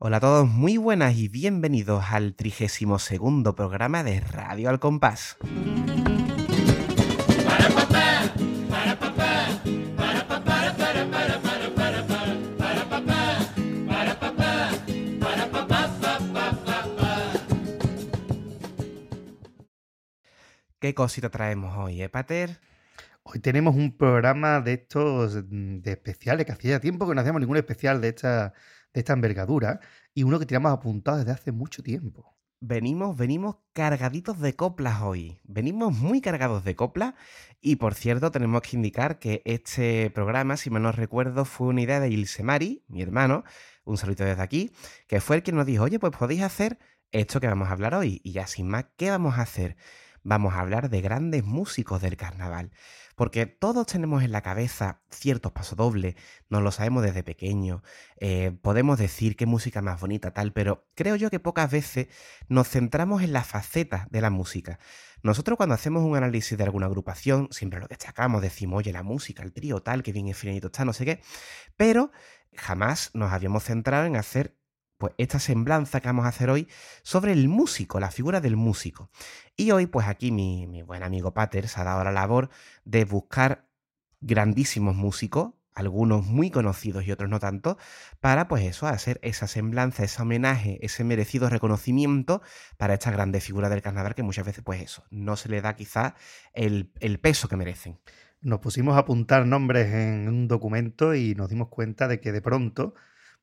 Hola a todos, muy buenas y bienvenidos al 32 segundo programa de Radio al Compás. ¿Qué cosita traemos hoy, eh, Pater? Hoy tenemos un programa de estos mm, de especiales, que hacía tiempo que no hacíamos ningún especial de esta, de esta envergadura, y uno que teníamos apuntado desde hace mucho tiempo. Venimos, venimos cargaditos de coplas hoy. Venimos muy cargados de coplas. Y por cierto, tenemos que indicar que este programa, si me no recuerdo, fue una idea de Ilsemari, mi hermano, un saludo desde aquí, que fue el que nos dijo, oye, pues podéis hacer esto que vamos a hablar hoy. Y ya sin más, ¿qué vamos a hacer? Vamos a hablar de grandes músicos del carnaval. Porque todos tenemos en la cabeza ciertos pasodobles, nos lo sabemos desde pequeño, eh, podemos decir qué música más bonita tal, pero creo yo que pocas veces nos centramos en la faceta de la música. Nosotros cuando hacemos un análisis de alguna agrupación, siempre lo destacamos, decimos, oye, la música, el trío tal, que bien finito está, no sé qué, pero jamás nos habíamos centrado en hacer pues esta semblanza que vamos a hacer hoy sobre el músico, la figura del músico. Y hoy, pues aquí mi, mi buen amigo Pater se ha dado la labor de buscar grandísimos músicos, algunos muy conocidos y otros no tanto, para pues eso, hacer esa semblanza, ese homenaje, ese merecido reconocimiento para esta grande figura del carnaval que muchas veces pues eso, no se le da quizá el, el peso que merecen. Nos pusimos a apuntar nombres en un documento y nos dimos cuenta de que de pronto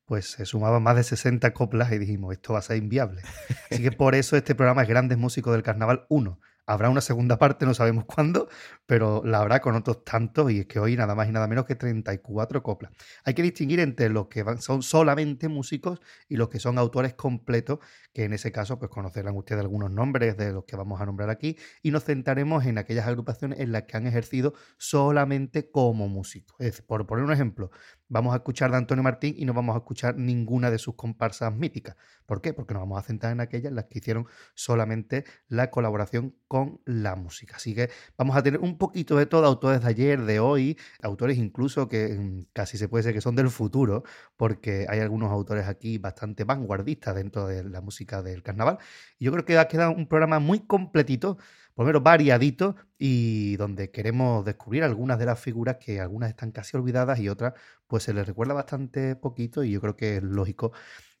pues se sumaban más de 60 coplas y dijimos, esto va a ser inviable. Así que por eso este programa es Grandes Músicos del Carnaval 1. Habrá una segunda parte, no sabemos cuándo, pero la habrá con otros tantos y es que hoy nada más y nada menos que 34 coplas. Hay que distinguir entre los que son solamente músicos y los que son autores completos, que en ese caso pues conocerán ustedes algunos nombres de los que vamos a nombrar aquí y nos centraremos en aquellas agrupaciones en las que han ejercido solamente como músicos. Por poner un ejemplo, vamos a escuchar de Antonio Martín y no vamos a escuchar ninguna de sus comparsas míticas. ¿Por qué? Porque nos vamos a centrar en aquellas las que hicieron solamente la colaboración con la música. Así que vamos a tener un poquito de todo, autores de ayer, de hoy, autores incluso que mm, casi se puede decir que son del futuro, porque hay algunos autores aquí bastante vanguardistas dentro de la música del carnaval. Y yo creo que ha quedado un programa muy completito por menos variadito y donde queremos descubrir algunas de las figuras que algunas están casi olvidadas y otras pues se les recuerda bastante poquito y yo creo que es lógico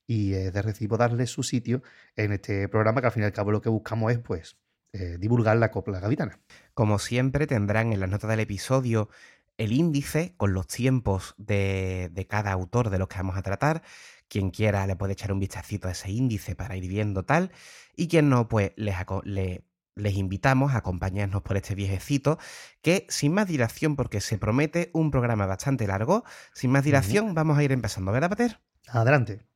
y es de recibo darle su sitio en este programa que al fin y al cabo lo que buscamos es pues eh, divulgar la copla gaditana. Como siempre tendrán en las notas del episodio el índice con los tiempos de, de, cada autor de los que vamos a tratar. Quien quiera le puede echar un vistacito a ese índice para ir viendo tal. Y quien no, pues les, le les invitamos a acompañarnos por este viejecito que sin más dilación, porque se promete un programa bastante largo, sin más dilación vamos a ir empezando, ¿verdad, Pater? Adelante.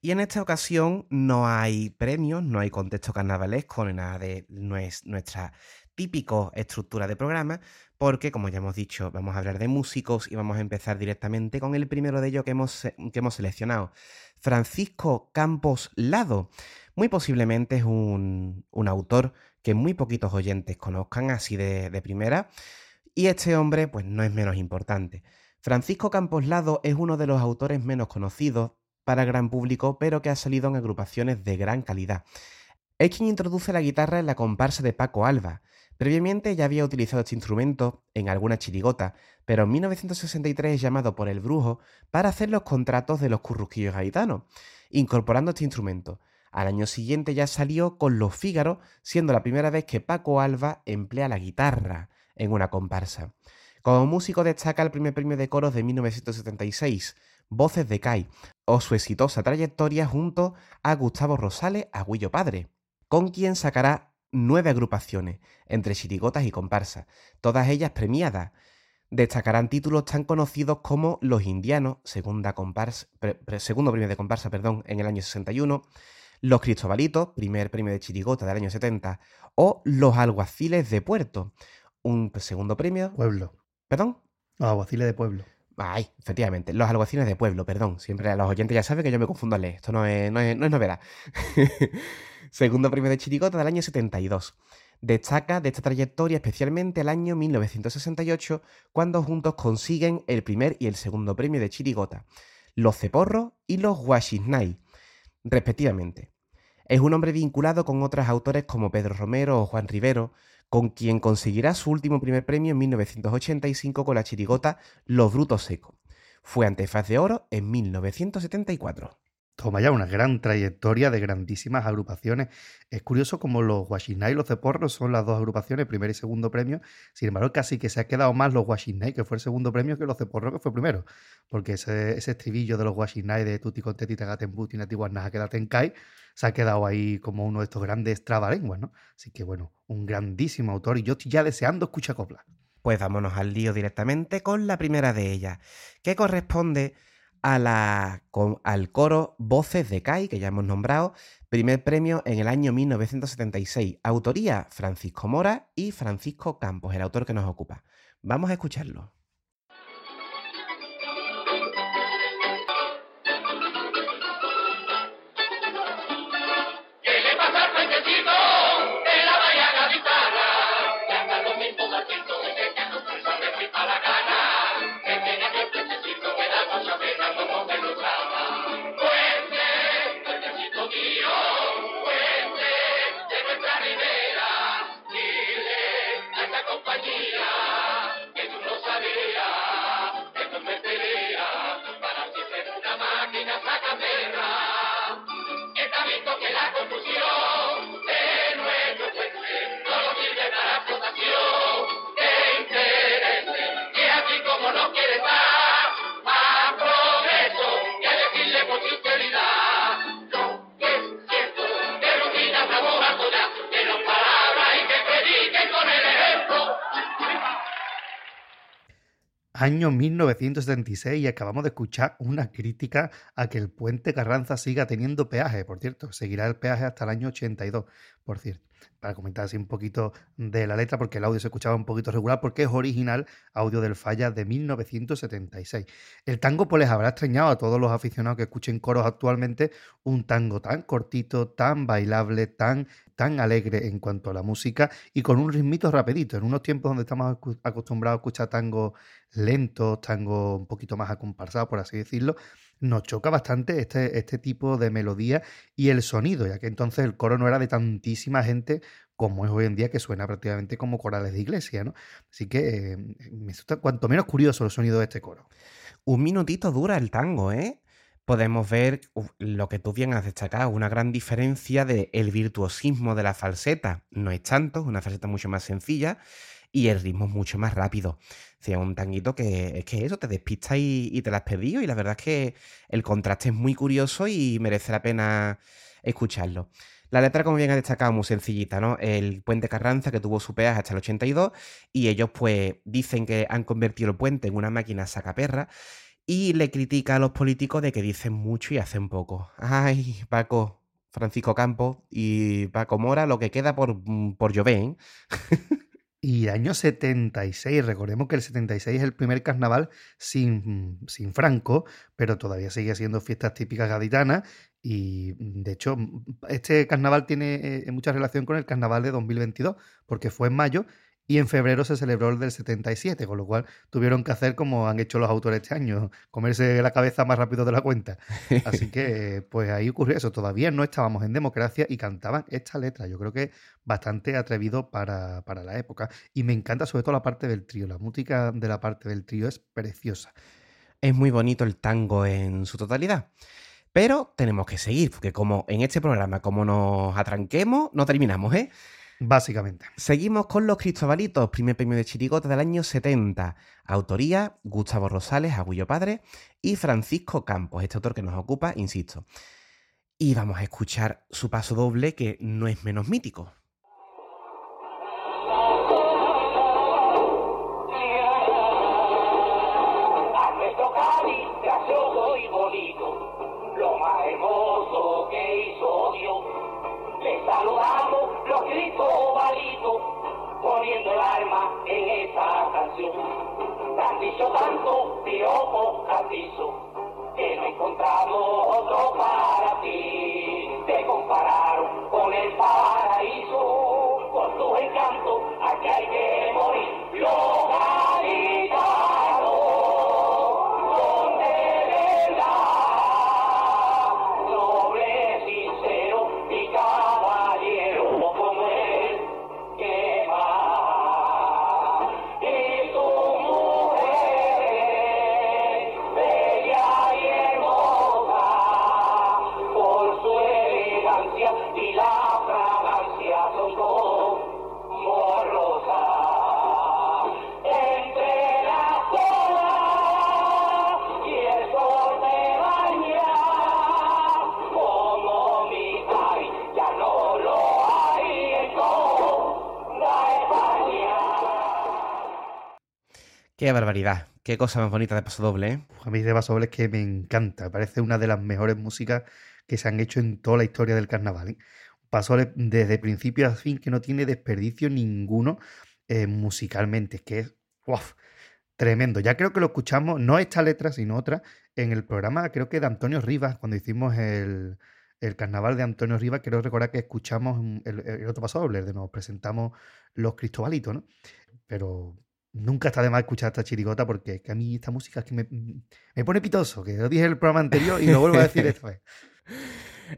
Y en esta ocasión no hay premios, no hay contexto carnavalesco ni nada de nuestra típica estructura de programa, porque, como ya hemos dicho, vamos a hablar de músicos y vamos a empezar directamente con el primero de ellos que hemos, que hemos seleccionado, Francisco Campos Lado. Muy posiblemente es un, autor que muy poquitos oyentes conozcan así de, de primera, y este hombre pues no es menos importante. Francisco Campos Lado es uno de los autores menos conocidos para el gran público, pero que ha salido en agrupaciones de gran calidad. Es quien introduce la guitarra en la comparsa de Paco Alba, Previamente ya había utilizado este instrumento en alguna chirigota, pero en 1963 es llamado por el brujo para hacer los contratos de los currusquillos gaitanos, incorporando este instrumento. Al año siguiente ya salió con Los Fígaros, siendo la primera vez que Paco Alba emplea la guitarra en una comparsa. Como músico destaca el primer premio de coros de 1976, Voces de Cai, o su exitosa trayectoria junto a Gustavo Rosales, Agüillo Padre, con quien sacará nueve agrupaciones, entre chirigotas y comparsas, todas ellas premiadas. Destacarán títulos tan conocidos como Los Indianos, segunda comparsa, segundo premio de comparsa perdón, en el año 61, Los Cristobalitos, primer premio de chirigota del año 70, o Los Alguaciles de Puerto, un segundo premio. Pueblo. ¿Perdón? Los Alguaciles de Pueblo. Ay, efectivamente, los alguaciles de pueblo, perdón. Siempre los oyentes ya saben que yo me confundo al leer. Esto no es, no es, no es novedad. Segundo premio de Chirigota del año 72. Destaca de esta trayectoria especialmente el año 1968, cuando juntos consiguen el primer y el segundo premio de Chirigota, los Ceporros y los Washisnai, respectivamente. Es un hombre vinculado con otros autores como Pedro Romero o Juan Rivero, con quien conseguirá su último primer premio en 1985 con la chirigota Los Brutos Secos. Fue Antefaz de Oro en 1974. Toma ya una gran trayectoria de grandísimas agrupaciones. Es curioso como los Washinai y los Ceporros son las dos agrupaciones, primer y segundo premio. Sin embargo, casi que se ha quedado más los Washinai, que fue el segundo premio, que los Ceporros, que fue primero. Porque ese, estribillo de los Washinai de Tutti Contetti Tagaten Buti Natiguas Naja Quedaten Kai se ha quedado ahí como uno de estos grandes trabalenguas, ¿no? Así que bueno, un grandísimo autor y yo estoy ya deseando escuchar copla. Pues vámonos al lío directamente con la primera de ellas, que corresponde a la, al coro Voces de CAI, que ya hemos nombrado, primer premio en el año 1976. Autoría Francisco Mora y Francisco Campos, el autor que nos ocupa. Vamos a escucharlo. Año 1976 y acabamos de escuchar una crítica a que el puente Carranza siga teniendo peaje, por cierto, seguirá el peaje hasta el año 82, por cierto. Para comentar así un poquito de la letra, porque el audio se escuchaba un poquito regular, porque es original audio del Falla de 1976. El tango pues les habrá extrañado a todos los aficionados que escuchen coros actualmente un tango tan cortito, tan bailable, tan tan alegre en cuanto a la música y con un ritmito rapidito. En unos tiempos donde estamos acostumbrados a escuchar tango lento, tango un poquito más acomparsado, por así decirlo, nos choca bastante este, este tipo de melodía y el sonido, ya que entonces el coro no era de tantísima gente como es hoy en día, que suena prácticamente como corales de iglesia, ¿no? Así que eh, me resulta cuanto menos curioso el sonido de este coro. Un minutito dura el tango, ¿eh? Podemos ver lo que tú bien has destacado, una gran diferencia del el virtuosismo de la falseta. No es tanto, es una falseta mucho más sencilla y el ritmo es mucho más rápido. O sea, un tanguito que es que eso, te despista y, te la has pedido y la verdad es que el contraste es muy curioso y merece la pena escucharlo. La letra, como bien has destacado, muy sencillita, ¿no? El puente Carranza que tuvo su peaje hasta el 82 y ellos pues dicen que han convertido el puente en una máquina sacaperra y le critica a los políticos de que dicen mucho y hacen poco. Ay, Paco, Francisco Campos y Paco Mora, lo que queda por, mm, por llover. ¿eh? Y año 76, recordemos que el 76 es el primer carnaval sin, sin Franco, pero todavía sigue siendo fiestas típicas gaditanas y de hecho este carnaval tiene eh, mucha relación con el carnaval de 2022, porque fue en mayo y en febrero se celebró el del 77, con lo cual tuvieron que hacer como han hecho los autores este año, comerse la cabeza más rápido de la cuenta. Así que pues ahí ocurrió eso, todavía no estábamos en democracia y cantaban esta letra, yo creo que bastante atrevido para, para la época. Y me encanta sobre todo la parte del trío, la música de la parte del trío es preciosa. Es muy bonito el tango en su totalidad. Pero tenemos que seguir, porque como en este programa, como nos atranquemos, no terminamos, ¿eh? Básicamente. Seguimos con Los Cristobalitos, primer premio de Chirigota del año 70. Autoría, Gustavo Rosales, Agüillo Padre y Francisco Campos, este autor que nos ocupa, insisto. Y vamos a escuchar su paso doble, que no es menos mítico. Te dicho tanto, piropo, cartizo, que no encontramos otro para ti. Te compararon con el paraíso, con tu encanto, aquí hay que morir los Qué barbaridad. Qué cosa más bonita de paso doble, ¿eh? A mí de Paso es que me encanta, parece una de las mejores músicas que se han hecho en toda la historia del carnaval. ¿eh? Paso desde principio a fin que no tiene desperdicio ninguno eh, musicalmente, es que es ¡guau! tremendo. Ya creo que lo escuchamos, no esta letra, sino otra, en el programa creo que de Antonio Rivas, cuando hicimos el, el carnaval de Antonio Rivas, quiero recordar que escuchamos el, el otro paso doble, de nos presentamos los Cristobalitos, ¿no? Pero nunca está de más escuchar esta chirigota porque es que a mí esta música es que me, me pone pitoso, que lo dije en el programa anterior y lo vuelvo a decir esta vez.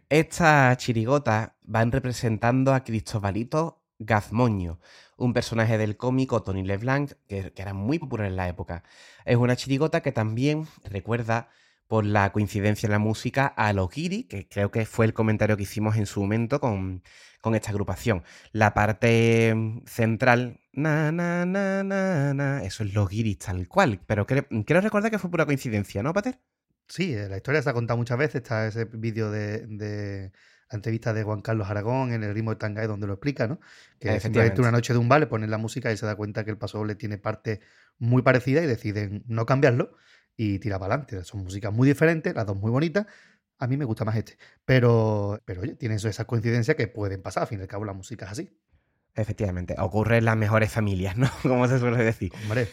Estas chirigotas van representando a Cristobalito Gazmoño, un personaje del cómico Tony LeBlanc que, era muy popular en la época. Es una chirigota que también recuerda por la coincidencia en la música a los guiri, que creo que fue el comentario que hicimos en su momento con, con esta agrupación. La parte central, na, na, na, na, na, eso es los guiris tal cual, pero cre- creo recordar que fue pura coincidencia, ¿no, Pater? Sí, eh, la historia se ha contado muchas veces. Está ese vídeo de, de la entrevista de Juan Carlos Aragón en el ritmo de Tangay donde lo explica, ¿no? Que simplemente Efectivamente. una noche de un bar le ponen la música y se da cuenta que el paso doble tiene partes muy parecidas y deciden no cambiarlo y tira para adelante. Son músicas muy diferentes, las dos muy bonitas. A mí me gusta más este. Pero, pero oye, tiene esas coincidencias que pueden pasar. Al fin y al cabo, la música es así. Efectivamente, ocurre en las mejores familias, ¿no? Como se suele decir. Hombre,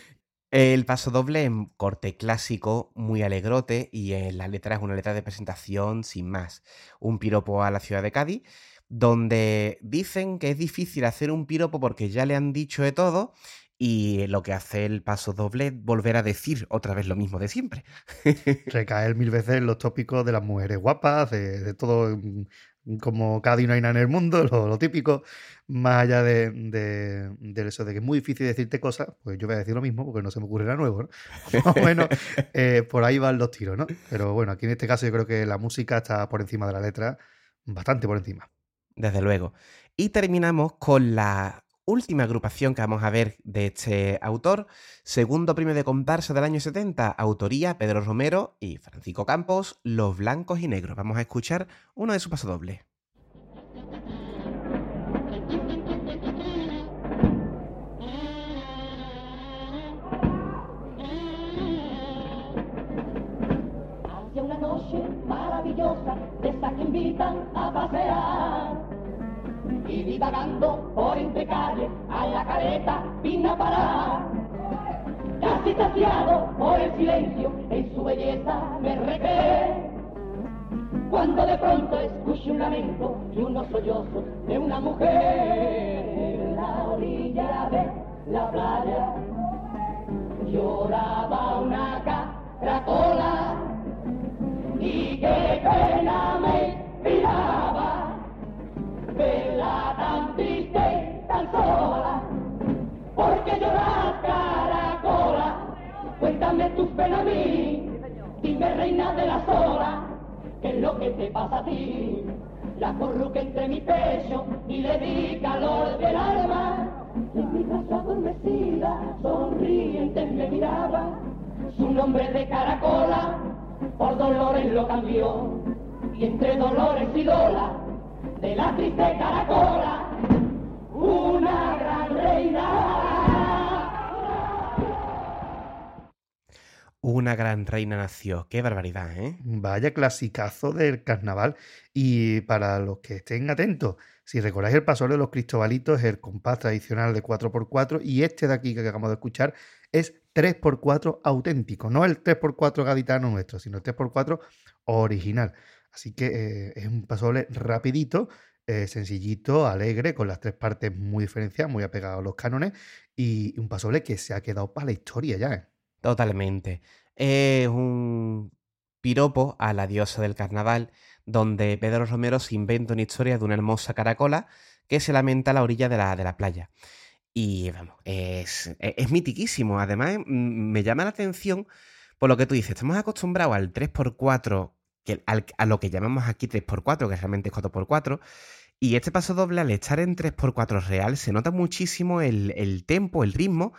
El paso doble en corte clásico, muy alegrote, y en la letra es una letra de presentación sin más. Un piropo a la ciudad de Cádiz, donde dicen que es difícil hacer un piropo porque ya le han dicho de todo, y lo que hace el paso doble es volver a decir otra vez lo mismo de siempre. recaer mil veces en los tópicos de las mujeres guapas, de, de todo, mm, como cada nada en el mundo, lo, lo típico, más allá de, de- de eso de que es muy difícil decirte cosas, pues yo voy a decir lo mismo porque no se me ocurre nada nuevo, ¿no? Más o menos eh, por ahí van los tiros, ¿no? Pero bueno, aquí en este caso yo creo que la música está por encima de la letra, bastante por encima. Desde luego. Y terminamos con la última agrupación que vamos a ver de este autor, segundo premio de comparsa del año 70, autoría Pedro Romero y Francisco Campos, Los Blancos y Negros. Vamos a escuchar uno de sus pasodobles. Hacia una noche maravillosa de esas que invitan a pasear y divagando por entre calles a la careta vine a parar casi saciado por el silencio en su belleza me requé cuando de pronto escuché un lamento y unos sollozos de una mujer en la orilla de la playa lloraba una caracola y qué pena me miraba verla tan triste y tan sola porque lloras caracola. Cuéntame tus penas a mí dime reina de las olas qué es lo que te pasa a ti la corruca entre mi pecho y le di calor del alma. Y en mi casa adormecida sonriente me miraba su nombre de caracola por dolores lo cambió. Y entre dolores y lola de la triste caracola una gran reina Una gran reina nació. Qué barbaridad, ¿eh? Vaya clasicazo del carnaval. Y para los que estén atentos, si recordáis el paso de los cristobalitos, el compás tradicional de 4x4 y este de aquí que acabamos de escuchar es 3x4 auténtico, no el 3x4 gaditano nuestro, sino el 3x4 original. Así que eh, es un paso doble rapidito eh, sencillito, alegre, con las tres partes muy diferenciadas, muy apegadas a los cánones, y un pasoble que se ha quedado para la historia ya. ¿eh? Totalmente. Es un piropo a la diosa del carnaval, donde Pedro Romero se inventa una historia de una hermosa caracola que se lamenta a la orilla de la, de la playa. Y vamos, es, es, es mitiquísimo. Además, me llama la atención por lo que tú dices. Estamos acostumbrados al 3x4, a lo que llamamos aquí 3x4, que realmente es 4x4. Y este paso doble, al estar en 3x4 real, se nota muchísimo el, el tempo, el ritmo,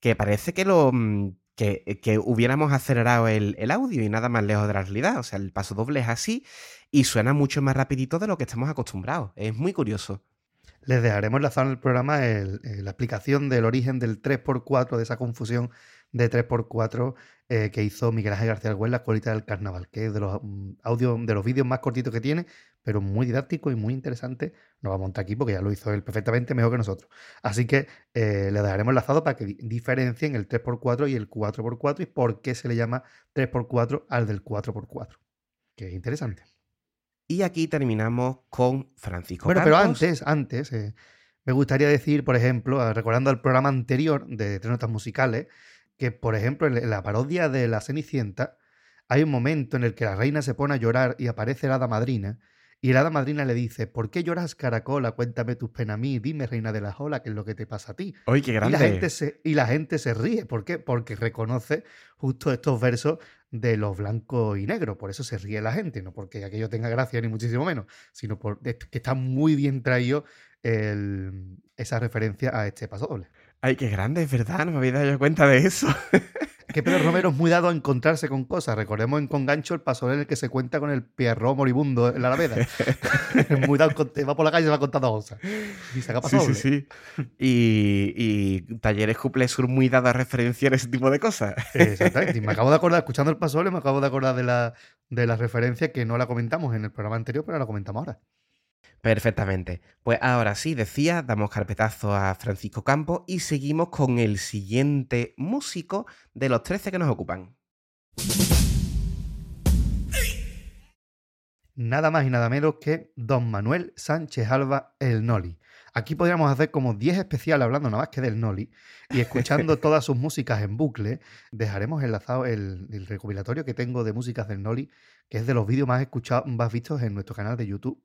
que parece que lo. mm, Que, que hubiéramos acelerado el, el audio y nada más lejos de la realidad. O sea, el paso doble es así y suena mucho más rapidito de lo que estamos acostumbrados. Es muy curioso. Les dejaremos enlazado en el programa la explicación del origen del 3x4, de esa confusión de 3x4 eh, que hizo Miguel Ángel García Argüell, La colita del carnaval, que es de los mm, audios, de los vídeos más cortitos que tiene, pero muy didáctico y muy interesante. No va a montar aquí porque ya lo hizo él perfectamente mejor que nosotros. Así que eh, le dejaremos enlazado para que di- diferencien el 3x4 y el 4x4 y por qué se le llama 3x4 al del 4x4. Que es interesante. Y aquí terminamos con Francisco Bueno, pero antes, antes, eh, me gustaría decir, por ejemplo, ah, recordando el programa anterior de Tres Notas Musicales, que, por ejemplo, en la parodia de La Cenicienta, hay un momento en el que la reina se pone a llorar y aparece la hada madrina, y la hada madrina le dice, ¿por qué lloras, caracola? Cuéntame tus penas a mí, dime, reina de la olas, qué es lo que te pasa a ti. ¡Ay, qué Y grande! la, gente se, y la gente se ríe. ¿Por qué? Porque reconoce justo estos versos de los blancos y negros. Por eso se ríe la gente. No porque aquello tenga gracia, ni muchísimo menos, sino porque está muy bien traído el- esa referencia a este paso doble. ¡Ay, qué grande! Es verdad, no me había dado cuenta de eso. Es que Pedro Romero es muy dado a encontrarse con cosas. Recordemos en Con Gancho el paso en el que se cuenta con el pierrot moribundo en la Alameda. es muy dado, va por la calle y se va contando cosas. Y paso Sí, sí, sí. Y, y Talleres Couple Sur muy dado a referenciar ese tipo de cosas. Exactamente. Y me acabo de acordar, escuchando el paso me acabo de acordar de la, de la referencia que no la comentamos en el programa anterior, pero la comentamos ahora. Perfectamente. Pues ahora sí, decía, damos carpetazo a Francisco Campos y seguimos con el siguiente músico de los 13 que nos ocupan. Nada más y nada menos que Don Manuel Sánchez Alba, el Noli. Aquí podríamos hacer como 10 especiales hablando nada más que del Noli y escuchando todas sus músicas en bucle. Dejaremos enlazado el, el recopilatorio que tengo de músicas del Noli, que es de los vídeos más escuchados, más vistos en nuestro canal de YouTube.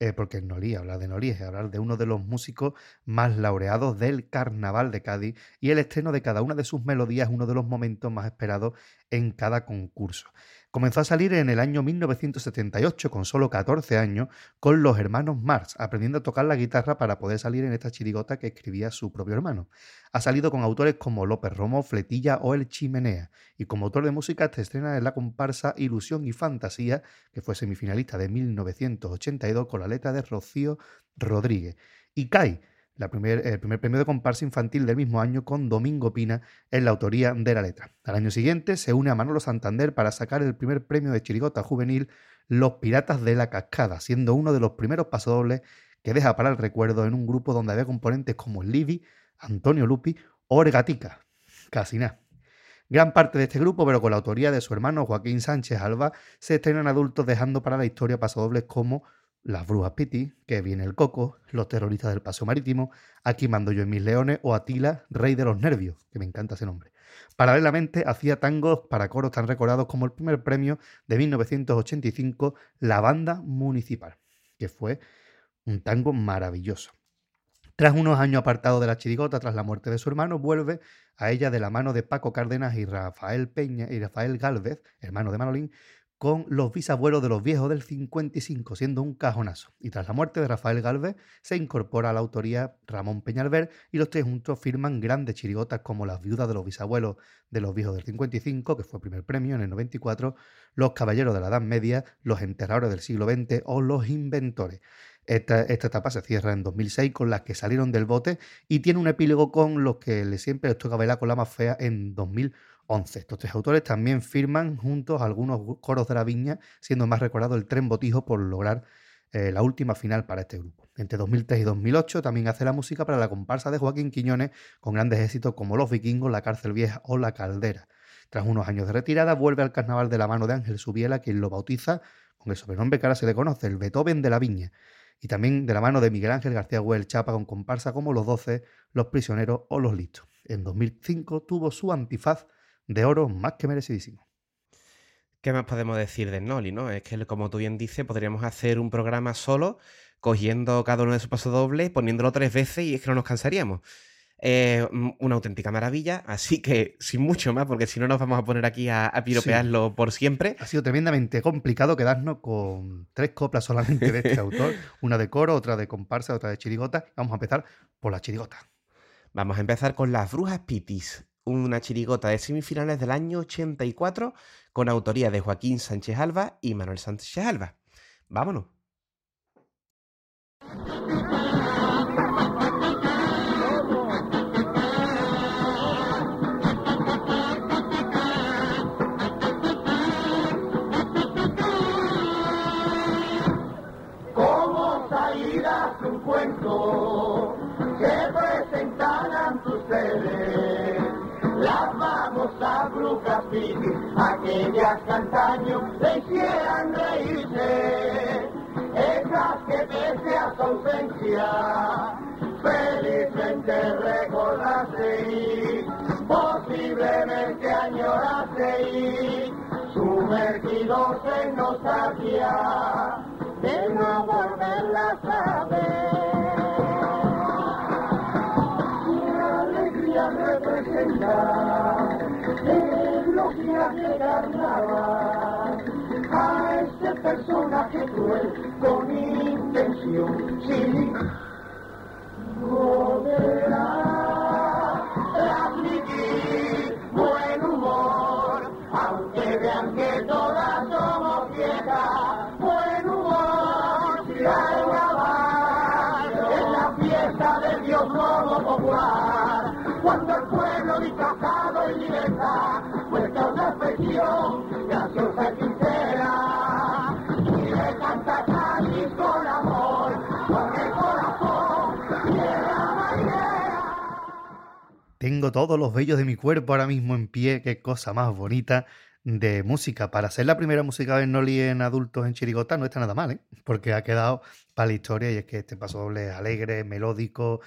Eh, porque el Noli, hablar de Noli es hablar de uno de los músicos más laureados del Carnaval de Cádiz y el estreno de cada una de sus melodías es uno de los momentos más esperados en cada concurso. Comenzó a salir en el año 1978, con solo 14 años, con los hermanos Marx, aprendiendo a tocar la guitarra para poder salir en esta chirigota que escribía su propio hermano. Ha salido con autores como López Romo, Fletilla o El Chimenea, y como autor de música te estrena en la comparsa Ilusión y Fantasía, que fue semifinalista de 1982 con la letra de Rocío Rodríguez. Y CAI, el primer premio de comparsa infantil del mismo año con Domingo Pina en la autoría de la letra. Al año siguiente se une a Manolo Santander para sacar el primer premio de chirigota juvenil Los Piratas de la Cascada, siendo uno de los primeros pasodobles que deja para el recuerdo en un grupo donde había componentes como Livi, Antonio Lupi o Orgatica. Casi nada. Gran parte de este grupo, pero con la autoría de su hermano Joaquín Sánchez Alba, se estrenan adultos dejando para la historia pasodobles como Las Brujas Piti, Que viene el Coco, Los Terroristas del Paseo Marítimo, Aquí mando yo en mis leones o Atila, Rey de los Nervios, que me encanta ese nombre. Paralelamente hacía tangos para coros tan recordados como el primer premio de 1985, La Banda Municipal, que fue un tango maravilloso. Tras unos años apartado de la chirigota tras la muerte de su hermano, vuelve a ella de la mano de Paco Cárdenas y Rafael Peña y Rafael Gálvez, hermano de Manolín, con los bisabuelos de los viejos del 55, siendo un cajonazo. Y tras la muerte de Rafael Gálvez, se incorpora a la autoría Ramón Peñalver y los tres juntos firman grandes chirigotas como Las viudas de los bisabuelos de los viejos del 55, que fue primer premio en el 94, Los caballeros de la Edad Media, Los enterradores del siglo XX o Los inventores. Esta, esta etapa se cierra en 2006 con las que salieron del bote y tiene un epílogo con los que le siempre les toca bailar con la más fea en 2011. Estos tres autores también firman juntos algunos coros de la viña, siendo más recordado el Tren Botijo por lograr eh, la última final para este grupo. Entre 2003 y 2008 también hace la música para la comparsa de Joaquín Quiñones con grandes éxitos como Los Vikingos, La Cárcel Vieja o La Caldera. Tras unos años de retirada vuelve al carnaval de la mano de Ángel Subiela, quien lo bautiza con el sobrenombre que ahora se le conoce, el Beethoven de la Viña y también de la mano de Miguel Ángel García Huel Chapa con comparsa como Los Doce, Los Prisioneros o Los Listos. En 2005 tuvo su antifaz de oro más que merecidísimo. ¿Qué más podemos decir de Noli, no? Es que, como tú bien dices, podríamos hacer un programa solo, cogiendo cada uno de sus pasos dobles, poniéndolo tres veces y es que no nos cansaríamos. Eh, una auténtica maravilla, así que sin mucho más, porque si no nos vamos a poner aquí a, a piropearlo por siempre. Ha sido tremendamente complicado quedarnos con tres coplas solamente de este autor, una de coro, otra de comparsa, otra de chirigota. Vamos a empezar por la chirigota. Vamos a empezar con Las Brujas Pitis, una chirigota de semifinales del año 84 con autoría de Joaquín Sánchez Alba y Manuel Sánchez Alba. Vámonos. Aquellas que antaño le hicieran reírse, esas que pese a su ausencia, felizmente recordasteis, posiblemente añorasteis, sumergidos en nostalgia de no volverlas a ver. Una alegría representar de carnaval a este personaje cruel con intención sin poderá transmitir buen humor, aunque vean que todas somos viejas, buen humor, carnaval, en la fiesta del Dios Lobo popular, el pueblo disfrazado en libertad, muestra una expresión graciosa y sincera, y le canta Cádiz con amor, con el corazón, tierra marinera. Tengo todos los vellos de mi cuerpo ahora mismo en pie, qué cosa más bonita de música. Para ser la primera música de Noli en adultos en Chirigota no está nada mal, ¿eh? porque ha quedado para la historia y es que este paso doble es alegre, melódico,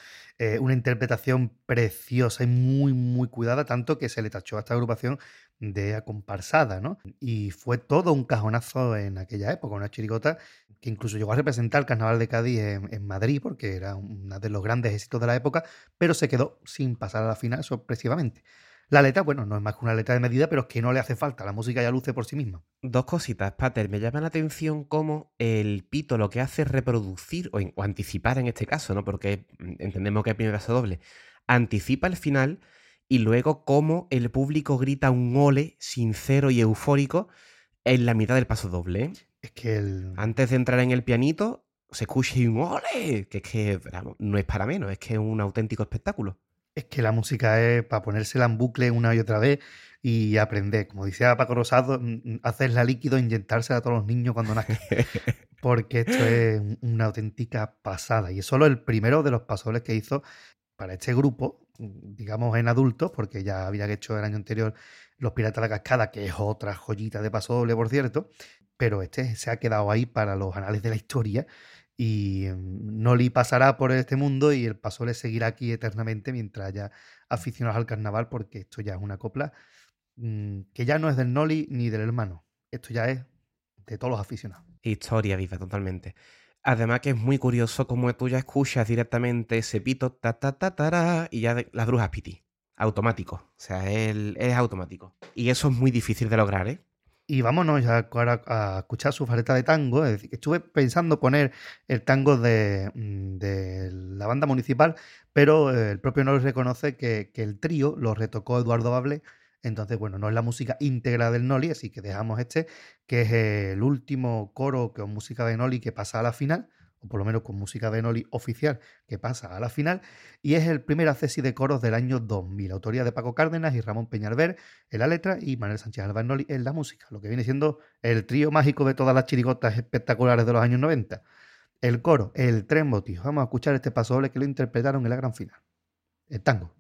una interpretación preciosa y muy, muy cuidada, tanto que se le tachó a esta agrupación de acomparsada, ¿no? Y fue todo un cajonazo en aquella época, una chirigota que incluso llegó a representar el Carnaval de Cádiz en, en Madrid, porque era uno de los grandes éxitos de la época, pero se quedó sin pasar a la final sorpresivamente. La letra, bueno, no es más que una letra de medida, pero es que no le hace falta, la música ya luce por sí misma. Dos cositas, Pater. Me llama la atención cómo el pito lo que hace es reproducir, o, anticipar en este caso, ¿no? Porque mm, entendemos que es primer paso doble. Anticipa el final y luego cómo el público grita un ole sincero y eufórico en la mitad del paso doble. ¿eh? Es que el, Antes de entrar en el pianito, se escucha y un ole, que es que no es para menos, es que es un auténtico espectáculo. Es que la música es para ponérsela en bucle una y otra vez y aprender. Como decía Paco Rosado, mm, mm, hacerla líquido e inyectársela a todos los niños cuando nazcan. Porque esto es un- una auténtica pasada. Y es solo el primero de los pasobles que hizo para este grupo, mm, digamos en adultos, porque ya había hecho el año anterior Los Piratas de la Cascada, que es otra joyita de pasoble, por cierto. Pero este se ha quedado ahí para los anales de la historia y mm, Noli pasará por este mundo y el Pasole seguirá aquí eternamente mientras haya aficionados al carnaval, porque esto ya es una copla mm, que ya no es del Noli ni del hermano. Esto ya es de todos los aficionados. Historia viva, totalmente. Además que es muy curioso como tú ya escuchas directamente ese pito ta ta ta tará, y ya de- las brujas piti. Automático. O sea, él es automático. Y eso es muy difícil de lograr, ¿eh? Y vámonos a escuchar su fareta de tango. Es decir, estuve pensando poner el tango de, mm, de la banda municipal, pero eh, el propio Noli reconoce que, que el trío lo retocó Eduardo Bable. Entonces, bueno, no es la música íntegra del Noli, así que dejamos este, que es el último coro con música de Noli que pasa a la final, o por lo menos con música de Noli oficial que pasa a la final, y es el primer accesi de coros del año 2000, autoría de Paco Cárdenas y Ramón Peñalver en la letra y Manuel Sánchez Albanoli en la música, lo que viene siendo el trío mágico de todas las chirigotas espectaculares de los años 90. El coro, el tren motivo. Vamos a escuchar este pasoble que lo interpretaron en la gran final. El tango.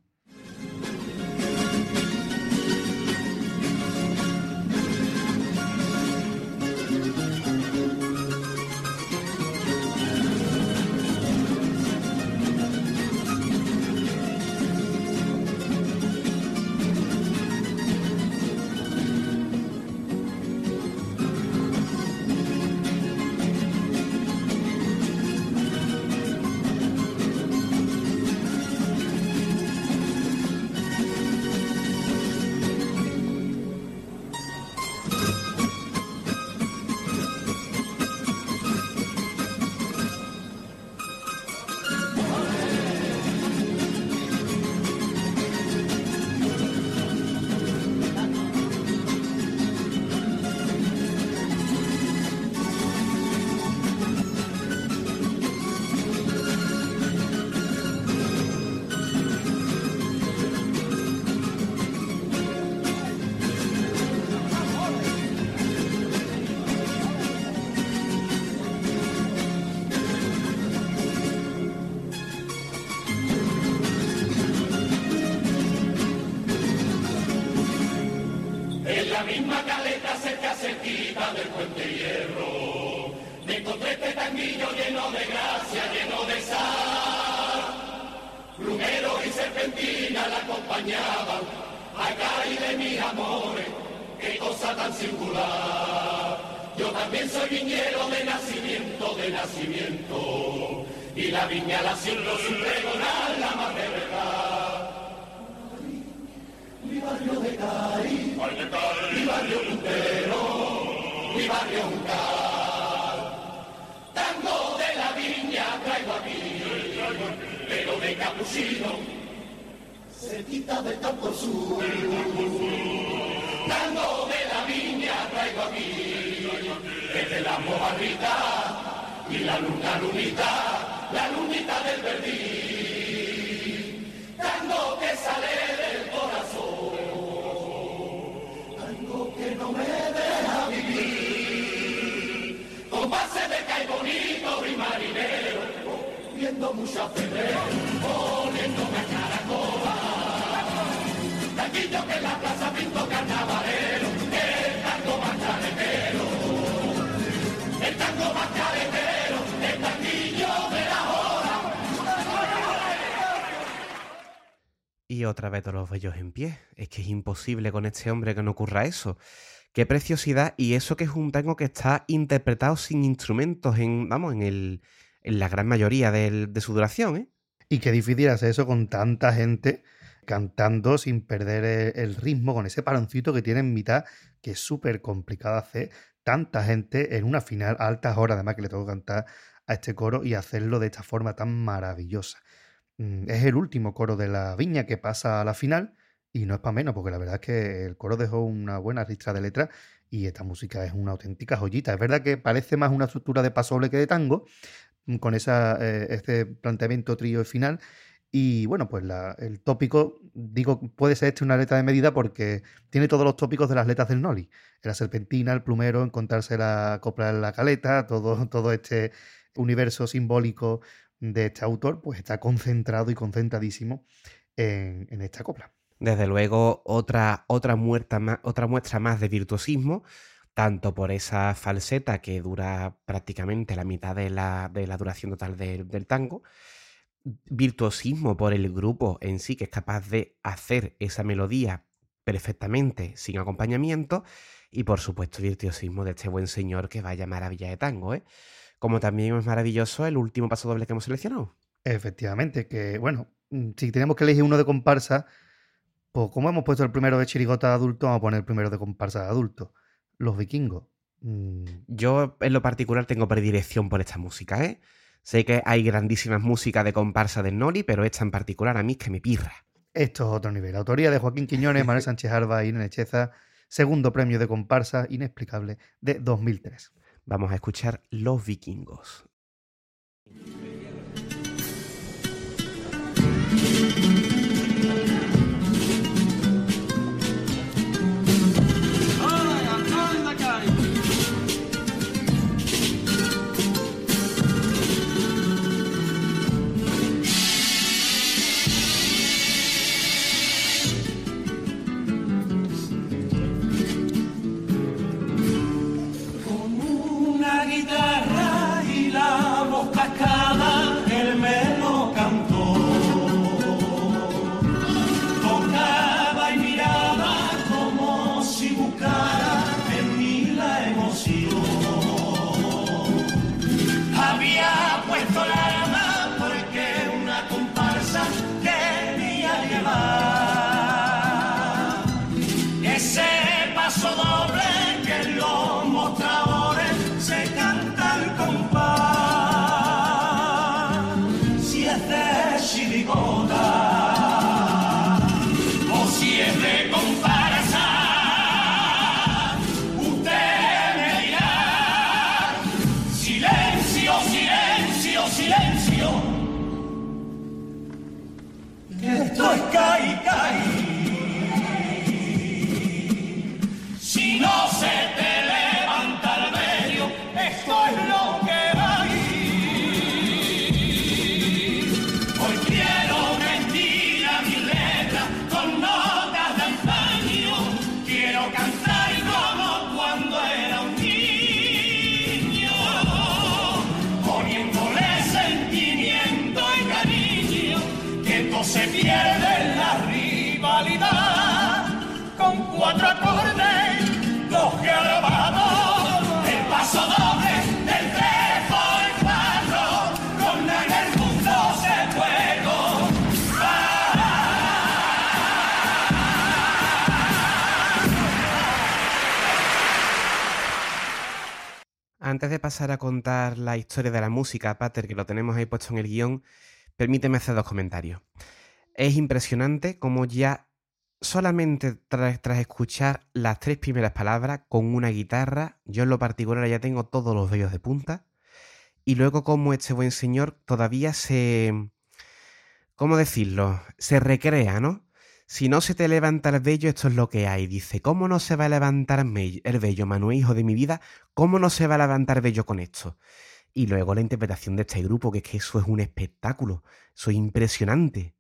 Todos los vellos en pie. Es que es imposible con este hombre que no ocurra eso. Qué preciosidad. Y eso que es un tango que está interpretado sin instrumentos en, vamos, en, el, en la gran mayoría de su duración, ¿eh? Y qué difícil hacer eso con tanta gente cantando sin perder e- el ritmo, con ese paroncito que tiene en mitad, que es súper complicado hacer. Tanta gente en una final a altas horas, además que le tengo que cantar a este coro y hacerlo de esta forma tan maravillosa. Mm, Es el último coro de la viña que pasa a la final y no es para menos, porque la verdad es que el coro dejó una buena ristra de letras y esta música es una auténtica joyita. Es verdad que parece más una estructura de pasoble que de tango, mm, con esa, eh, este planteamiento trío y final. Y bueno, pues el tópico, digo, puede ser este una letra de medida porque tiene todos los tópicos de las letras del Noli. La serpentina, el plumero, encontrarse la copla en la caleta, todo, todo este universo simbólico de este autor, pues está concentrado y concentradísimo en, en esta copla. Desde luego, otra, otra, muerta más- otra muestra más de virtuosismo, tanto por esa falseta que dura prácticamente la mitad de la, de la duración total del- tango, virtuosismo por el grupo en sí, que es capaz de hacer esa melodía perfectamente sin acompañamiento, y por supuesto virtuosismo de este buen señor que vaya maravilla de tango, ¿eh? Como también es maravilloso el último paso doble que hemos seleccionado. Efectivamente, que bueno, mm, si tenemos que elegir uno de comparsa, pues como hemos puesto el primero de chirigota de adulto, vamos a poner el primero de comparsa de adulto. Los vikingos. Mm, Yo en lo particular tengo predilección por esta música, ¿eh? Sé que hay grandísimas músicas de comparsa del Nori, pero esta en particular a mí es que me pirra. Esto es otro nivel. Autoría de Joaquín Quiñones, Manuel Sánchez Alba y Irene Cheza. Segundo premio de comparsa inexplicable de 2003. Vamos a escuchar Los Vikingos. Antes de pasar a contar la historia de la música, Pater, que lo tenemos ahí puesto en el guion, permíteme hacer dos comentarios. Es impresionante cómo ya solamente tras, escuchar las tres primeras palabras con una guitarra, yo en lo particular ya tengo todos los vellos de punta, y luego cómo este buen señor todavía se... ¿Cómo decirlo? Se recrea, ¿no? Si no se te levanta el vello, esto es lo que hay. Dice, ¿cómo no se va a levantar el vello, Manuel, hijo de mi vida? ¿Cómo no se va a levantar vello con esto? Y luego la interpretación de este grupo, que es que eso es un espectáculo. Eso es impresionante.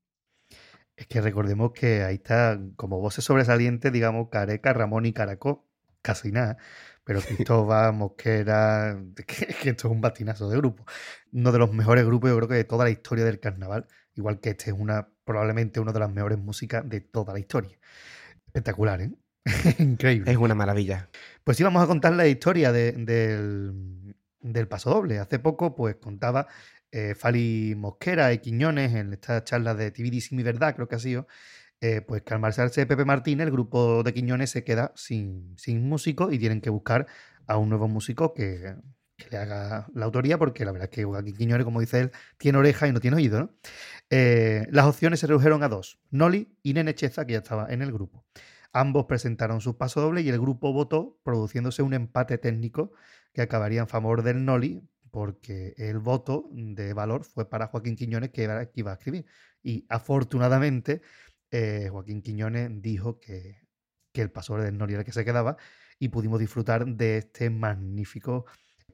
Es que recordemos que ahí está como voces sobresalientes, digamos, Careca, Ramón y Caracó, casi nada. Pero Cristóbal, Mosquera, que, que esto es un batinazo de grupo. Uno de los mejores grupos, yo creo que de toda la historia del carnaval. Igual que este es una, probablemente una de las mejores músicas de toda la historia. Espectacular, ¿eh? Increíble. Es una maravilla. Pues sí, vamos a contar la historia de- del, del paso doble. Hace poco, pues contaba eh, Fali Mosquera y Quiñones en esta charla de TVDC Mi Verdad, creo que ha sido, eh, pues que al marcharse Pepe Martínez, el grupo de Quiñones se queda sin, sin músico y tienen que buscar a un nuevo músico que, que le haga la autoría, porque la verdad es que Joaquín Quiñones, como dice él, tiene oreja y no tiene oído, ¿no? Eh, las opciones se redujeron a dos, Noli y Nene Cheza, que ya estaba en el grupo. Ambos presentaron sus pasodobles y el grupo votó, produciéndose un empate técnico que acabaría en favor del Noli, porque el voto de valor fue para Joaquín Quiñones, que, era, que iba a escribir. Y afortunadamente, eh, Joaquín Quiñones dijo que, que el pasodoble del Noli era el que se quedaba y pudimos disfrutar de este magnífico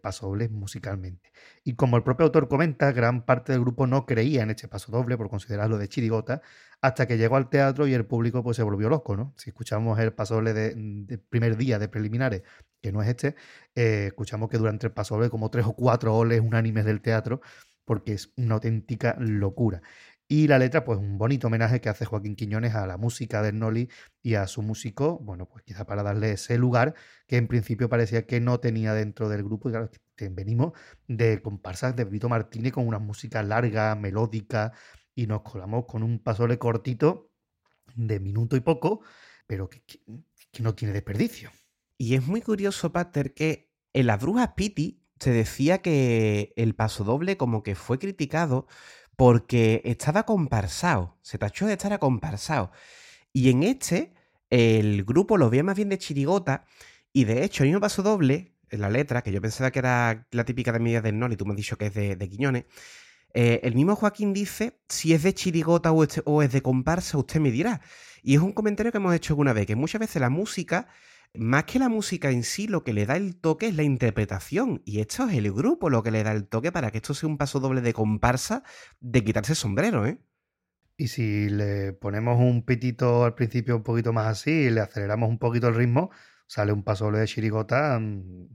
pasodoble musicalmente. Y como el propio autor comenta, gran parte del grupo no creía en este paso doble por considerarlo de chirigota, hasta que llegó al teatro y el público pues se volvió loco, ¿no? Si escuchamos el paso doble de, de primer día de preliminares, que no es este, eh, escuchamos que durante el paso doble como tres o cuatro oles unánimes del teatro, porque es una auténtica locura. Y la letra, pues un bonito homenaje que hace Joaquín Quiñones a la música del Noli y a su músico, bueno, pues quizá para darle ese lugar que en principio parecía que no tenía dentro del grupo. Y claro, venimos de comparsas de Vito Martínez con una música larga, melódica, y nos colamos con un pasole cortito de minuto y poco, pero que, que- que no tiene desperdicio. Y es muy curioso, Pater, que en las brujas Piti se decía que el paso doble como que fue criticado porque estaba comparsado, se tachó de estar comparsado. Y en este, el grupo lo veía más bien de chirigota, y de hecho, el mismo paso doble, en la letra, que yo pensaba que era la típica de media del Noli, tú me has dicho que es de, de Quiñones, eh, el mismo Joaquín dice si es de chirigota o es de comparsa, usted me dirá. Y es un comentario que hemos hecho alguna vez, que muchas veces la música más que la música en sí, lo que le da el toque es la interpretación. Y esto es el grupo lo que le da el toque para que esto sea un paso doble de comparsa de quitarse el sombrero, ¿eh? Y si le ponemos un pitito al principio un poquito más así y le aceleramos un poquito el ritmo, sale un pasoble de chirigota mm,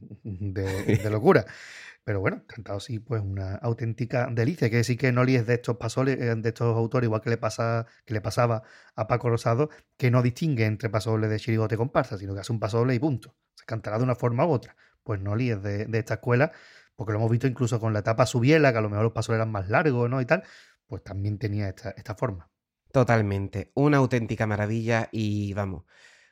de, de locura. Pero bueno, cantado así, pues una auténtica delicia. Que decir que Noli es de estos pasoles, eh, de estos autores, igual que le, pasa, que le pasaba a Paco Rosado, que no distingue entre pasoble de chirigote comparsa, sino que hace un pasoble y punto. Se cantará de una forma u otra. Pues Noli es de, de esta escuela, porque lo hemos visto incluso con la etapa subiela, que a lo mejor los pasoles eran más largos, ¿no? Y tal, pues también tenía esta, esta forma. Totalmente. Una auténtica maravilla y vamos.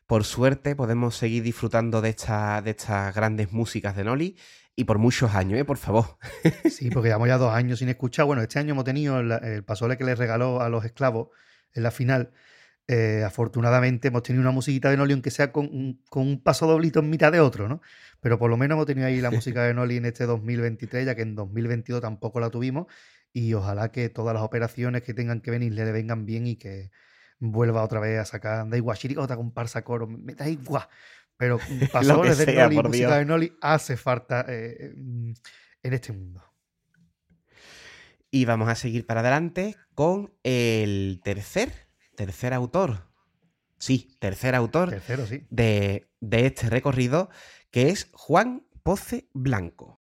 Por suerte podemos seguir disfrutando de, esta, de estas grandes músicas de Noli y por muchos años, ¿eh? Por favor. Sí, porque llevamos ya dos años sin escuchar. Bueno, este año hemos tenido el, el pasole que les regaló a los esclavos en la final. Eh, afortunadamente hemos tenido una musiquita de Noli, aunque sea con, un- con un paso doblito en mitad de otro, ¿no? Pero por lo menos hemos tenido ahí la música de Noli en este 2023, ya que en 2022 tampoco la tuvimos. Y ojalá que todas las operaciones que tengan que venir le vengan bien y que vuelva otra vez a sacar. Da igual, chirigota, comparsa, coro, me da igual. Pero pasoles de Noli, música Dios. de Noli hace falta eh, mm, en este mundo. Y vamos a seguir para adelante con el tercer, tercer autor Sí, tercer autor Tercero, sí. de, de este recorrido, que es Juan Poce Blanco.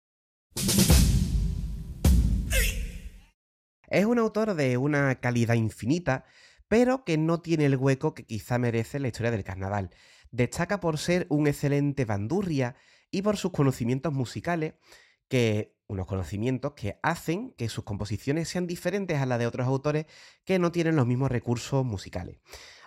Es un autor de una calidad infinita, pero que no tiene el hueco que quizá merece la historia del carnaval. Destaca por ser un excelente bandurria y por sus conocimientos musicales, que unos conocimientos que hacen que sus composiciones sean diferentes a las de otros autores que no tienen los mismos recursos musicales.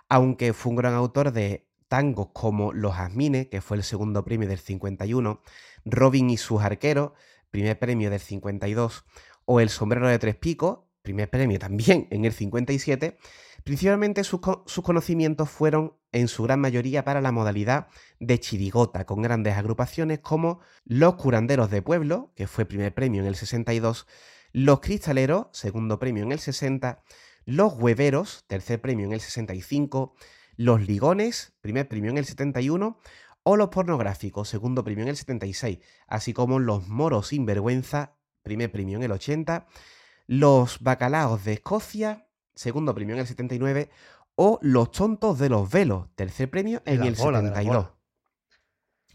Aunque fue un gran autor de tangos como Los Jazmines, que fue el segundo premio del 51, Robin y sus arqueros, primer premio del 52, o El sombrero de tres picos, primer premio también en el 57, principalmente sus, co- sus conocimientos fueron en su gran mayoría para la modalidad de chirigota, con grandes agrupaciones como Los Curanderos de Pueblo, que fue primer premio en el 62, Los Cristaleros, segundo premio en el 60, Los Hueveros, tercer premio en el 65, Los Ligones, primer premio en el 71, o Los Pornográficos, segundo premio en el 76, así como Los Moros Sinvergüenza, primer premio en el 80, Los Bacalaos de Escocia, segundo premio en el 79, o Los Tontos de los Velos, tercer premio en el las 72. bolas.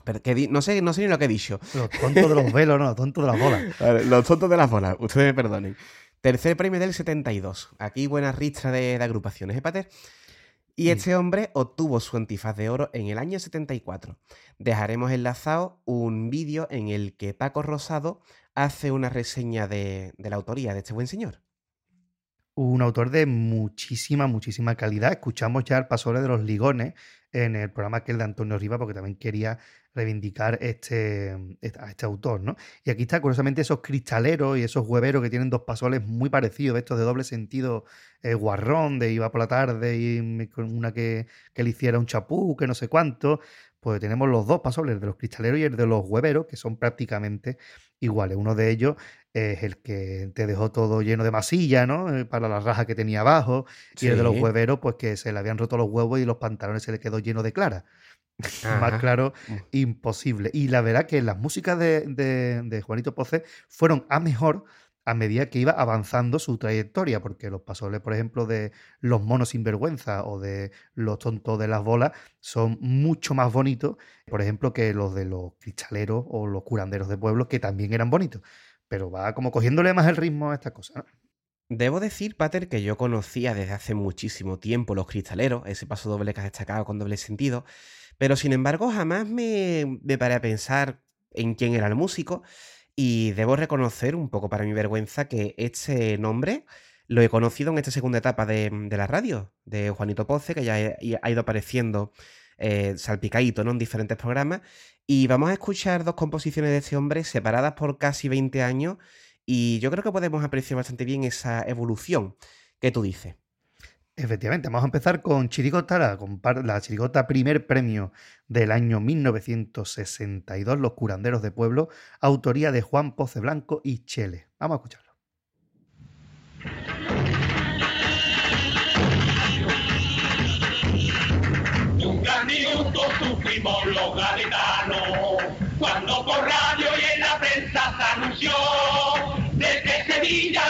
Pero que no, sé, no sé ni lo que he dicho. Los tontos de los velos, no, los tontos de las bolas. Vale, los tontos de las bolas, ustedes me perdonen. Tercer premio del 72. Aquí buena ristra de, de agrupaciones, ¿eh, Pater? Y Sí. este hombre obtuvo su antifaz de oro en el año 74. Dejaremos enlazado un vídeo en el que Paco Rosado hace una reseña de, de la autoría de este buen señor. Un autor de muchísima, muchísima calidad. Escuchamos ya el pasole de los ligones en el programa aquel de Antonio Riva, porque también quería reivindicar este, a este autor, ¿no? Y aquí está, curiosamente, esos cristaleros y esos hueveros que tienen dos pasoles muy parecidos, estos de doble sentido, eh, guarrón, de iba por la tarde y con una que, que le hiciera un chapú, que no sé cuánto. Pues tenemos los dos pasoles, el de los cristaleros y el de los hueveros, que son prácticamente iguales. Uno de ellos es el que te dejó todo lleno de masilla, ¿no? Eh, Para la raja que tenía abajo. Y el de los hueveros, pues que se le habían roto los huevos y los pantalones se le quedó lleno de clara. Más claro, Mm. imposible. Y la verdad que las músicas de, de- de Juanito Poce fueron a mejor a medida que iba avanzando su trayectoria, porque los pasoles, por ejemplo, de Los monos sinvergüenza o de Los tontos de las bolas son mucho más bonitos, por ejemplo, que los de los cristaleros o los curanderos de pueblo, que también eran bonitos. Pero va como cogiéndole más el ritmo a esta cosa. Debo decir, Pater, que yo conocía desde hace muchísimo tiempo los cristaleros, ese paso doble que has destacado con doble sentido, pero sin embargo jamás me, me paré a pensar en quién era el músico y debo reconocer, un poco para mi vergüenza, que este nombre lo he conocido en esta segunda etapa de, de la radio, de Juanito Poce, que ya ha ido apareciendo eh, salpicadito ¿no? en diferentes programas, y vamos a escuchar dos composiciones de este hombre separadas por casi 20 años y yo creo que podemos apreciar bastante bien esa evolución que tú dices. Efectivamente, vamos a empezar con Chirigota, la, la Chirigota primer premio del año 1962, Los Curanderos de Pueblo, autoría de Juan Poce Blanco y Chele. Vamos a escucharlo. Un gran minuto sufrimos los gaditanos cuando por radio y en la prensa se anunció de que Sevilla,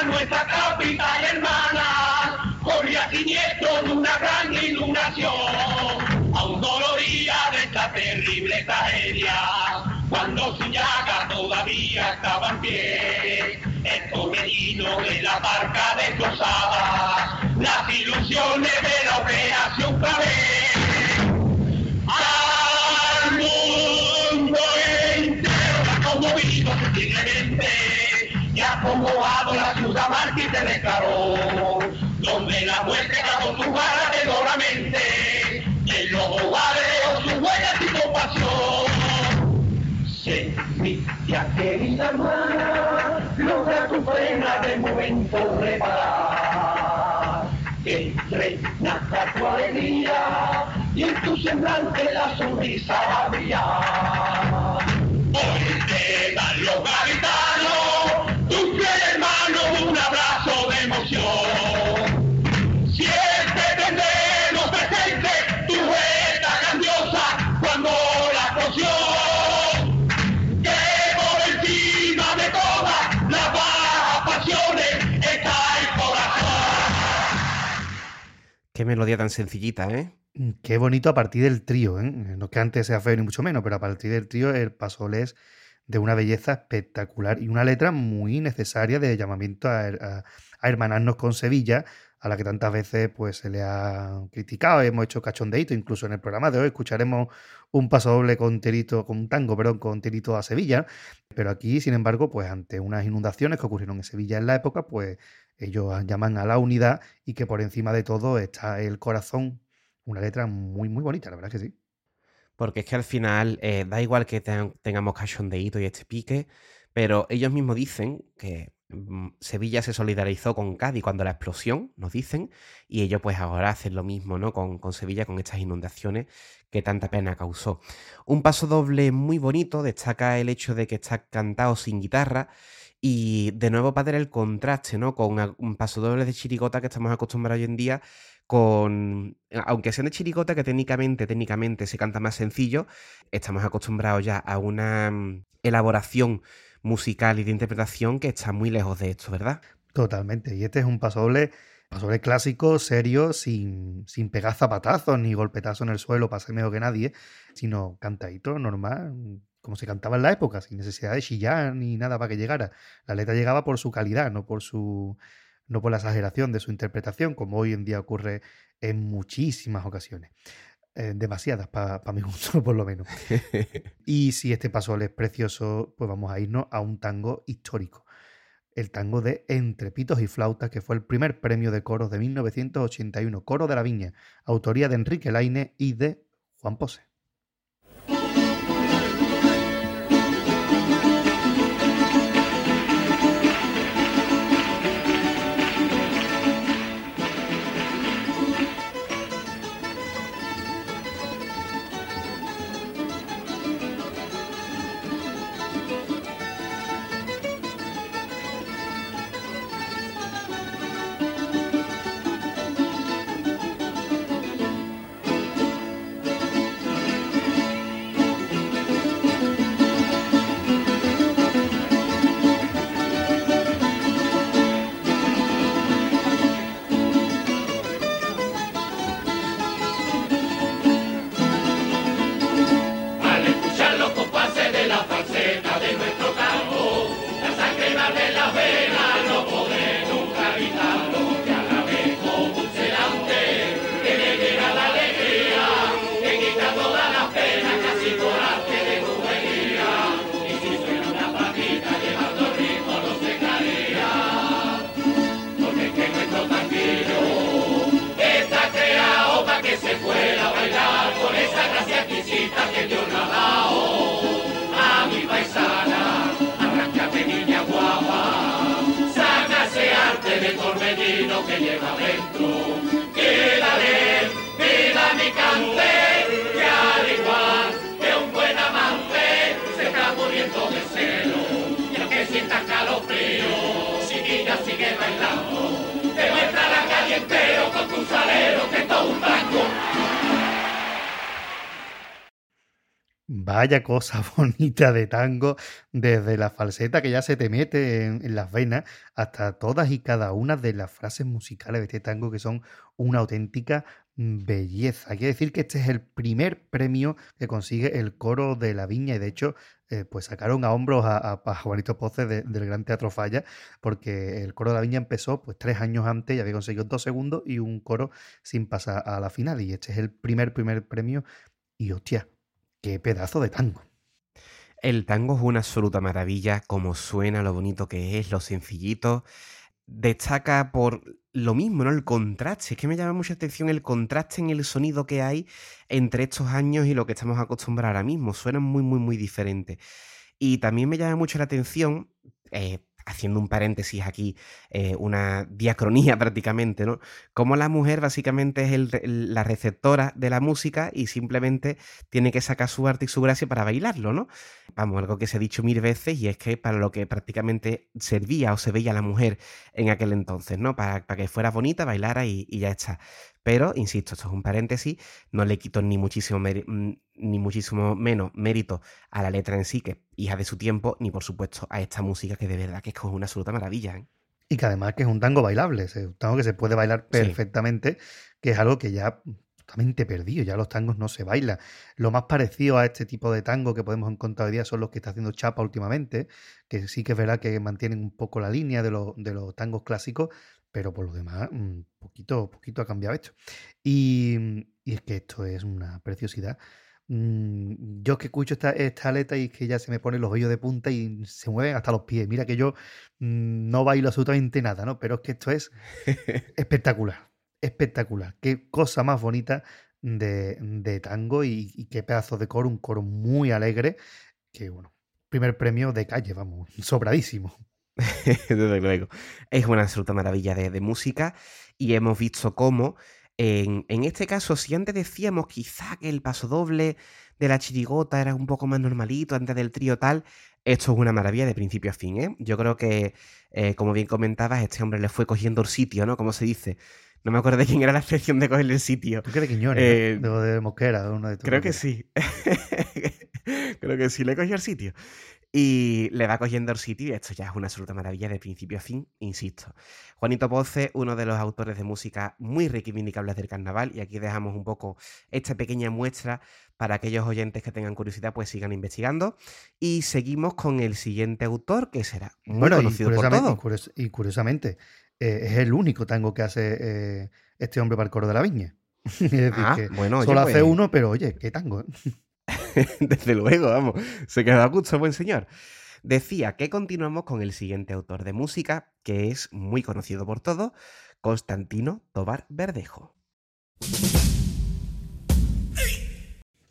tragedia cuando su llaga todavía estaba en pie. El torbellino de la barca destrozada, las ilusiones de la operación clave. Al mundo entero ha conmovido sensiblemente y ha la ciudad mártir se declaró, donde la muerte clavó su vara doloramente, en y compasión. Sevilla, querida hermana, logra tu pena de momento reparar. Que renaza tu alegría y en tu semblante la sonrisa brilla. Hoy te dan los gaditanos, Qué melodía tan sencillita, ¿eh? Mm, Qué bonito a partir del trío, ¿eh? No que antes sea feo ni mucho menos, pero a partir del trío el pasole es de una belleza espectacular y una letra muy necesaria de llamamiento a hermanarnos con Sevilla, a la que tantas veces pues se le ha criticado, hemos hecho cachondeito, incluso en el programa de hoy escucharemos un paso doble con Terito, con un tango, perdón, con Terito a Sevilla, pero aquí, sin embargo, pues ante unas inundaciones que ocurrieron en Sevilla en la época, pues ellos llaman a la unidad y que por encima de todo está el corazón, una letra muy, muy bonita, la verdad que sí. Porque es que al final eh, da igual que ten- tengamos cachondeíto y este pique, pero ellos mismos dicen que mm, Sevilla se solidarizó con Cádiz cuando la explosión, nos dicen, y ellos pues ahora hacen lo mismo, ¿no? Con, con Sevilla, con estas inundaciones que tanta pena causó. Un paso doble muy bonito, destaca el hecho de que está cantado sin guitarra y de nuevo para el contraste, ¿no? Con un paso doble de chirigota que estamos acostumbrados hoy en día con, aunque sean de chirigota, que técnicamente, técnicamente se canta más sencillo, estamos acostumbrados ya a una mm, elaboración musical y de interpretación que está muy lejos de esto, ¿verdad? Totalmente. Y este es un pasodoble, pasodoble clásico, serio, sin, sin pegar zapatazos ni golpetazos en el suelo para ser mejor que nadie, sino cantadito, normal, como se cantaba en la época, sin necesidad de chillar ni nada para que llegara. La letra llegaba por su calidad, no por su no por la exageración de su interpretación, como hoy en día ocurre en muchísimas ocasiones. Eh, demasiadas, para mi gusto, por lo menos. Y si este paso es precioso, pues vamos a irnos a un tango histórico. El tango de Entre Pitos y Flautas, que fue el primer premio de coros de 1981, Coro de la Viña, autoría de Enrique Laine y de Juan Pose. Cosa bonita de tango, desde la falseta que ya se te mete en, las venas, hasta todas y cada una de las frases musicales de este tango que son una auténtica mm, belleza. Hay que decir que este es el primer premio que consigue el coro de la viña y de hecho eh, pues sacaron a hombros a, Juanito Poce de- del Gran Teatro Falla porque el coro de la viña empezó pues tres años antes y había conseguido dos segundos y un coro sin pasar a la final y este es el primer primer premio y hostia, qué pedazo de tango. El tango es una absoluta maravilla, como suena, lo bonito que es, lo sencillito. Destaca por lo mismo, ¿no? El contraste. Es que me llama mucha atención el contraste en el sonido que hay entre estos años y lo que estamos acostumbrados ahora mismo. Suenan muy, muy, muy diferentes. Y también me llama mucho la atención, eh, haciendo un paréntesis aquí, eh, una diacronía prácticamente, ¿no? Como la mujer básicamente es el la receptora de la música y simplemente tiene que sacar su arte y su gracia para bailarlo, ¿no? Vamos, algo que se ha dicho mil veces y es que para lo que prácticamente servía o se veía la mujer en aquel entonces, ¿no? Para, para que fuera bonita, bailara y, y ya está. Pero, insisto, esto es un paréntesis, no le quito ni muchísimo, mm, ni muchísimo menos mérito a la letra en sí, que es hija de su tiempo, ni por supuesto a esta música que de verdad que es como una absoluta maravilla. ¿eh? Y que además que es un tango bailable, es un tango que se puede bailar Sí. perfectamente, que es algo que ya totalmente perdido, ya los tangos no se bailan. Lo más parecido a este tipo de tango que podemos encontrar hoy día son los que está haciendo Chapa últimamente, que sí que es verdad que mantienen un poco la línea de los tangos clásicos, pero por lo demás, mm, poquito, poquito ha cambiado esto. Y, y es que esto es una preciosidad. Mm, Yo que escucho esta, esta letra y es que ya se me ponen los vellos de punta y se mueven hasta los pies. Mira que yo mm, no bailo absolutamente nada, ¿no? Pero es que esto es espectacular, espectacular. Qué cosa más bonita de, de tango y, y qué pedazo de coro, un coro muy alegre, que bueno, primer premio de calle, vamos, sobradísimo. Desde luego. Es una absoluta maravilla de, de música y hemos visto cómo, en, en este caso, si antes decíamos quizá que el paso doble de la chirigota era un poco más normalito antes del trío tal, esto es una maravilla de principio a fin, ¿eh? Yo creo que, eh, como bien comentabas, este hombre le fue cogiendo el sitio, ¿no? Como se dice. No me acuerdo de quién era la expresión de cogerle el sitio. Tú que Quiñones, Eh, de, de Mosquera, uno de Creo que sí. Creo que sí, le cogió el sitio. Y le va cogiendo el sitio y esto ya es una absoluta maravilla de principio a fin, insisto. Juanito Poce, uno de los autores de música muy reivindicables del carnaval, y aquí dejamos un poco esta pequeña muestra para aquellos oyentes que tengan curiosidad, pues sigan investigando. Y seguimos con el siguiente autor, que será muy Bueno, y conocido por y todos. curios- y curiosamente, eh, es el único tango que hace eh, este hombre para el coro de la viña. es decir, Ah, que bueno, oye, solo hace pues, uno, pero oye, qué tango. Desde luego, vamos, se quedó a gusto buen señor. Decía que continuamos con el siguiente autor de música, que es muy conocido por todos, Constantino Tobar Verdejo.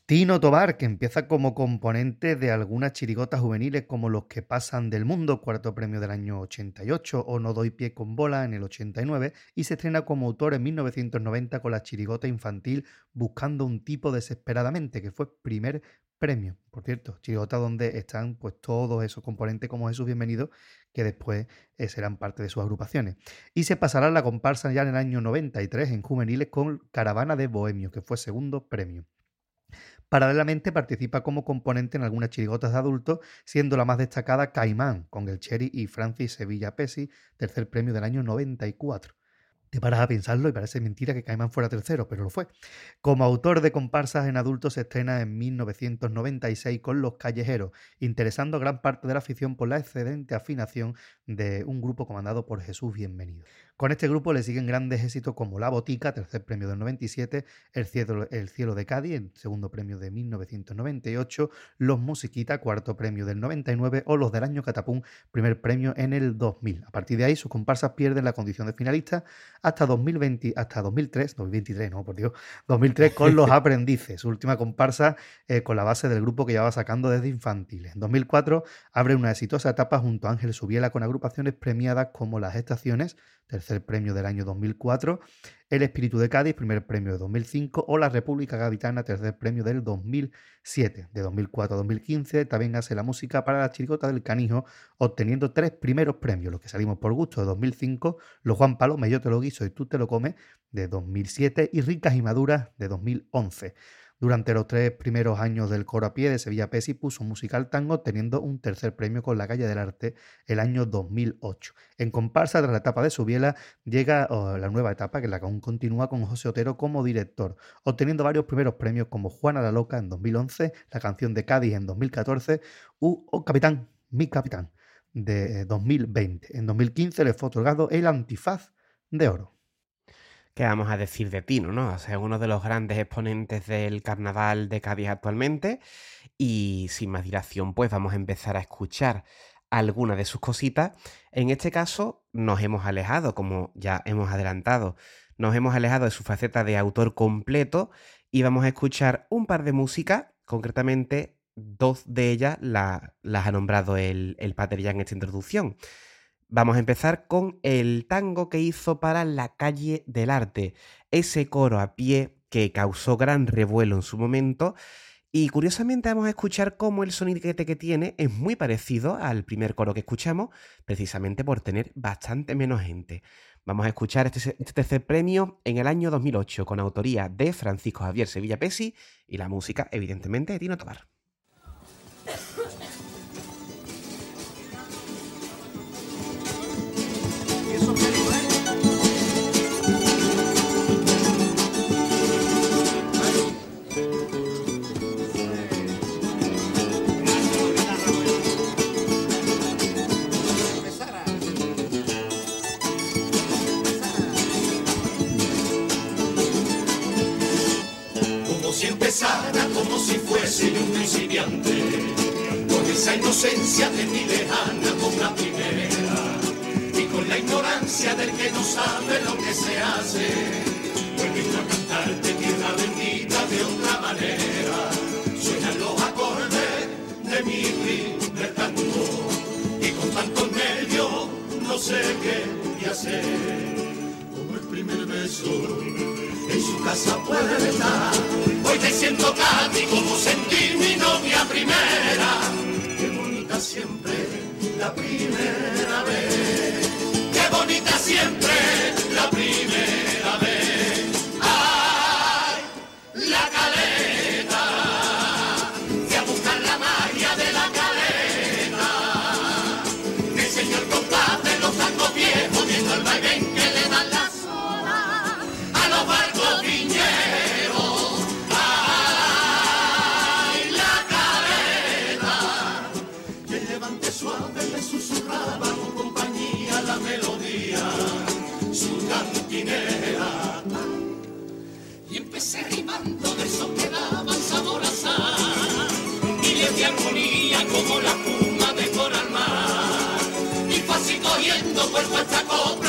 Tino Tobar, que empieza como componente de algunas chirigotas juveniles como Los que pasan del mundo, cuarto premio del año 88, o No doy pie con bola en el 89, y se estrena como autor en 1990 con la chirigota infantil Buscando un tipo desesperadamente, que fue primer premio. Por cierto, chirigota donde están pues todos esos componentes como Jesús Bienvenido, que después eh, serán parte de sus agrupaciones. Y se pasará la comparsa ya en el año 93 en juveniles con Caravana de Bohemio, que fue segundo premio. Paralelamente participa como componente en algunas chirigotas de adultos, siendo la más destacada Caimán, con el Cherry y Francis Sevilla Pesi, tercer premio del año 94. Te paras a pensarlo y parece mentira que Caimán fuera tercero, pero lo fue. Como autor de comparsas en adultos se estrena en 1996 con Los Callejeros, interesando gran parte de la afición por la excelente afinación de un grupo comandado por Jesús Bienvenido. Con este grupo le siguen grandes éxitos como La Botica, tercer premio del 97, El Cielo, El Cielo de Cádiz, el segundo premio de 1998, Los Musiquita, cuarto premio del 99 o Los del Año Catapum, primer premio en el 2000. A partir de ahí sus comparsas pierden la condición de finalista hasta 2020, hasta 2003, 2023, no, por Dios, 2003 con Los Aprendices, su última comparsa eh, con la base del grupo que llevaba sacando desde infantiles. En 2004 abre una exitosa etapa junto a Ángel Subiela con agrupaciones premiadas como Las Estaciones, tercer premio del año 2004, El Espíritu de Cádiz, primer premio de 2005, o La República Gaditana, tercer premio del 2007. De 2004 a 2015 también hace la música para la chirigota del canijo, obteniendo tres primeros premios, los que salimos por gusto de 2005, Los Juan Palome, Yo te lo guiso y tú te lo comes, de 2007, y Ricas y Maduras, de 2011. Durante los tres primeros años del coro a pie de Sevilla Pesi puso música al tango, obteniendo un tercer premio con la Calle del Arte el año 2008. En comparsa, tras la etapa de Subiela, llega la nueva etapa, que la aún continúa con José Otero como director, obteniendo varios primeros premios como Juana la Loca en 2011, la canción de Cádiz en 2014 u Oh Capitán, mi Capitán de eh, 2020. En 2015 le fue otorgado el Antifaz de Oro. ¿Qué vamos a decir de Tino, no? Sea, uno de los grandes exponentes del carnaval de Cádiz actualmente. Y sin más dilación, pues vamos a empezar a escuchar algunas de sus cositas. En este caso, nos hemos alejado, como ya hemos adelantado, nos hemos alejado de su faceta de autor completo y vamos a escuchar un par de músicas, concretamente dos de ellas la- las ha nombrado el, el Pater ya en esta introducción. Vamos a empezar con el tango que hizo para la calle del arte, ese coro a pie que causó gran revuelo en su momento. Y curiosamente vamos a escuchar cómo el soniquete que tiene es muy parecido al primer coro que escuchamos, precisamente por tener bastante menos gente. Vamos a escuchar este, este tercer premio en el año 2008 con autoría de Francisco Javier Sevilla Pesi y la música, evidentemente, de Tino Tobar. Principiante, con esa inocencia de mi lejana con la primera, y con la ignorancia del que no sabe lo que se hace, vuelvo a cantarte tierra bendita de otra manera, suenan los acordes de mi primer canto, y con tantos nervios no sé qué hacer, como el primer beso en su casa puede estar. Hoy te siento Katy como sentí mi novia primera. Qué bonita siempre la primera vez. Qué bonita siempre la primera vez. Ay, la caleta. Fui a buscar la magia de la caleta. El compás de los tangos viejos viendo el vaivén armonía como la puma de coral mar. Y fue así cogiendo cuerpo esta copla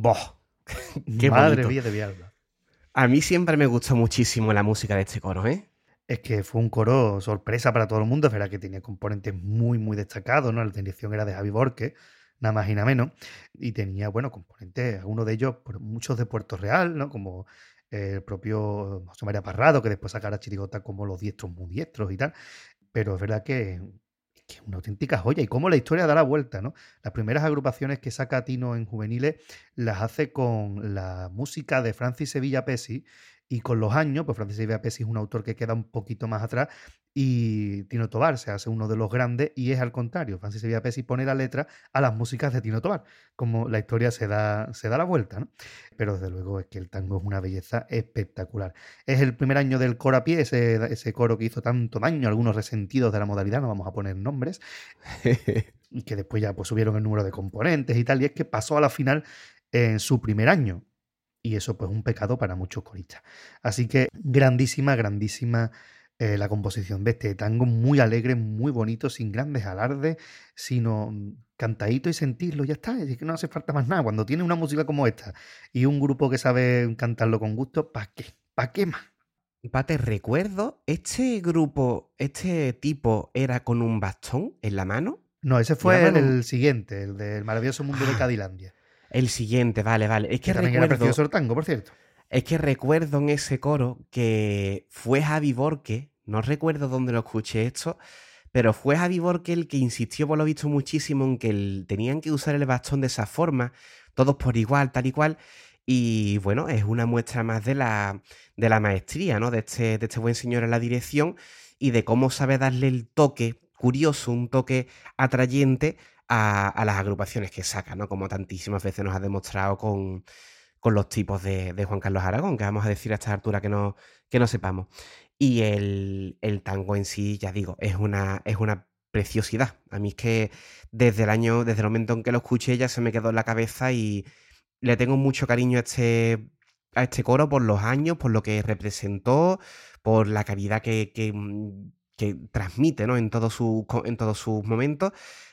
Boh. Qué Madre mía de mi alma. A mí siempre me gustó muchísimo la música de este coro, ¿eh? Es que fue un coro sorpresa para todo el mundo. Es verdad que tenía componentes muy, muy destacados, ¿no? La dirección era de Javi Borque, nada más y nada menos. Y tenía, bueno, componentes, algunos de ellos, muchos de Puerto Real, ¿no? Como el propio José María Parrado, que después sacara Chirigota como Los Diestros Muy Diestros y tal. Pero es verdad que, una auténtica joya. Y cómo la historia da la vuelta, ¿no? Las primeras agrupaciones que saca Tino en juveniles las hace con la música de Francis Sevilla Pesci y con los años, pues Francis Sevilla Pesci es un autor que queda un poquito más atrás y Tino Tobar se hace uno de los grandes y es al contrario. Francis Sevilla Pesci pone la letra a las músicas de Tino Tobar, como la historia se da, se da la vuelta, ¿no? Pero desde luego es que el tango es una belleza espectacular. Es el primer año del coro a pie, ese, ese coro que hizo tanto daño a algunos resentidos de la modalidad, no vamos a poner nombres, y que después ya pues subieron el número de componentes y tal, y es que pasó a la final en su primer año. Y eso pues un pecado para muchos coristas. Así que grandísima, grandísima eh, la composición de este tango, muy alegre, muy bonito, sin grandes alardes, sino mm, cantadito y sentirlo, ya está, es que no hace falta más nada. Cuando tiene una música como esta y un grupo que sabe cantarlo con gusto, ¿para qué? ¿Para qué más? Pate, recuerdo, ¿este grupo, este tipo era con un bastón en la mano? No, ese fue el, siguiente, el del maravilloso mundo de Ah, Cadilandia. El siguiente, vale, vale. Es Que que también era recuerdo, precioso el tango, por cierto. es que recuerdo en ese coro que fue Javi Borque, no recuerdo dónde lo escuché esto, pero fue Javi Borque el que insistió por lo visto muchísimo en que tenían que usar el bastón de esa forma, todos por igual, tal y cual. Y bueno, es una muestra más de la, de la maestría, ¿no? De este, de este buen señor en la dirección y de cómo sabe darle el toque curioso, un toque atrayente a, a las agrupaciones que saca, ¿no? Como tantísimas veces nos ha demostrado con, con los tipos de, de Juan Carlos Aragón, que vamos a decir a esta altura que no, que no sepamos. Y el, el tango en sí, ya digo, es una, es una preciosidad. A mí es que desde el año, desde el momento en que lo escuché ya se me quedó en la cabeza y le tengo mucho cariño a este, a este coro por los años, por lo que representó, por la calidad que, mm, que transmite ¿no? en, todos sus co- en todos sus momentos.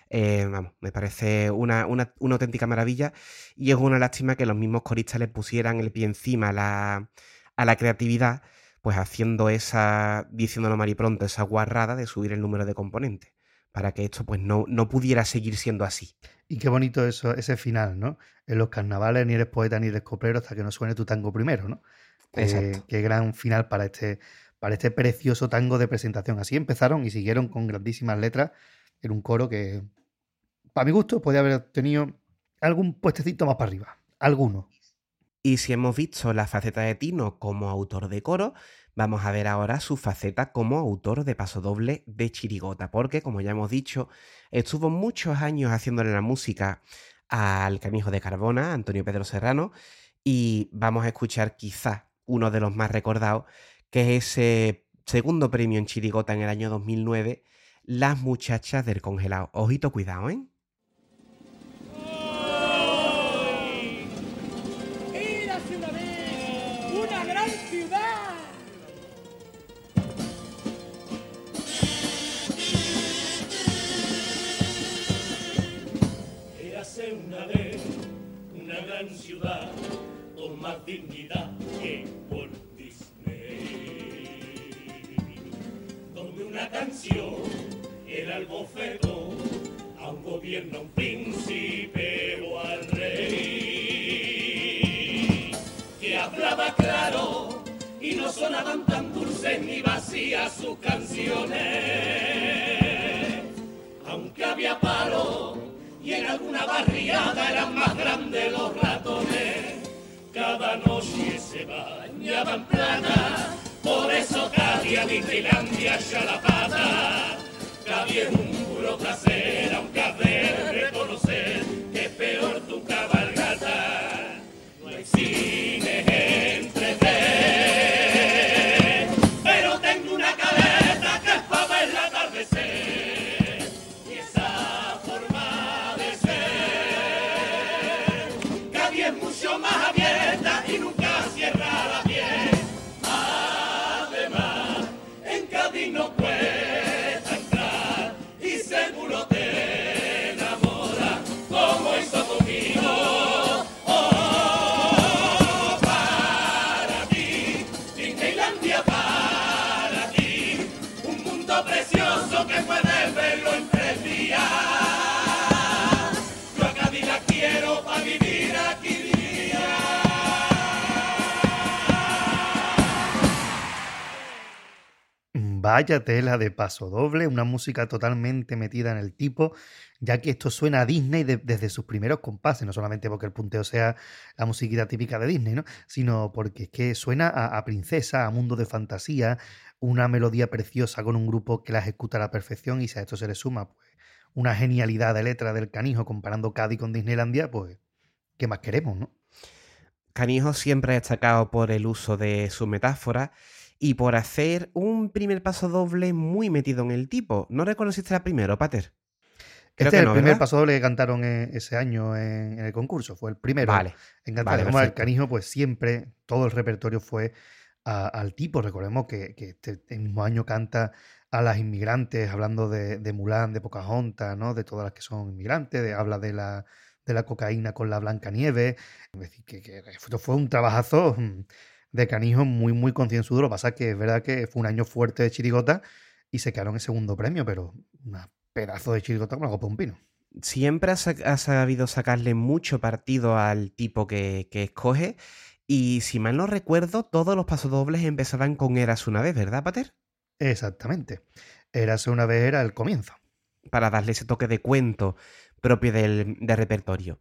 Eh, vamos, me parece una, una- una auténtica maravilla y es una lástima que los mismos coristas le pusieran el pie encima a la, a la creatividad, pues haciendo esa, diciéndolo mal y pronto, esa guarrada de subir el número de componentes, para que esto pues no, no pudiera seguir siendo así. Y qué bonito eso, ese final, ¿no? En los carnavales ni eres poeta ni eres coplero hasta que no suene tu tango primero, ¿no? Qué- Exacto. Qué, gran final para este, para este precioso tango de presentación. Así empezaron y siguieron con grandísimas letras en un coro que, para mi gusto, podía haber tenido algún puestecito más para arriba. Alguno. Y si hemos visto la faceta de Tino como autor de coro, vamos a ver ahora su faceta como autor de pasodoble de chirigota, porque como ya hemos dicho, estuvo muchos años haciéndole la música al canijo de Carbona, Antonio Pedro Serrano, y vamos a escuchar quizá uno de los más recordados, que es ese segundo premio en chirigota en el año 2009, Las muchachas del congelado. Ojito, cuidado, ¿eh? Gran ciudad con más dignidad que Walt Disney, donde una canción era el bofetón a un gobierno, a un príncipe o al rey, que hablaba claro y no sonaban tan dulces ni vacías sus canciones. Aunque había palo y en alguna barriada eran más grandes los ratones. Cada noche se bañaban plata, por eso Cádiz a Disneylandia ya la pata. Es un puro trasero, aunque has de Vaya tela de paso doble, una música totalmente metida en el tipo, ya que esto suena a Disney de- desde sus primeros compases, no solamente porque el punteo sea la musiquita típica de Disney, ¿no? sino porque es que suena a, a princesa, a mundo de fantasía, una melodía preciosa con un grupo que la ejecuta a la perfección y si a esto se le suma pues, una genialidad de letra del canijo comparando Cádiz con Disneylandia, pues, ¿qué más queremos, no? Canijo siempre ha destacado por el uso de su metáfora y por hacer un primer paso doble muy metido en el tipo. ¿No reconociste la primero, Pater? Creo este que es el no, primer ¿verdad? paso doble que cantaron eh, ese año en, en el concurso, fue el primero. Vale. en cantar. vale, Como el perfecto. canijo, pues siempre todo el repertorio fue a- al tipo. Recordemos que, que este el mismo año canta a las inmigrantes, hablando de, de Mulan, de Pocahontas, ¿no? De todas las que son inmigrantes, de- habla de la, de la cocaína con la Blanca Nieve. Es decir, que, que esto fue un trabajazo mm, de canijo muy, muy concienzudo. Lo que pasa es que es verdad que fue un año fuerte de chirigota y se quedaron en segundo premio, pero un pedazo de chirigota con la copa de un pino. Siempre ha, sa- ha sabido sacarle mucho partido al tipo que, que escoge. Y si mal no recuerdo, todos los pasodobles empezaban con Eras una vez, ¿verdad, Pater? Exactamente. Érase una vez era el comienzo. Para darle ese toque de cuento propio del, repertorio.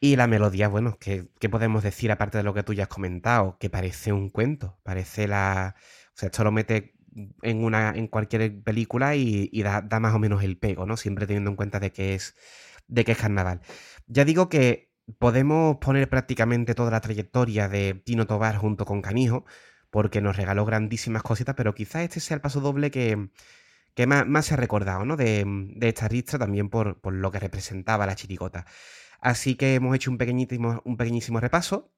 Y la melodía, bueno, ¿qué, podemos decir aparte de lo que tú ya has comentado? Que parece un cuento, parece la... O sea, esto lo mete en, una, en cualquier película y, y da, da más o menos el pego, ¿no? Siempre teniendo en cuenta de que es, de que es carnaval. Ya digo que podemos poner prácticamente toda la trayectoria de Tino Tobar junto con Canijo, porque nos regaló grandísimas cositas, pero quizás este sea el paso doble que, que más, se ha recordado, ¿no? De, de esta ristra también por, lo que representaba la chirigota. Así que hemos hecho un pequeñísimo, repaso.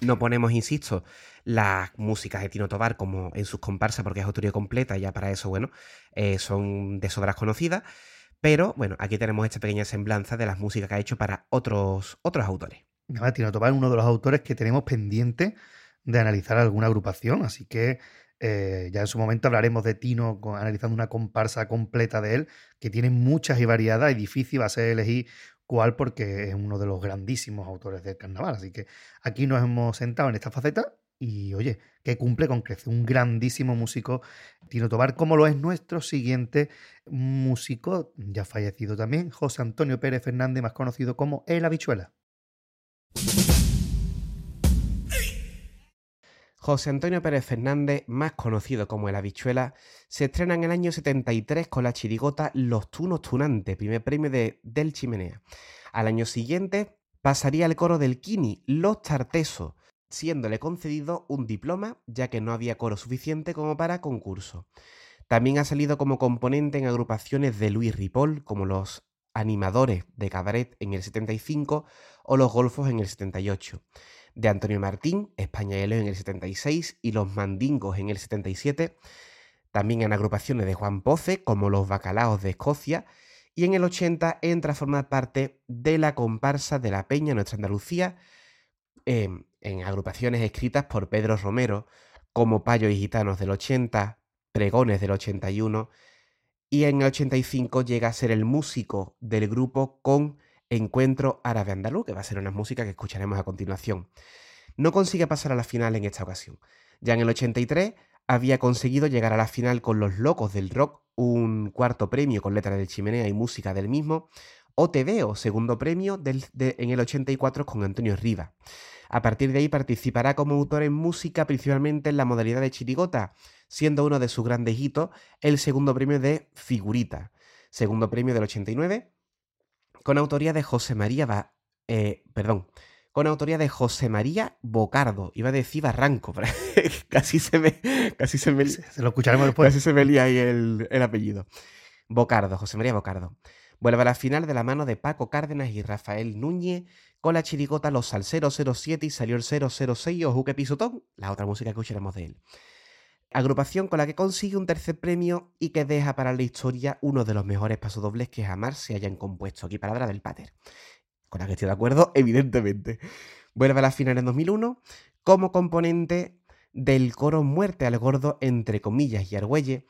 No ponemos, insisto, las músicas de Tino Tobar como en sus comparsas, porque es autoría completa, ya para eso, bueno, eh, son de sobras conocidas. Pero bueno, aquí tenemos esta pequeña semblanza de las músicas que ha hecho para otros, otros autores. Tino Tobar es uno de los autores que tenemos pendiente de analizar alguna agrupación, así que eh, ya en su momento hablaremos de Tino analizando una comparsa completa de él, que tiene muchas y variadas y difícil va a ser elegir cuál porque es uno de los grandísimos autores del carnaval. Así que aquí nos hemos sentado en esta faceta y oye, que cumple con crecer un grandísimo músico, Tino Tobar, como lo es nuestro siguiente músico, ya fallecido también, José Antonio Pérez Fernández, más conocido como El Habichuela. José Antonio Pérez Fernández, más conocido como el Habichuela, se estrena en el año 73 con la chirigota Los Tunos Tunantes, primer premio de, del Chimenea. Al año siguiente pasaría al coro del Kini, Los Tartesos, siéndole concedido un diploma, ya que no había coro suficiente como para concurso. También ha salido como componente en agrupaciones de Luis Ripoll, como los animadores de cabaret en el 75 o los golfos en el 78 de Antonio Martín, España en el 76 y Los Mandingos en el 77, también en agrupaciones de Juan Poce como Los Bacalaos de Escocia. Y en el 80 entra a formar parte de la comparsa de la Peña Nuestra Andalucía em, en agrupaciones escritas por Pedro Romero como Payo y Gitanos del 80, Pregones del 81 y en el 85 llega a ser el músico del grupo con Encuentro Árabe Andaluz, que va a ser una música que escucharemos a continuación. No consigue pasar a la final en esta ocasión. Ya en el 83 había conseguido llegar a la final con Los Locos del Rock, un cuarto premio con letra de chimenea y música del mismo, o Te Veo, segundo premio en el 84 con Antonio Riva. A partir de ahí participará como autor en música, principalmente en la modalidad de chirigota, siendo uno de sus grandes hitos el segundo premio de Figurita, segundo premio del 89 con autoría de José María eh, perdón, con autoría de José María Bocardo. Iba a decir Barranco, pero casi se me, casi se me, se, lo escucharemos después. Casi se me lía ahí el, el, apellido. Bocardo, José María Bocardo. Vuelve a la final de la mano de Paco Cárdenas y Rafael Núñez con la chirigota Los al 007 y salió el 006 o Juque Pisotón, la otra música que escucharemos de él agrupación con la que consigue un tercer premio y que deja para la historia uno de los mejores pasodobles que jamás se hayan compuesto. Aquí palabra del pater. Con la que estoy de acuerdo, evidentemente. Vuelve a la final en 2001 como componente del coro Muerte al Gordo, entre comillas, y Argüelle,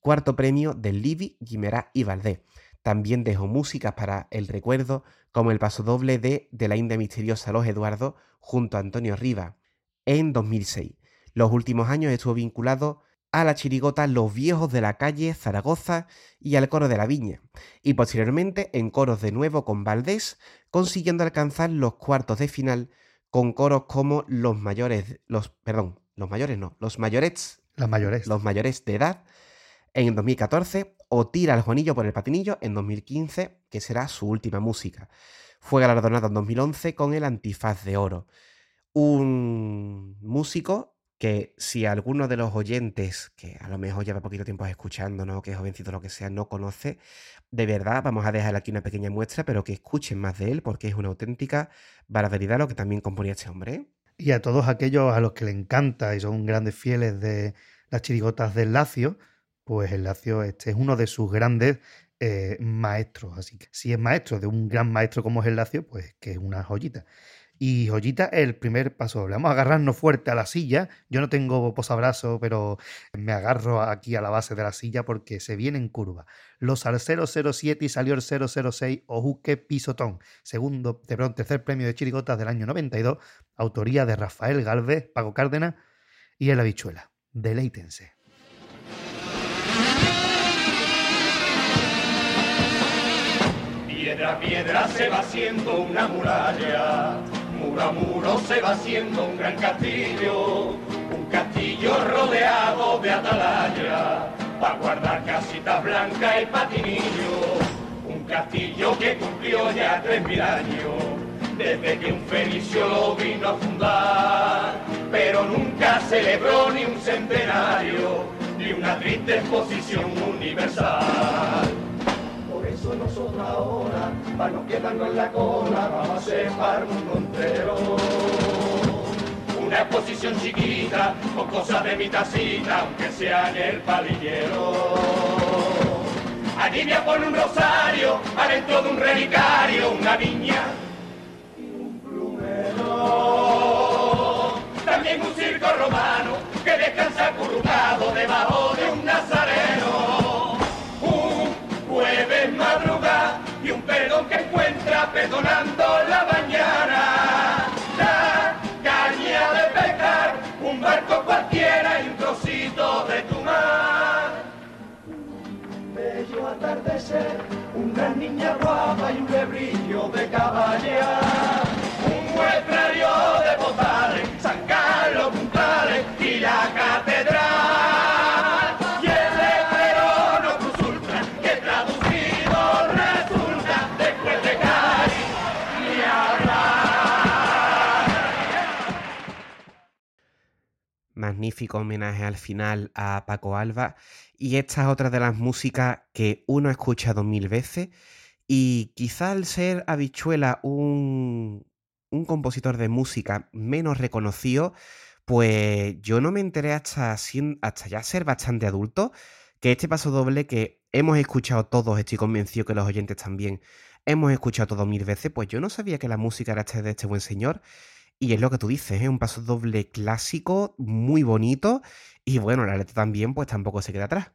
cuarto premio del Libi, Guimerá y Valdés. También dejó músicas para el recuerdo, como el pasodoble de De la India Misteriosa Los Eduardo, junto a Antonio Riva, en 2006. Los últimos años estuvo vinculado a la chirigota Los Viejos de la Calle Zaragoza y al coro de la Viña, y posteriormente en coros de nuevo con Valdés, consiguiendo alcanzar los cuartos de final con coros como Los Mayores, los, perdón, los mayores no, los mayorets, Las mayores. los mayores de edad en 2014 o Tira al Juanillo por el Patinillo en 2015, que será su última música. Fue galardonado en 2011 con el Antifaz de Oro. Un músico que si alguno de los oyentes, que a lo mejor lleva poquito tiempo escuchando, ¿no? que es jovencito lo que sea, no conoce, de verdad vamos a dejar aquí una pequeña muestra, pero que escuchen más de él porque es una auténtica barbaridad lo que también componía este hombre. ¿eh? Y a todos aquellos a los que le encanta y son grandes fieles de las chirigotas del Lacio, pues el Lacio este es uno de sus grandes eh, maestros. Así que si es maestro de un gran maestro como es el Lacio, pues que es una joyita. Y joyita, el primer paso. A agarrarnos fuerte a la silla. Yo no tengo posabrazo, pero me agarro aquí a la base de la silla porque se viene en curva. Los al 007 y salió el 006 Ojuque Pisotón. Segundo, pronto, tercer premio de chirigotas del año 92. Autoría de Rafael Galvez, Pago Cárdenas y El Habichuela. Deleítense. Piedra piedra se va haciendo una muralla muro a muro se va haciendo un gran castillo, un castillo rodeado de atalaya, para guardar casitas blancas y patinillo, un castillo que cumplió ya tres mil años, desde que un fenicio lo vino a fundar, pero nunca celebró ni un centenario, ni una triste exposición universal nosotros ahora, para no quedarnos en la cola, vamos a para un mundo entero. Una exposición chiquita, con cosas de mi tacita, aunque sea en el palillero. Me pone un rosario, adentro de un relicario, una viña y un plumero. También un circo romano que descansa acurrucado perdonando la mañana. La caña de pescar, un barco cualquiera y un trocito de tu mar. Bello atardecer, una niña guapa y un brillo de caballera. Un muestrario magnífico homenaje al final a Paco Alba. Y esta es otra de las músicas que uno ha escuchado mil veces. Y quizá al ser Habichuela un, un compositor de música menos reconocido, pues yo no me enteré hasta, hasta ya ser bastante adulto que este paso doble que hemos escuchado todos, estoy convencido que los oyentes también hemos escuchado todo mil veces, pues yo no sabía que la música era de este buen señor. Y es lo que tú dices, es un paso doble clásico, muy bonito. Y bueno, la letra también, pues tampoco se queda atrás.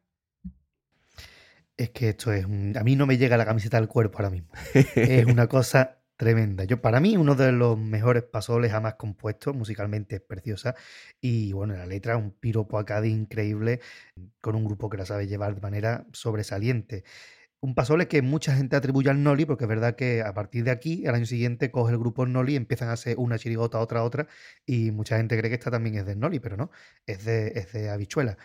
Es que esto es un... A mí no me llega la camiseta al cuerpo ahora mismo. Es una cosa tremenda. Yo, para mí, uno de los mejores pasoles jamás compuestos, musicalmente es preciosa. Y bueno, la letra, un piropo a Cádiz increíble, con un grupo que la sabe llevar de manera sobresaliente. Un pasole que mucha gente atribuye al Noli, porque es verdad que a partir de aquí, al año siguiente, coge el grupo Noli empiezan a hacer una chirigota, otra, otra, y mucha gente cree que esta también es del Noli, pero no, es de, es de Habichuela.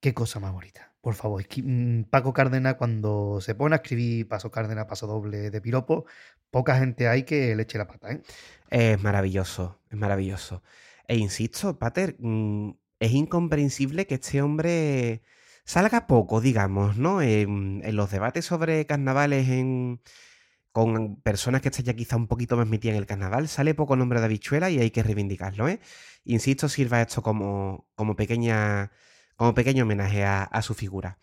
Qué cosa más bonita. Por favor, mm, Paco Cárdenas, cuando se pone a escribir paso Cárdenas, paso doble de piropo, poca gente hay que le eche la pata, ¿eh? Es maravilloso, es maravilloso. E insisto, Pater, mm, es incomprensible que este hombre salga poco, digamos, ¿no? En, los debates sobre carnavales con personas que están ya quizá un poquito más metidas en el carnaval, sale poco nombre de habichuela y hay que reivindicarlo, ¿eh? Insisto, sirva esto como, como, pequeña, como pequeño homenaje a, su figura.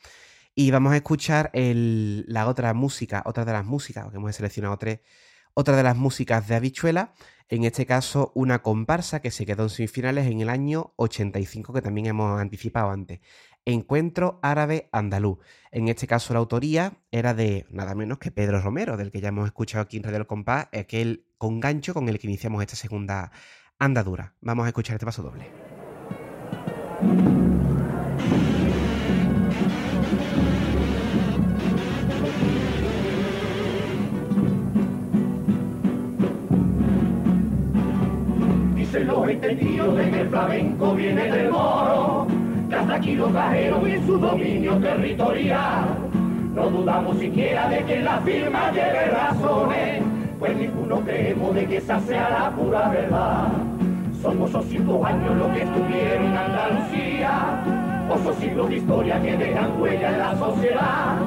Y vamos a escuchar la otra música, otra de las músicas, porque hemos seleccionado tres, otra de las músicas de Habichuela, en este caso una comparsa que se quedó en semifinales en el año 85, que también hemos anticipado antes. Encuentro Árabe Andaluz. En este caso la autoría era de nada menos que Pedro Romero, del que ya hemos escuchado aquí en Radio El Compás, aquel con gancho con el que iniciamos esta segunda andadura. Vamos a escuchar este paso doble. Dicen los entendidos de que el flamenco viene del moro, lo trajeron en su dominio territorial. No dudamos siquiera de que la firma lleve razones, pues ninguno creemos de que esa sea la pura verdad. Somos esos cinco años los que estuvieron en Andalucía, osos siglos de historia que dejan huella en la sociedad.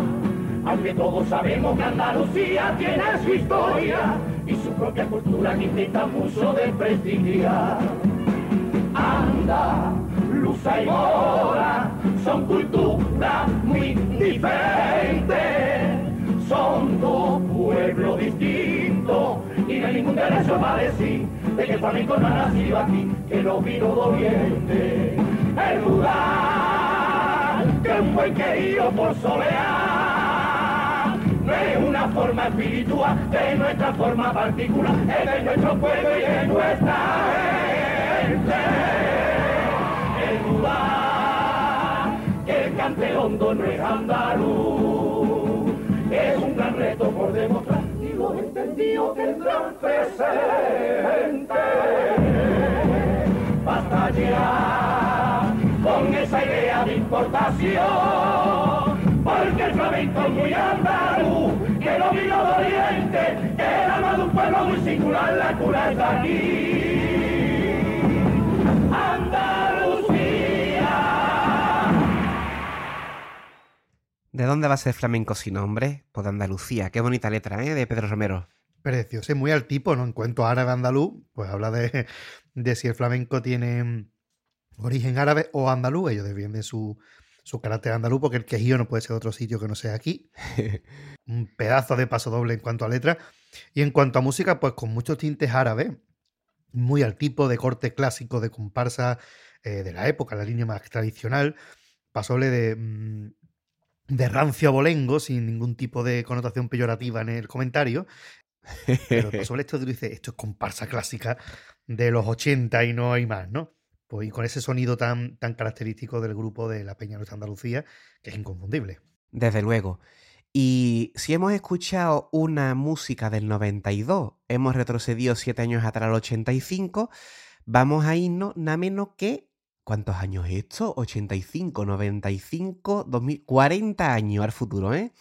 Aunque todos sabemos que Andalucía tiene su historia y su propia cultura que intenta mucho desprestigiar. Anda, Luza y Mora son culturas muy diferentes, son dos pueblos distintos y no hay ningún derecho para decir de que el flamenco no ha nacido aquí, que lo vino doliente. El lugar que un buen querido por solear no es una forma espiritual de nuestra forma particular, es de nuestro pueblo y de nuestra gente. Que el cante hondo no es andaluz, es un gran reto por demostrar y los entendidos tendrán presente. Basta ya con esa idea de importación, porque el flamenco es muy andaluz, que lo vino de oriente, que el alma de un pueblo muy singular, la cura está aquí. Andalucía. ¿De dónde va a ser flamenco sin nombre? Pues de Andalucía. Qué bonita letra, ¿eh? De Pedro Romero. Precioso, muy al tipo, ¿no? En cuanto a árabe andaluz, pues habla de, de si el flamenco tiene origen árabe o andaluz. Ellos defienden su, su carácter andaluz, porque el quejío no puede ser otro sitio que no sea aquí. Un pedazo de paso doble en cuanto a letra. Y en cuanto a música, pues con muchos tintes árabes, muy al tipo de corte clásico de comparsa eh, de la época, la línea más tradicional. Pasoble de, mm, de rancio abolengo, sin ningún tipo de connotación peyorativa en el comentario. Pero pasoble esto dice, esto es comparsa clásica de los 80 y no hay más, ¿no? Pues y con ese sonido tan, tan característico del grupo de la Peña Nuestra Andalucía, que es inconfundible. Desde luego. Y si hemos escuchado una música del 92, hemos retrocedido siete años atrás al 85, vamos a irnos nada menos que... ¿Cuántos años es esto? 85, 95, 2000... 40 años al futuro, ¿eh?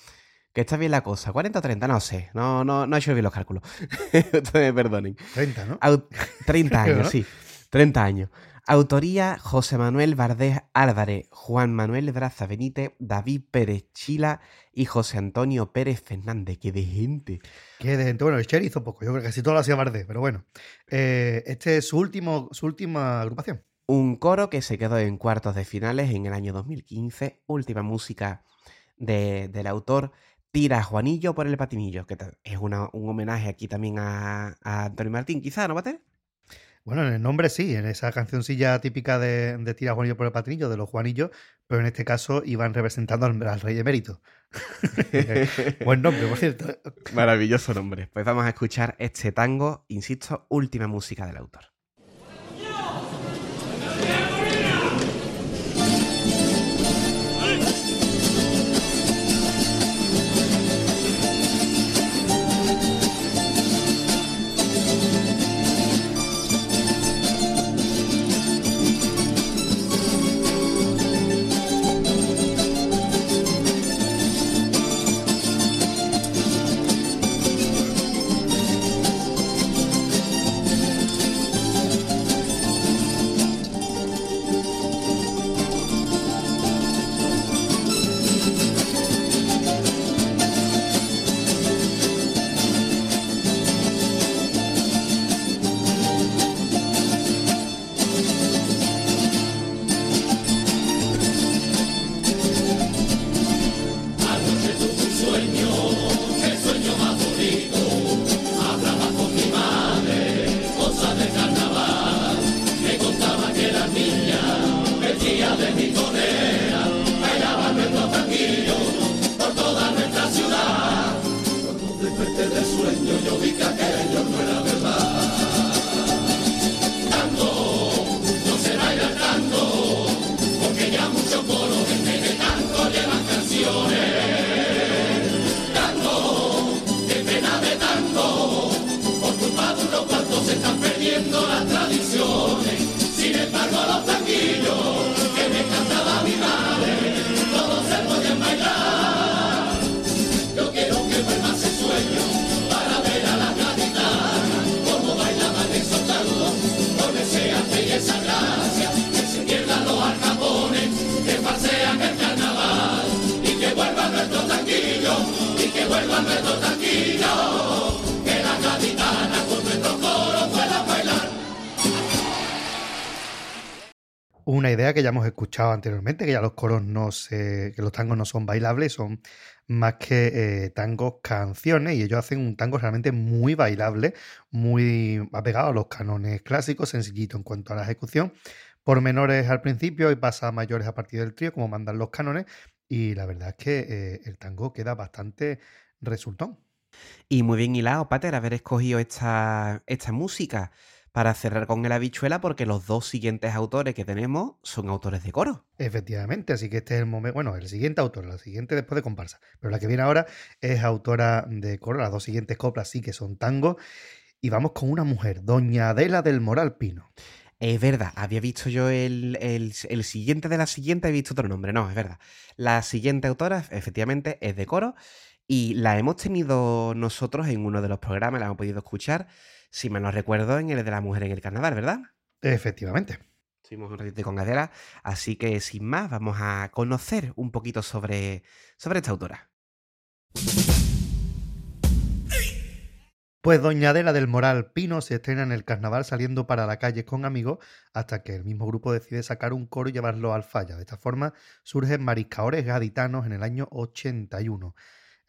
Que está bien la cosa. 40 o 30, no sé. No, no, no he hecho bien los cálculos. Ustedes me perdonen. 30, ¿no? Au- 30 Creo, años, ¿no? sí. 30 años. Autoría José Manuel Bardés Álvarez, Juan Manuel Braza Benítez, David Pérez Chila y José Antonio Pérez Fernández. ¡Qué de gente! Que de gente, bueno, el Cher hizo poco, yo creo que casi todo lo hacía Bardés, pero bueno. Eh, este es su, último, su última agrupación. Un coro que se quedó en cuartos de finales en el año 2015. Última música de- del autor. Tira Juanillo por el patinillo, que es una- un homenaje aquí también a, a Antonio Martín, quizá, ¿no, Pater? Bueno, en el nombre sí, en esa cancioncilla típica de, de Tira Juanillo por el Patrinillo, de los Juanillos, pero en este caso iban representando al, al rey emérito. Buen nombre, por cierto. Maravilloso nombre. Pues vamos a escuchar este tango, insisto, última música del autor. Ya hemos escuchado anteriormente, que ya los coros no se, que los tangos no son bailables, son más que eh, tangos canciones, y ellos hacen un tango realmente muy bailable, muy apegado a los cánones clásicos, sencillito en cuanto a la ejecución, por menores al principio y pasa a mayores a partir del trío, como mandan los cánones, y la verdad es que eh, el tango queda bastante resultón. Y muy bien hilado, Pater, haber escogido esta, esta música para cerrar con el habichuela, porque los dos siguientes autores que tenemos son autores de coro. Efectivamente, así que este es el momento, bueno, el siguiente autor, la siguiente después de comparsa, pero la que viene ahora es autora de coro, las dos siguientes coplas sí que son tango, y vamos con una mujer, doña Adela del Moral Pino. Es verdad, había visto yo el, el- el siguiente de la siguiente, he visto otro nombre, no, es verdad. La siguiente autora, efectivamente, es de coro y la hemos tenido nosotros en uno de los programas, la hemos podido escuchar, si me lo recuerdo, en el de la mujer en el carnaval, ¿verdad? Efectivamente. Estuvimos un ratito con Adela, así que sin más, vamos a conocer un poquito sobre, sobre esta autora. Pues Doña Adela del Moral Pino se estrena en el carnaval saliendo para la calle con amigos hasta que el mismo grupo decide sacar un coro y llevarlo al falla. De esta forma surgen mariscaores gaditanos en el año 81.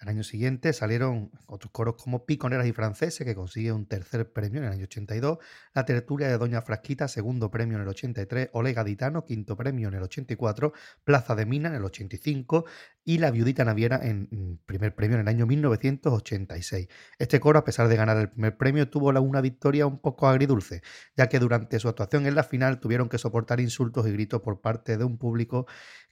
Al año siguiente salieron otros coros como Piconeras y Franceses, que consigue un tercer premio en el año 82, La Tertulia de Doña Frasquita, segundo premio en el 83, Ole Gaditano, quinto premio en el 84, Plaza de Mina en el 85 y La Viudita Naviera en mm, primer premio en el año 1986. Este coro, a pesar de ganar el primer premio, tuvo una victoria un poco agridulce, ya que durante su actuación en la final tuvieron que soportar insultos y gritos por parte de un público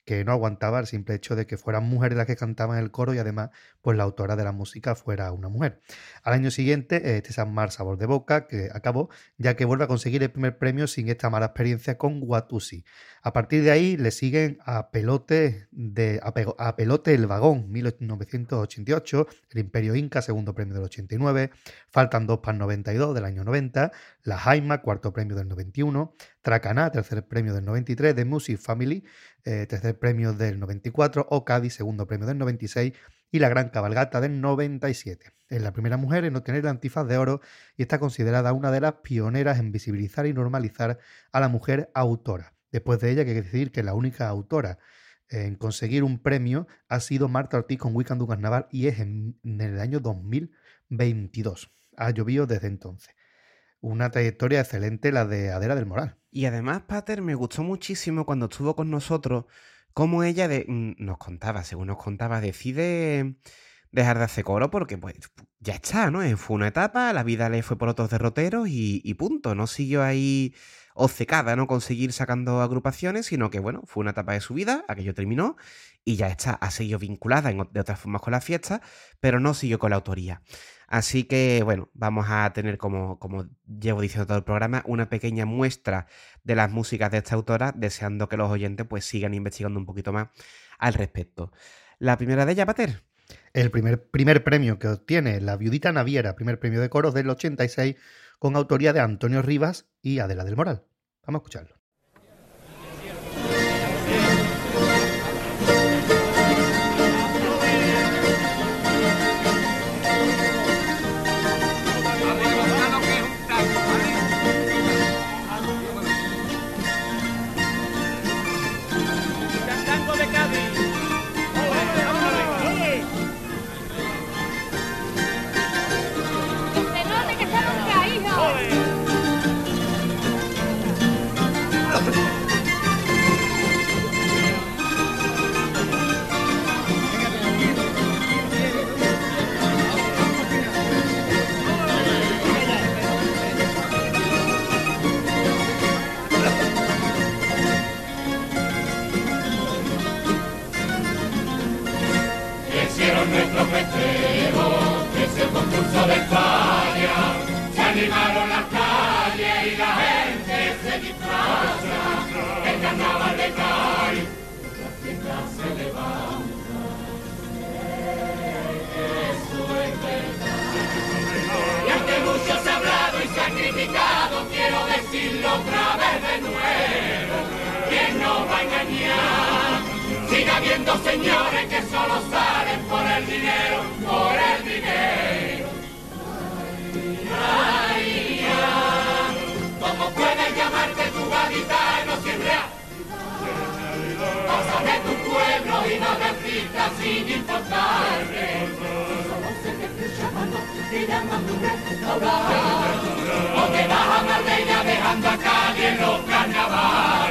que no aguantaba el simple hecho de que fueran mujeres las que cantaban el coro y además pues la autora de la música fuera una mujer. Al año siguiente, este San Mar Sabor de Boca, que acabó, ya que vuelve a conseguir el primer premio sin esta mala experiencia con Watusi. A partir de ahí le siguen a pelotes de, a a El Vagón, 1988, El Imperio Inca, segundo premio del 89, Faltan dos para el 92 del año 90, La Jaima, cuarto premio del 91, Tracaná, tercer premio del 93, The Music Family, eh, tercer premio del 94, Ocadi, segundo premio del 96 y La Gran Cabalgata del 97. Es la primera mujer en obtener el antifaz de oro y está considerada una de las pioneras en visibilizar y normalizar a la mujer autora. Después de ella, hay que decir que la única autora en conseguir un premio ha sido Marta Ortiz con Weekend un Carnaval y es en, en el año 2022. Ha llovido desde entonces. Una trayectoria excelente la de Adela del Moral. Y además, Pater, me gustó muchísimo cuando estuvo con nosotros, cómo ella de- mm, nos contaba, según nos contaba, decide dejar de hacer coro porque pues ya está, ¿no? Eh, Fue una etapa, la vida le fue por otros derroteros y, y punto. No siguió ahí obcecada, ¿no? Con seguir sacando agrupaciones, sino que, bueno, fue una etapa de su vida, aquello terminó y ya está, ha seguido vinculada en de otras formas con la fiesta, pero no siguió con la autoría. Así que, bueno, vamos a tener, como, como llevo diciendo todo el programa, una pequeña muestra de las músicas de esta autora, deseando que los oyentes pues sigan investigando un poquito más al respecto. La primera de ella, Pater. El primer, primer premio que obtiene la viudita Naviera, primer premio de coros del 86, con autoría de Antonio Rivas y Adela del Moral. Vamos a escucharlo. Habiendo señores que solo salen por el dinero, por el dinero. Ay, ay, ¿Cómo puedes llamarte tu gaditano si en Pasa de tu pueblo y no te fijas sin importarte? Solo se te escucha cuando te llaman tu. O te vas a Marbella dejando a Cádiz en los carnavales.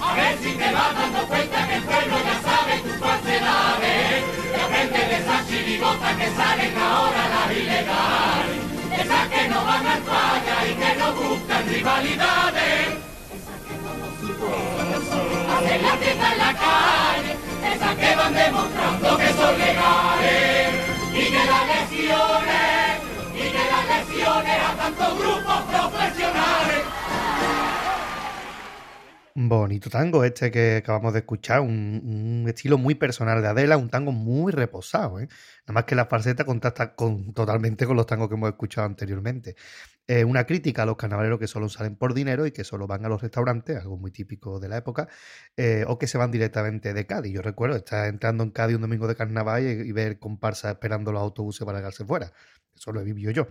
A ver si te vas dando cuenta que el pueblo ya sabe tus falsedades. Que aprende de esas chirigotas que salen ahora las ilegales. Esas que no van al falla y que no buscan rivalidades. Esas que como su pueblo hacen la fiesta en la calle. Esas que van demostrando que son legales. Y que las lesiones, y que las lesiones a tantos grupos profesionales. Bonito tango este que acabamos de escuchar, un, estilo muy personal de Adela, un tango muy reposado, ¿eh? Nada más que la falseta contrasta con, totalmente con los tangos que hemos escuchado anteriormente. Una crítica a los carnavaleros que solo salen por dinero y que solo van a los restaurantes, algo muy típico de la época, eh, o que se van directamente de Cádiz. Yo recuerdo estar entrando en Cádiz un domingo de carnaval y, y ver comparsa esperando los autobuses para llegarse fuera. Eso lo he vivido yo.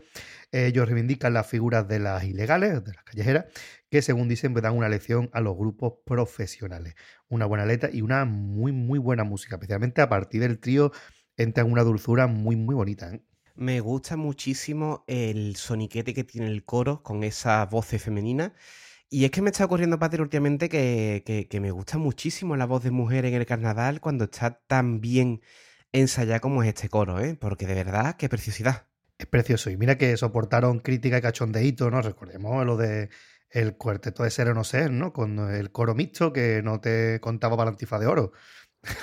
Ellos reivindican las figuras de las ilegales, de las callejeras, que según dicen pues, dan una lección a los grupos profesionales. Una buena letra y una muy, muy buena música, especialmente a partir del trío entra en una dulzura muy, muy bonita. ¿eh? Me gusta muchísimo el soniquete que tiene el coro con esa voz femenina. Y es que me está ocurriendo, Pater, últimamente que, que- que me gusta muchísimo la voz de mujer en el carnaval cuando está tan bien ensayada como es este coro, ¿eh? Porque de verdad, qué preciosidad. Es precioso. Y mira que soportaron crítica y cachondeíto, ¿no? Recordemos lo de el cuarteto de ser o no ser, ¿no? Con el coro mixto que no te contaba para la antifa de oro.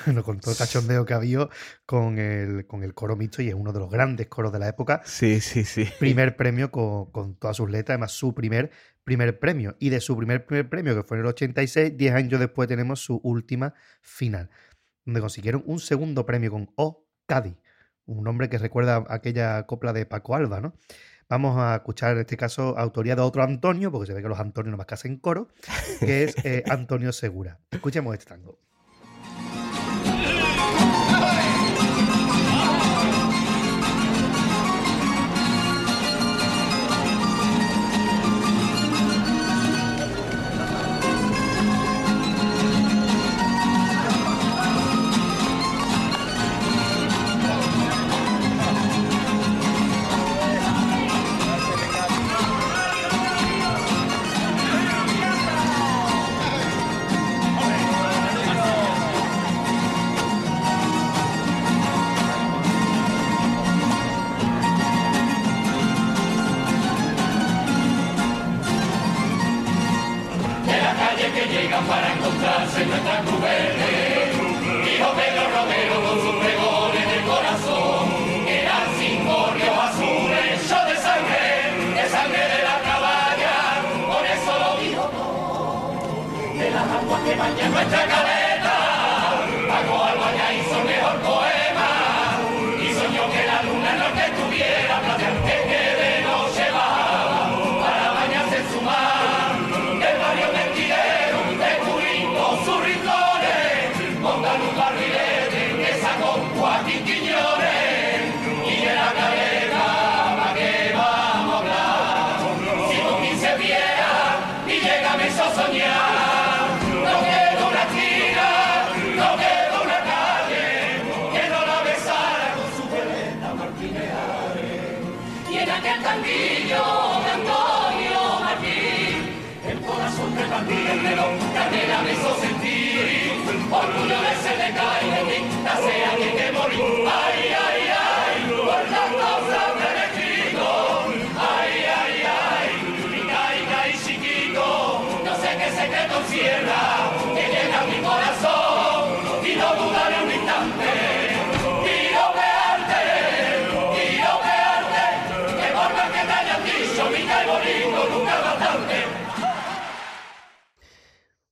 Bueno, con todo el cachondeo que había con el, con el coro mixto y es uno de los grandes coros de la época. Sí, sí, sí. Primer premio con, con todas sus letras, además su primer, primer premio. Y de su primer, primer premio, que fue en el 86, 10 años después tenemos su última final, donde consiguieron un segundo premio con O Cádiz, un nombre que recuerda a aquella copla de Paco Alba, ¿no? Vamos a escuchar en este caso autoría de otro Antonio, porque se ve que los Antonios no más que hacen coro, que es eh, Antonio Segura. Escuchemos este tango.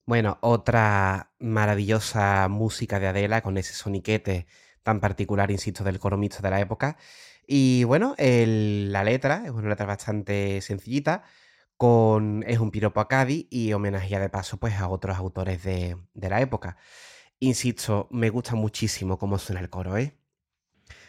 Bueno, otra maravillosa música de Adela con ese soniquete tan particular, insisto, del coro mixto de la época. Y bueno, la letra es una letra bastante sencillita, con, es un piropo a Cádiz y homenajea de paso pues, a otros autores de, de la época. Insisto, me gusta muchísimo cómo suena el coro, ¿eh?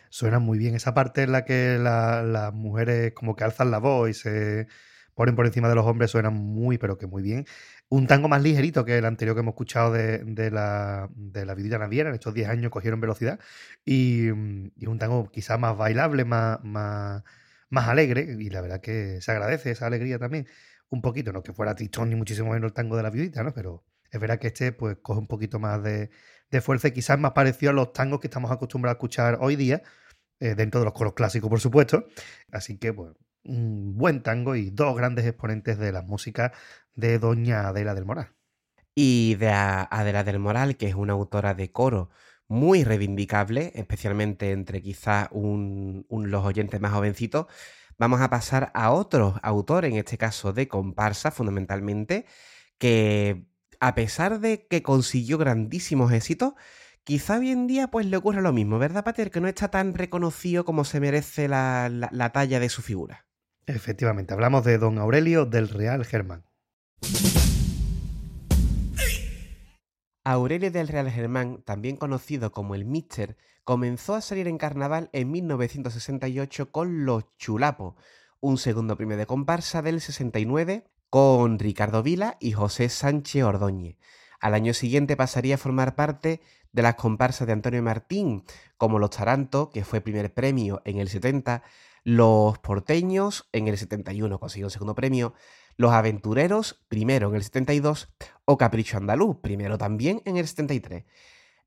Suena muy bien esa parte en la que la- las mujeres como que alzan la voz y se ponen por encima de los hombres, suena muy, pero que muy bien. Un tango más ligerito que el anterior que hemos escuchado de, de la, de la Vidita Naviera, en estos 10 años cogieron velocidad, y, y un tango quizá más bailable, más, más, más alegre, y la verdad que se agradece esa alegría también, un poquito, no que fuera tristón ni muchísimo menos el tango de la Vidita, ¿no? Pero es verdad que este pues coge un poquito más de, de fuerza y quizás más parecido a los tangos que estamos acostumbrados a escuchar hoy día, eh, dentro de los coros clásicos, por supuesto. Así que, pues, un buen tango y dos grandes exponentes de la música de Doña Adela del Moral. Y de Adela del Moral, que es una autora de coro muy reivindicable, especialmente entre quizás un- los oyentes más jovencitos, vamos a pasar a otro autor, en este caso de comparsa fundamentalmente, que a pesar de que consiguió grandísimos éxitos, quizá hoy en día pues le ocurre lo mismo, ¿verdad, Pater? Que no está tan reconocido como se merece la, la- la talla de su figura. Efectivamente, hablamos de Don Aurelio del Real Germán. Aurelio del Real Germán, también conocido como el Mister, comenzó a salir en carnaval en 1968 con Los Chulapos, un segundo premio de comparsa del 69 con Ricardo Vila y José Sánchez Ordóñez. Al año siguiente pasaría a formar parte de las comparsas de Antonio Martín, como Los Tarantos, que fue primer premio en el 70, Los Porteños en el 71 consiguió un segundo premio, Los Aventureros primero en el 72 o Capricho Andaluz, primero también en el 73.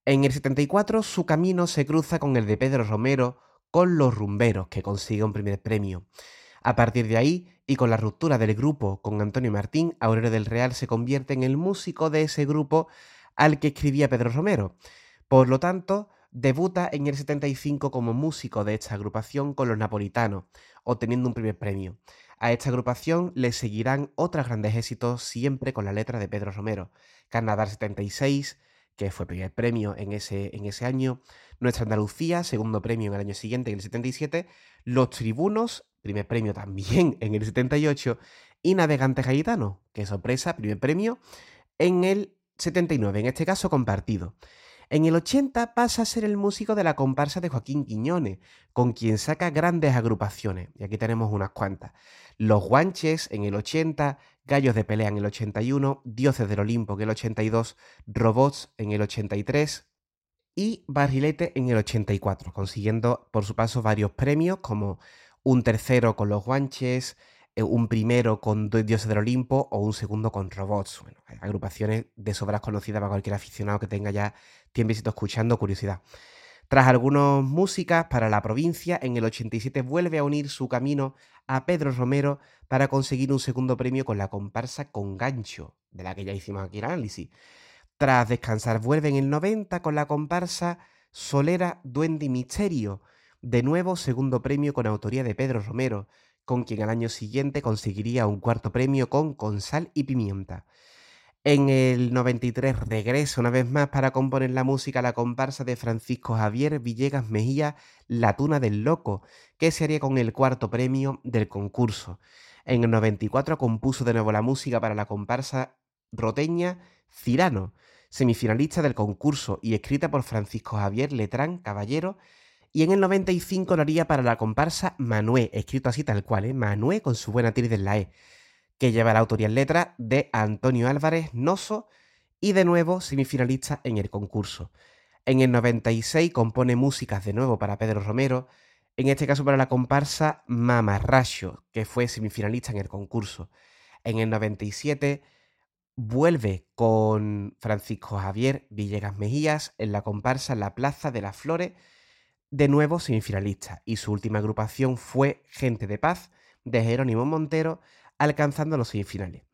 En el 74 su camino se cruza con el de Pedro Romero con Los Rumberos, que consigue un primer premio. A partir de ahí, y con la ruptura del grupo con Antonio Martín, Aurelio del Real se convierte en el músico de ese grupo al que escribía Pedro Romero. Por lo tanto, debuta en el 75 como músico de esta agrupación con los napolitanos, obteniendo un primer premio. A esta agrupación le seguirán otros grandes éxitos siempre con la letra de Pedro Romero. Carnaval 76, que fue primer premio en ese, en ese año. Nuestra Andalucía, segundo premio en el año siguiente, en el 77. Los Tribunos, primer premio también en el 78. Y Navegante Gaitano, que sorpresa, primer premio en el 79, en este caso compartido. En el 80 pasa a ser el músico de la comparsa de Joaquín Quiñones, con quien saca grandes agrupaciones, y aquí tenemos unas cuantas. Los Guanches en el 80, Gallos de Pelea en el 81, Dioses del Olimpo en el 82, Robots en el 83 y Barrilete en el 84, consiguiendo por su paso varios premios como un tercero con los Guanches, un primero con Dioses del Olimpo o un segundo con Robots. Bueno, agrupaciones de sobras conocidas para cualquier aficionado que tenga ya tiempecito escuchando curiosidad. Tras algunas músicas para la provincia, en el 87 vuelve a unir su camino a Pedro Romero para conseguir un segundo premio con la comparsa Con Gancho, de la que ya hicimos aquí el análisis. Tras descansar, vuelve en el 90 con la comparsa Solera Duende y Misterio, de nuevo segundo premio con autoría de Pedro Romero, con quien al año siguiente conseguiría un cuarto premio con Con Sal y Pimienta. En el 93 regresa una vez más para componer la música la comparsa de Francisco Javier Villegas Mejía, La Tuna del Loco, que se haría con el cuarto premio del concurso. En el 94 compuso de nuevo la música para la comparsa roteña Cirano, semifinalista del concurso y escrita por Francisco Javier Letrán Caballero. Y en el 95 lo haría para la comparsa Manué, escrito así tal cual, ¿eh? Manué con su buena tilde en la E que lleva la autoría en letra de Antonio Álvarez Noso y de nuevo semifinalista en el concurso. En el 96 compone músicas de nuevo para Pedro Romero, en este caso para la comparsa Mamarracho, que fue semifinalista en el concurso. En el 97 vuelve con Francisco Javier Villegas Mejías en la comparsa La Plaza de las Flores, de nuevo semifinalista, y su última agrupación fue Gente de Paz de Jerónimo Montero, alcanzando los semifinales.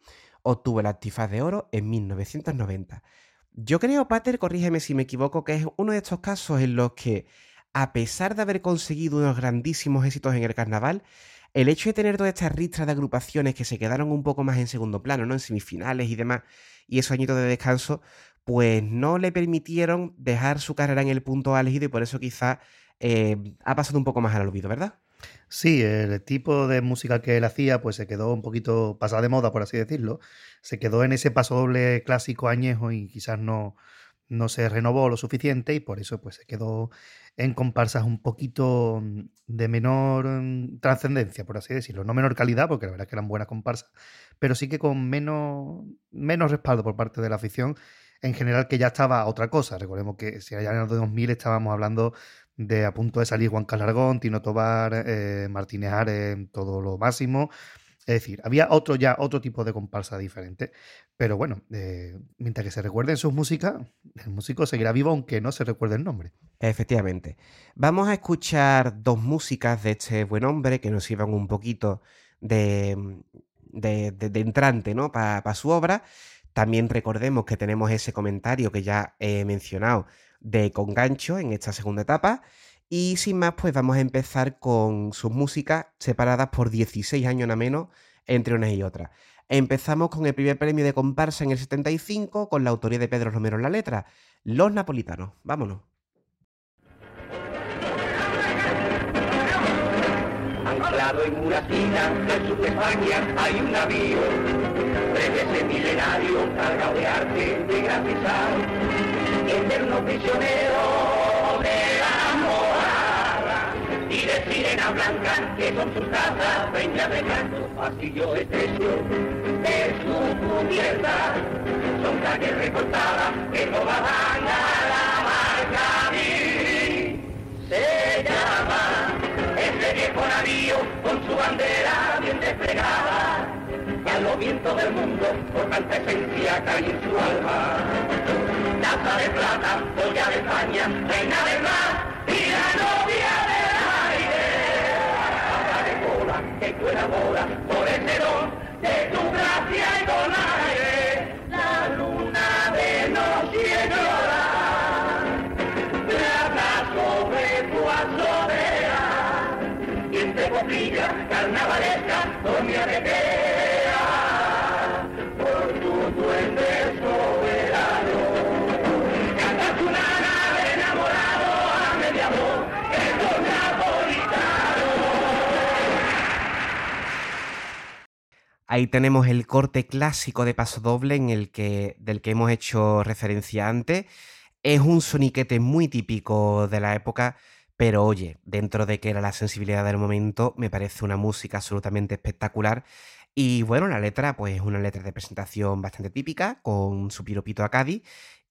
Obtuvo el Antifaz de Oro en 1990. Yo creo, Pater, corrígeme si me equivoco, que es uno de estos casos en los que, a pesar de haber conseguido unos grandísimos éxitos en el carnaval, el hecho de tener todas estas ristras de agrupaciones que se quedaron un poco más en segundo plano, ¿no? En semifinales y demás, y esos añitos de descanso, pues no le permitieron dejar su carrera en el punto álgido y por eso quizá eh, ha pasado un poco más al olvido, ¿verdad? Sí, el tipo de música que él hacía pues se quedó un poquito pasada de moda, por así decirlo. Se quedó en ese paso doble clásico añejo y quizás no, no se renovó lo suficiente y por eso pues se quedó en comparsas un poquito mm, de menor mm, trascendencia, por así decirlo. No menor calidad, porque la verdad es que eran buenas comparsas, pero sí que con menos, menos respaldo por parte de la afición en general que ya estaba otra cosa. Recordemos que si allá en el 2000 estábamos hablando de a punto de salir Juan Calargón, Tino Tobar, eh, Martínez Ares, todo lo máximo. Es decir, había otro ya, otro tipo de comparsa diferente. Pero bueno, eh, mientras que se recuerden sus músicas, el músico seguirá vivo aunque no se recuerde el nombre. Efectivamente. Vamos a escuchar dos músicas de este buen hombre que nos sirvan un poquito de, de, de- de entrante ¿no? para su obra. También recordemos que tenemos ese comentario que ya he mencionado de Con Gancho en esta segunda etapa. Y sin más, pues vamos a empezar con sus músicas separadas por 16 años nada menos entre unas y otras. Empezamos con el primer premio de comparsa en el 75 con la autoría de Pedro Romero en la letra, Los Napolitanos. Vámonos. Anclado en de España hay un navío, milenario cargado de arte, de eterno prisionero de la morada. Y de sirena blanca que son sus casas, peñas de canto, pasillos estrechos de su cubierta, son calles recortadas que no van a la marca se llama ese viejo navío con su bandera bien desplegada. A los vientos del mundo por tanta esencia cae en su alma taza de plata, joya de España, reina del mar y la novia del aire taza de cola que tú enamoras por ese don de tu gracia y donaire la luna de noche llora azotea. Y entre carnavalesca dormía Tetea. Por Ahí tenemos el corte clásico de paso doble en el que, del que hemos hecho referencia antes. Es un soniquete muy típico de la época, pero oye, dentro de que era la sensibilidad del momento, me parece una música absolutamente espectacular. Y bueno, la letra, pues es una letra de presentación bastante típica, con su piropito a Cádiz,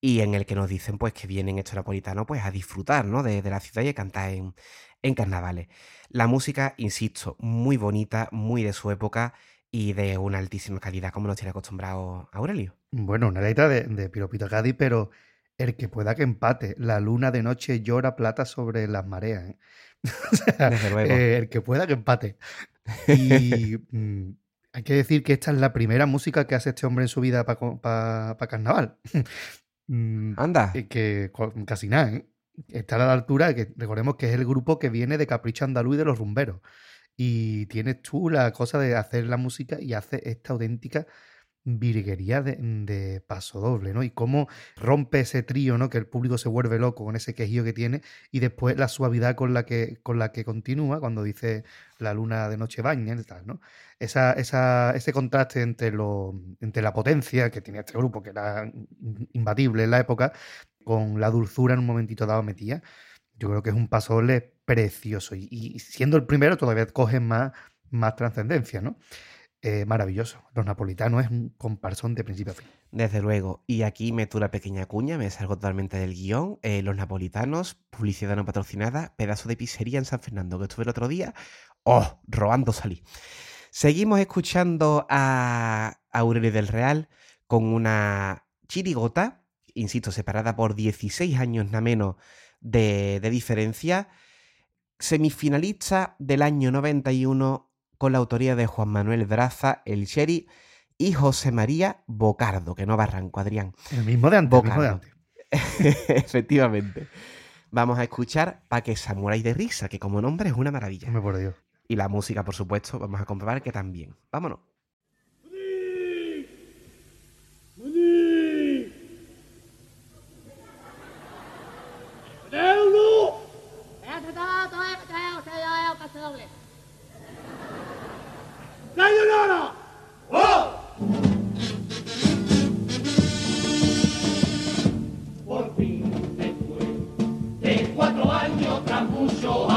y en el que nos dicen pues que vienen estos napolitanos pues a disfrutar ¿no? de, la ciudad y a cantar en, en carnavales. La música, insisto, muy bonita, muy de su época y de una altísima calidad, como nos tiene acostumbrado Aurelio. Bueno, una letra de, de Piropito Cádiz, pero el que pueda que empate. La luna de noche llora plata sobre las mareas. ¿eh? O sea, Desde luego. eh, el que pueda que empate. Y mm, hay que decir que esta es la primera música que hace este hombre en su vida para carnaval. Mm, Anda, eh, que co- casi nada, ¿eh? Está a la altura, que recordemos que es el grupo que viene de Capricho Andaluz y de los rumberos. Y tienes tú la cosa de hacer la música y hace esta auténtica virguería de, de paso doble, ¿no? Y cómo rompe ese trío, ¿no? Que el público se vuelve loco con ese quejío que tiene y después la suavidad con la que, con la que continúa cuando dice la luna de noche baña tal, ¿no? Esa, esa, ese contraste entre, lo, entre la potencia que tenía este grupo, que era imbatible en la época, con la dulzura en un momentito dado metía, yo creo que es un paso precioso. Y, siendo el primero todavía coge más, más trascendencia, ¿no? Eh, maravilloso. Los napolitanos es un comparsón de principio a fin. desde luego. Y aquí meto una pequeña cuña, me salgo totalmente del guion. Eh, los napolitanos, publicidad no patrocinada, pedazo de pizzería en San Fernando que estuve el otro día. ¡Oh! Robando salí. Seguimos escuchando a Aurelio del Real con una chirigota, insisto, separada por 16 años nada menos de, de diferencia, semifinalista del año 91 con la autoría de Juan Manuel Braza, el Sherry, y José María Bocardo, que no barranco, Adrián. El mismo de antes, el mismo de antes. Efectivamente. Vamos a escuchar Pa' que Samurai de Risa, que como nombre es una maravilla. Por Dios. Y la música, por supuesto, vamos a comprobar que también. Vámonos. Espérate, todo, todo, que traigo, que traigo, paso doble. Por fin, después de cuatro años, tras muchos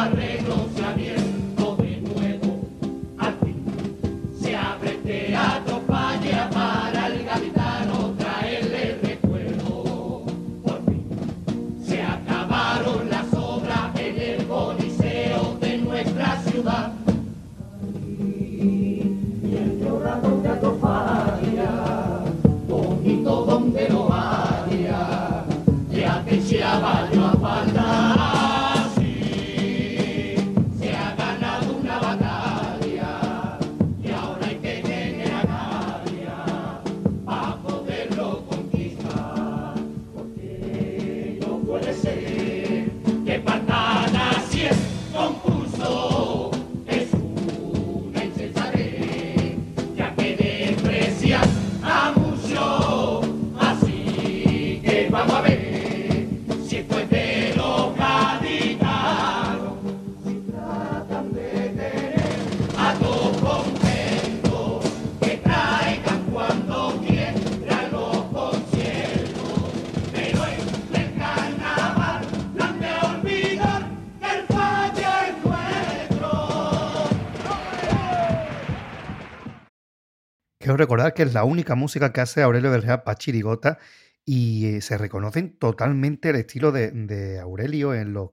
Recordar que es la única música que hace Aurelio Real para Chirigota y eh, se reconocen totalmente el estilo de, Aurelio en los,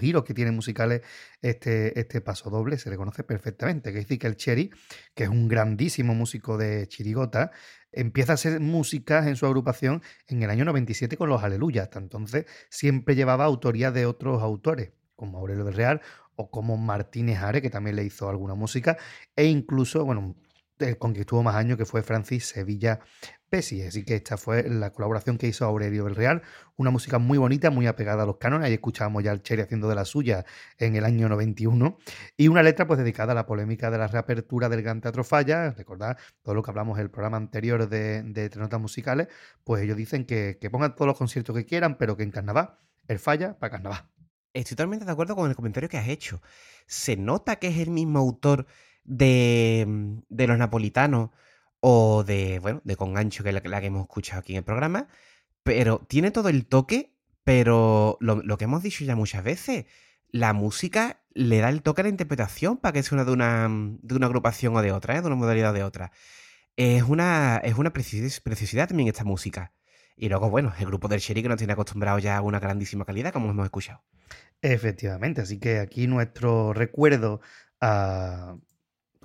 giros que tiene musicales este, este paso doble, se reconoce perfectamente. Que decir que el Cherry, que es un grandísimo músico de Chirigota, empieza a hacer música en su agrupación en el año 97 con los Aleluyas. Hasta entonces siempre llevaba autoría de otros autores, como Aurelio del Real o como Martínez Are, que también le hizo alguna música, e incluso, bueno, con que estuvo más años, que fue Francis Sevilla Pesi. Así que esta fue la colaboración que hizo Aurelio del Real. Una música muy bonita, muy apegada a los cánones. Ahí escuchábamos ya al Cherry haciendo de la suya en el año 91. Y una letra pues dedicada a la polémica de la reapertura del Gran Teatro Falla. Recordad todo lo que hablamos en el programa anterior de, de Notas Musicales. Pues ellos dicen que, que pongan todos los conciertos que quieran, pero que en carnaval, el Falla para carnaval. Estoy totalmente de acuerdo con el comentario que has hecho. Se nota que es el mismo autor de, de Los Napolitanos o de, bueno, de Congancho, que es la, que hemos escuchado aquí en el programa, pero tiene todo el toque, pero lo, que hemos dicho ya muchas veces, la música le da el toque a la interpretación para que sea una de una, de una agrupación o de otra, ¿eh? de una modalidad o de otra. Es una, es una preciosidad también esta música. Y luego, bueno, el grupo del Sherry que nos tiene acostumbrado ya a una grandísima calidad, como hemos escuchado. Efectivamente, así que aquí nuestro recuerdo a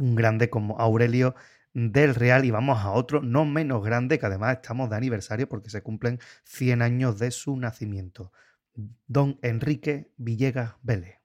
un grande como Aurelio del Real y vamos a otro no menos grande que además estamos de aniversario porque se cumplen 100 años de su nacimiento. Don Enrique Villegas Vélez.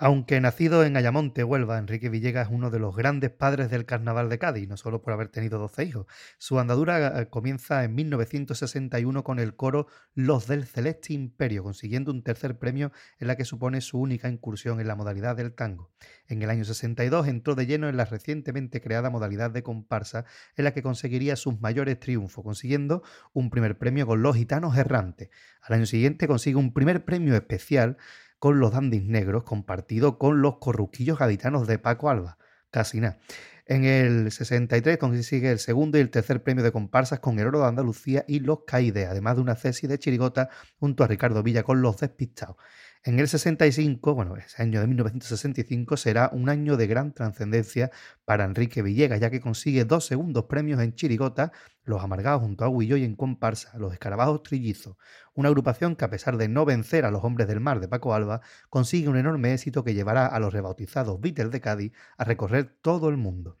Aunque nacido en Ayamonte, Huelva, Enrique Villegas es uno de los grandes padres del carnaval de Cádiz, no solo por haber tenido 12 hijos. Su andadura eh, comienza en 1961 con el coro Los del Celeste Imperio, consiguiendo un tercer premio en la que supone su única incursión en la modalidad del tango. En el año 62 entró de lleno en la recientemente creada modalidad de comparsa, en la que conseguiría sus mayores triunfos, consiguiendo un primer premio con Los Gitanos Errantes. Al año siguiente consigue un primer premio especial con los dandis negros, compartido con los corruquillos gaditanos de Paco Alba. Casi nada. En el 63 consigue el segundo y el tercer premio de comparsas con el Oro de Andalucía y los Caide, además de una cesi de chirigota junto a Ricardo Villa con los Despistados. En el 65, bueno, ese año de 1965 será un año de gran trascendencia para Enrique Villegas, ya que consigue dos segundos premios en Chirigota, Los Amargados junto a Huillo y en comparsa, Los Escarabajos Trillizos, una agrupación que a pesar de no vencer a los Hombres del Mar de Paco Alba, consigue un enorme éxito que llevará a los rebautizados Beatles de Cádiz a recorrer todo el mundo.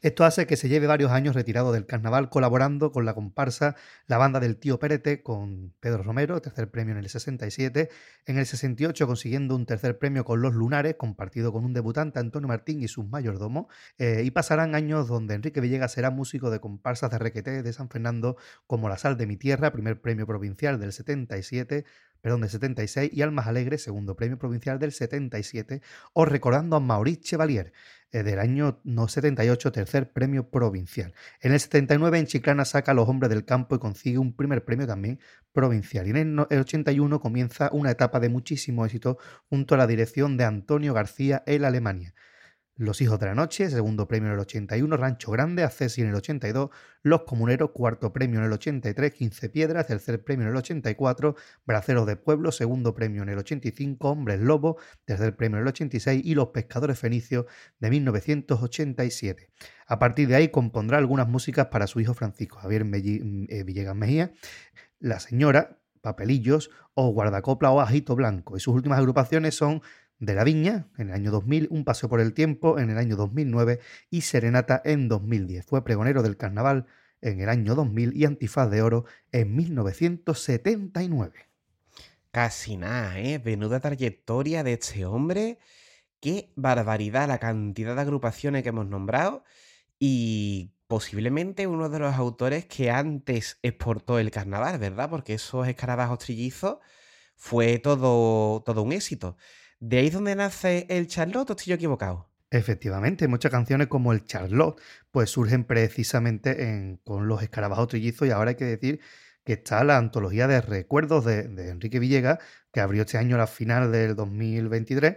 Esto hace que se lleve varios años retirado del carnaval colaborando con la comparsa La Banda del Tío Pérete con Pedro Romero, tercer premio en el 67, en el 68 consiguiendo un tercer premio con Los Lunares, compartido con un debutante Antonio Martín y sus mayordomos, eh, y pasarán años donde Enrique Villegas será músico de comparsas de requeté de San Fernando como La Sal de mi Tierra, primer premio provincial del 77, perdón, del 76 y Almas Alegres, segundo premio provincial del 77, o recordando a Maurice Chevalier, del año no, 78, tercer premio provincial. En el 79 en Chiclana saca a los hombres del campo y consigue un primer premio también provincial. Y en el 81 comienza una etapa de muchísimo éxito junto a la dirección de Antonio García en Alemania. Los Hijos de la Noche, segundo premio en el 81, Rancho Grande, Accesi en el 82, Los Comuneros, cuarto premio en el 83, 15 Piedras, tercer premio en el 84, Braceros de Pueblo, segundo premio en el 85, Hombres Lobo, tercer premio en el 86 y Los Pescadores Fenicios de 1987. A partir de ahí compondrá algunas músicas para su hijo Francisco Javier eh, Villegas Mejía, La Señora, Papelillos o Guardacopla o Ajito Blanco. Y sus últimas agrupaciones son de la Viña en el año 2000, Un Paseo por el Tiempo en el año 2009 y Serenata en 2010. Fue pregonero del carnaval en el año 2000 y Antifaz de Oro en 1979. Casi nada, ¿eh? Venuda trayectoria de este hombre. Qué barbaridad la cantidad de agrupaciones que hemos nombrado y posiblemente uno de los autores que antes exportó el carnaval, ¿verdad? Porque esos escarabajos trillizos fue todo, todo un éxito. ¿De ahí es donde nace el Charlotte o estoy yo equivocado? Efectivamente, muchas canciones como el Charlotte pues surgen precisamente con los escarabajos trillizos y ahora hay que decir que está la antología de recuerdos de, Enrique Villegas que abrió este año la final del 2023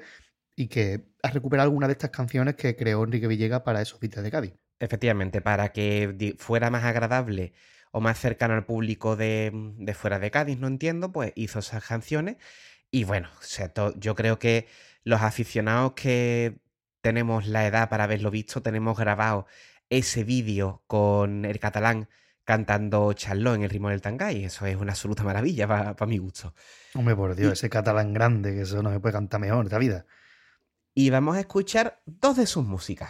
y que ha recuperado algunas de estas canciones que creó Enrique Villegas para esos Beatles de Cádiz. Efectivamente, para que fuera más agradable o más cercano al público de, de fuera de Cádiz, no entiendo, pues hizo esas canciones y bueno, yo creo que los aficionados que tenemos la edad para haberlo visto, tenemos grabado ese vídeo con el catalán cantando Charlot en el ritmo del tangay. Eso es una absoluta maravilla para mi gusto. Hombre, por Dios, ese catalán grande, que eso no se puede cantar mejor de la vida. Y vamos a escuchar dos de sus músicas.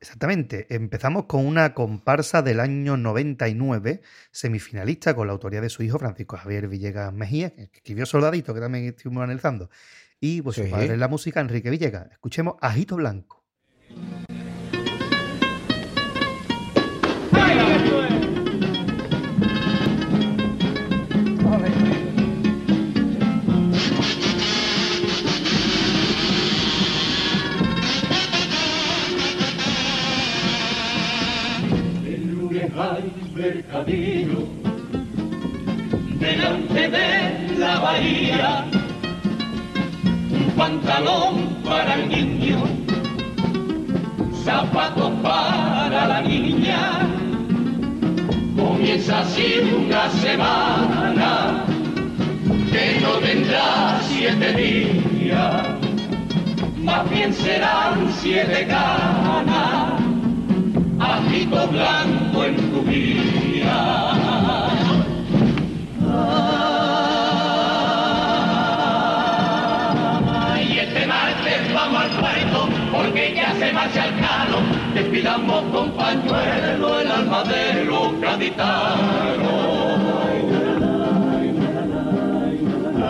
Exactamente. Empezamos con una comparsa del año 99, semifinalista con la autoría de su hijo Francisco Javier Villegas Mejía, que escribió Soldadito, que también estuvimos analizando. Y pues su padre en la música, Enrique Villegas. Escuchemos Ajito Blanco. Bocadillo delante de la bahía, un pantalón para el niño, zapatos para la niña. Comienza así una semana que no tendrá siete días, más bien serán siete ganas, ajito blanco en tu vida. Y este martes vamos al puerto porque ya se marcha el carro. Despidamos con pañuelo el alma de los.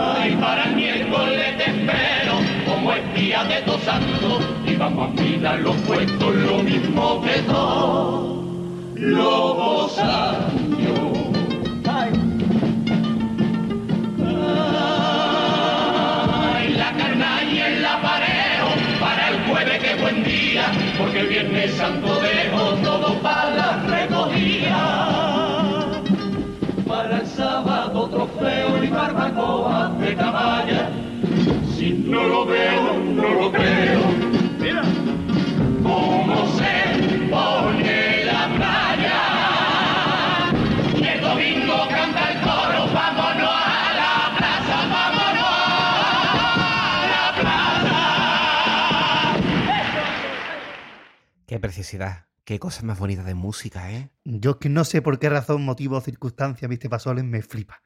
Ay, para el miércoles te espero como espía de dos santos y vamos a mirar los puestos lo mismo que todos los años. Ay, la carnaña y el aparejo para el jueves que buen día, porque el viernes santo dejo todo para la recogida. Para el sábado trofeo y barbacoa de caballa, si no lo veo, no lo creo. Preciosidad. Qué cosa más bonita de música, ¿eh? Yo que no sé por qué razón, motivo o circunstancia, viste, Pasoles me flipa.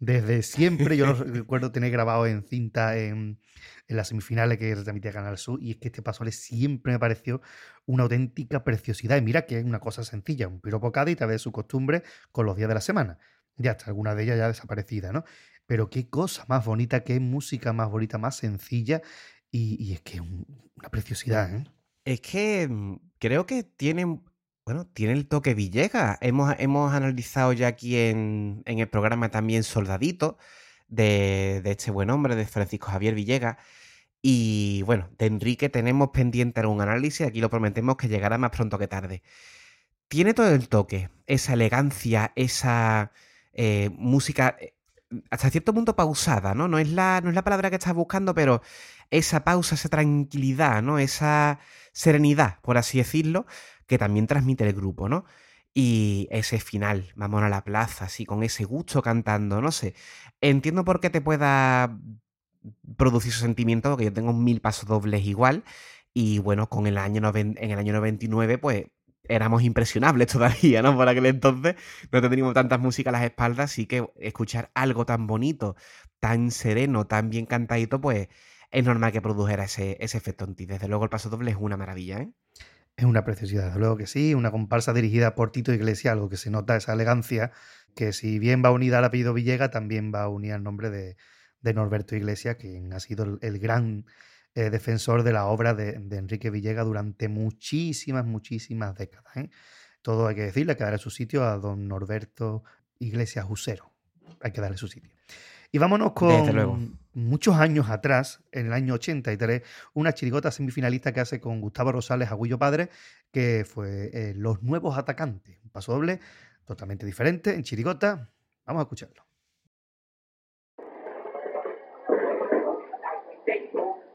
Desde siempre yo lo recuerdo tener grabado en cinta en, en las semifinales que retransmitía Canal Sur y es que este Pasoles siempre me pareció una auténtica preciosidad. Y mira que es una cosa sencilla, un piropo cada y tal vez su costumbre con los días de la semana. Ya está, alguna de ellas ya desaparecida, ¿no? Pero qué cosa más bonita, qué música más bonita, más sencilla y, y es que es un- una preciosidad, ¿eh? Es que mm, creo que tiene, bueno, tiene el toque Villegas. Hemos, hemos analizado ya aquí en, en el programa también Soldadito de, de este buen hombre, de Francisco Javier Villegas. Y bueno, de Enrique tenemos pendiente algún análisis, aquí lo prometemos que llegará más pronto que tarde. Tiene todo el toque, esa elegancia, esa eh, música eh, hasta cierto punto pausada, ¿no? No es la, no es la palabra que estás buscando, pero esa pausa, esa tranquilidad, ¿no? Esa serenidad, por así decirlo, que también transmite el grupo, ¿no? Y ese final, vamos a la plaza, así con ese gusto cantando, no sé. Entiendo por qué te pueda producir su sentimiento, porque yo tengo mil pasos dobles igual. Y bueno, con el año en el año 99, pues éramos impresionables todavía, ¿no? Por aquel entonces no teníamos tantas músicas a las espaldas, así que escuchar algo tan bonito, tan sereno, tan bien cantadito, pues es normal que produjera ese, ese efecto en ti. Desde luego el paso doble es una maravilla, ¿eh? Es una preciosidad, desde luego que sí, una comparsa dirigida por Tito Iglesias, algo que se nota esa elegancia, que si bien va unida al apellido Villega, también va unida al nombre de, de Norberto Iglesias, quien ha sido el, el gran eh, defensor de la obra de, de Enrique Villega durante muchísimas, muchísimas décadas. ¿eh? Todo hay que decirle, hay que darle su sitio a don Norberto Iglesias Usero. Hay que darle su sitio. Y vámonos Desde luego. con muchos años atrás, en el año 83, una chirigota semifinalista que hace con Gustavo Rosales Agüillo Padre, que fue eh, Los Nuevos Atacantes. Un paso doble totalmente diferente en chirigota. Vamos a escucharlo.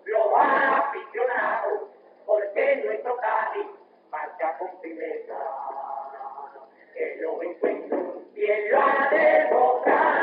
Lo ha aficionado, porque nuestro Cádiz marcha con firmeza. En los encuentros, y él lo ha demostrado,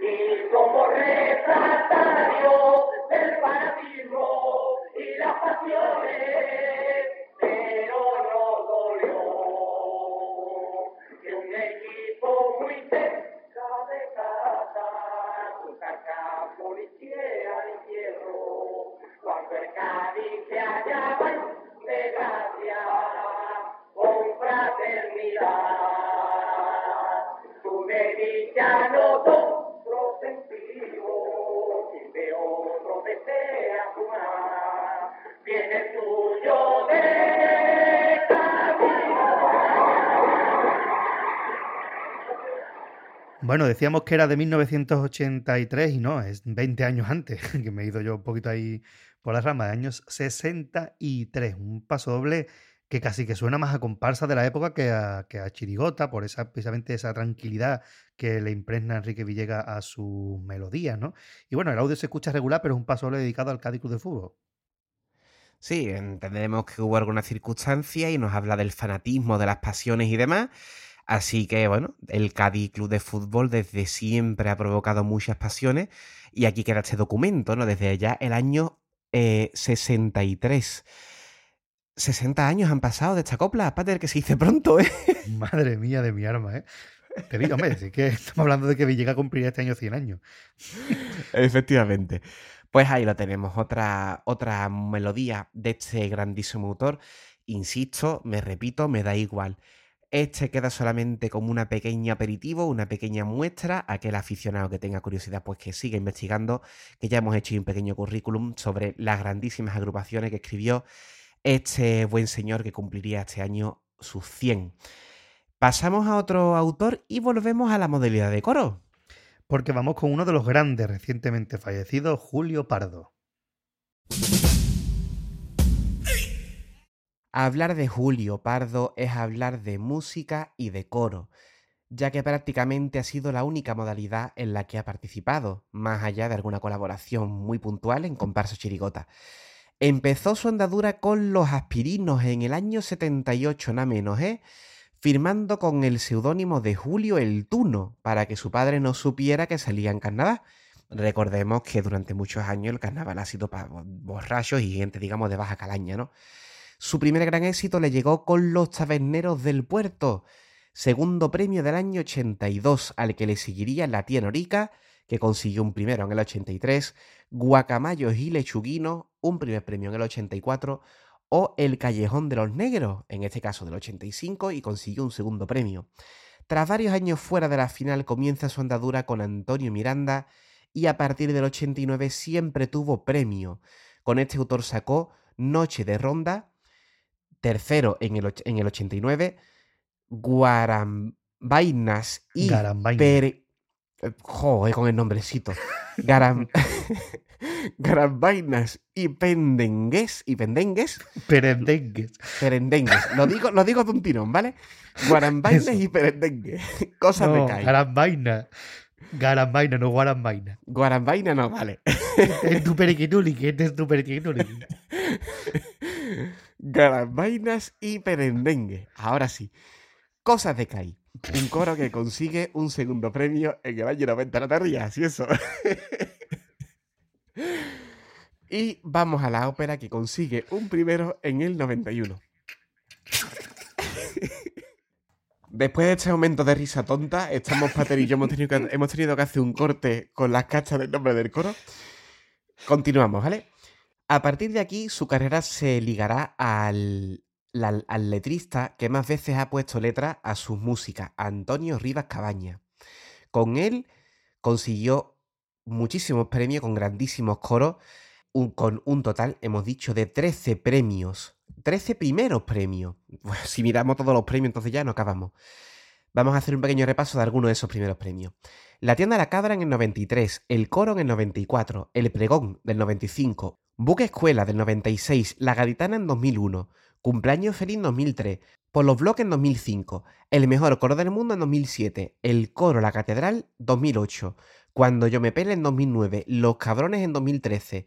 y somos refractarios del fanatismo y las pasiones, pero no Bueno, decíamos que era de 1983 y no, es 20 años antes, que me he ido yo un poquito ahí por las ramas, de años 63. Un paso doble que casi que suena más a comparsa de la época que a, que a chirigota, por esa, precisamente esa tranquilidad que le impregna Enrique Villegas a sus melodías, ¿no? Y bueno, el audio se escucha regular, pero es un paso doble dedicado al Cádiz Club de Fútbol. Sí, entendemos que hubo alguna circunstancia y nos habla del fanatismo, de las pasiones y demás. Así que, bueno, el Cádiz Club de Fútbol desde siempre ha provocado muchas pasiones y aquí queda este documento, ¿no? Desde allá el año eh, 63. 60 años han pasado de esta copla, Pater, que se dice pronto, ¿eh? Madre mía de mi arma, ¿eh? Te digo, hombre, sí que estamos hablando de que Villegas cumpliría este año 100 años. Efectivamente. Pues ahí lo tenemos, otra, otra melodía de este grandísimo autor. Insisto, me repito, me da igual. Este queda solamente como una pequeña aperitivo, una pequeña muestra. Aquel aficionado que tenga curiosidad, pues que siga investigando, que ya hemos hecho un pequeño currículum sobre las grandísimas agrupaciones que escribió este buen señor que cumpliría este año sus 100. Pasamos a otro autor y volvemos a la modalidad de coro. Porque vamos con uno de los grandes recientemente fallecidos, Julio Pardo. Hablar de Julio Pardo es hablar de música y de coro, ya que prácticamente ha sido la única modalidad en la que ha participado, más allá de alguna colaboración muy puntual en comparsa chirigota. Empezó su andadura con los aspirinos en el año 78, nada menos, ¿eh? firmando con el seudónimo de Julio el Tuno, para que su padre no supiera que salía en carnaval. Recordemos que durante muchos años el carnaval ha sido para borrachos y gente, digamos, de baja calaña, ¿no? Su primer gran éxito le llegó con Los Taberneros del Puerto, segundo premio del año 82, al que le seguiría La Tía Norica, que consiguió un primero en el 83, Guacamayos y Lechuguino, un primer premio en el 84, o El Callejón de los Negros, en este caso del 85, y consiguió un segundo premio. Tras varios años fuera de la final comienza su andadura con Antonio Miranda y a partir del 89 siempre tuvo premio. Con este autor sacó Noche de Ronda, tercero en el, en el 89, Guarambainas y Garambaina. Pere- eh, Joder, con el nombrecito. Garam... Garambainas y pendengues y pendengues, Perendengues. perendengues. Lo digo, lo digo de un tirón, ¿vale? Guarambainas y perendengues. Cosas de No, Kai. Garambaina. Garambaina, no Guarambaina. Guarambaina no, vale. Es tu que este es tu periquituli. Garambainas y perendengue. Ahora sí. Cosas de Kai. Un coro que consigue un segundo premio en el año 90. No te rías, y eso. y vamos a la ópera que consigue un primero en el 91. Después de este momento de risa tonta, estamos Pater y yo hemos tenido, que, hemos tenido que hacer un corte con las cachas del nombre del coro. Continuamos, ¿vale? A partir de aquí, su carrera se ligará al, letrista que más veces ha puesto letra a sus músicas, Antonio Rivas Cabaña. Con él consiguió muchísimos premios con grandísimos coros, con un total, hemos dicho, de 13 premios. 13 primeros premios. Si miramos todos los premios, entonces ya no acabamos. Vamos a hacer un pequeño repaso de algunos de esos primeros premios. La tienda La Cabra en el 93, El Coro en el 94, El Pregón del 95, Buque Escuela del 96, La Gaditana en 2001, Cumpleaños Feliz en 2003, Por los Bloques en 2005, El Mejor Coro del Mundo en 2007, El Coro La Catedral 2008, Cuando Yo Me Pele en 2009, Los Cabrones en 2013,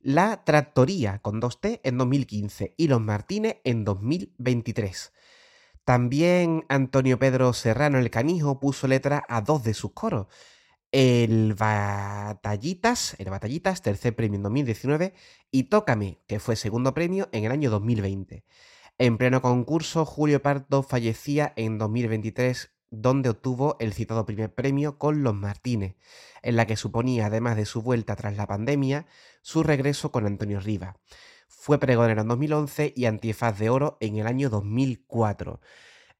La Tractoría con 2T en 2015 y Los Martínez en 2023. También Antonio Pedro Serrano el Canijo puso letra a dos de sus coros. El Batallitas, el Batallitas, tercer premio en 2019, y Tócame, que fue segundo premio en el año 2020. En pleno concurso, Julio Pardo fallecía en 2023, donde obtuvo el citado primer premio con Los Martínez, en la que suponía, además de su vuelta tras la pandemia, su regreso con Antonio Riva. Fue pregonero en 2011 y antifaz de oro en el año 2004.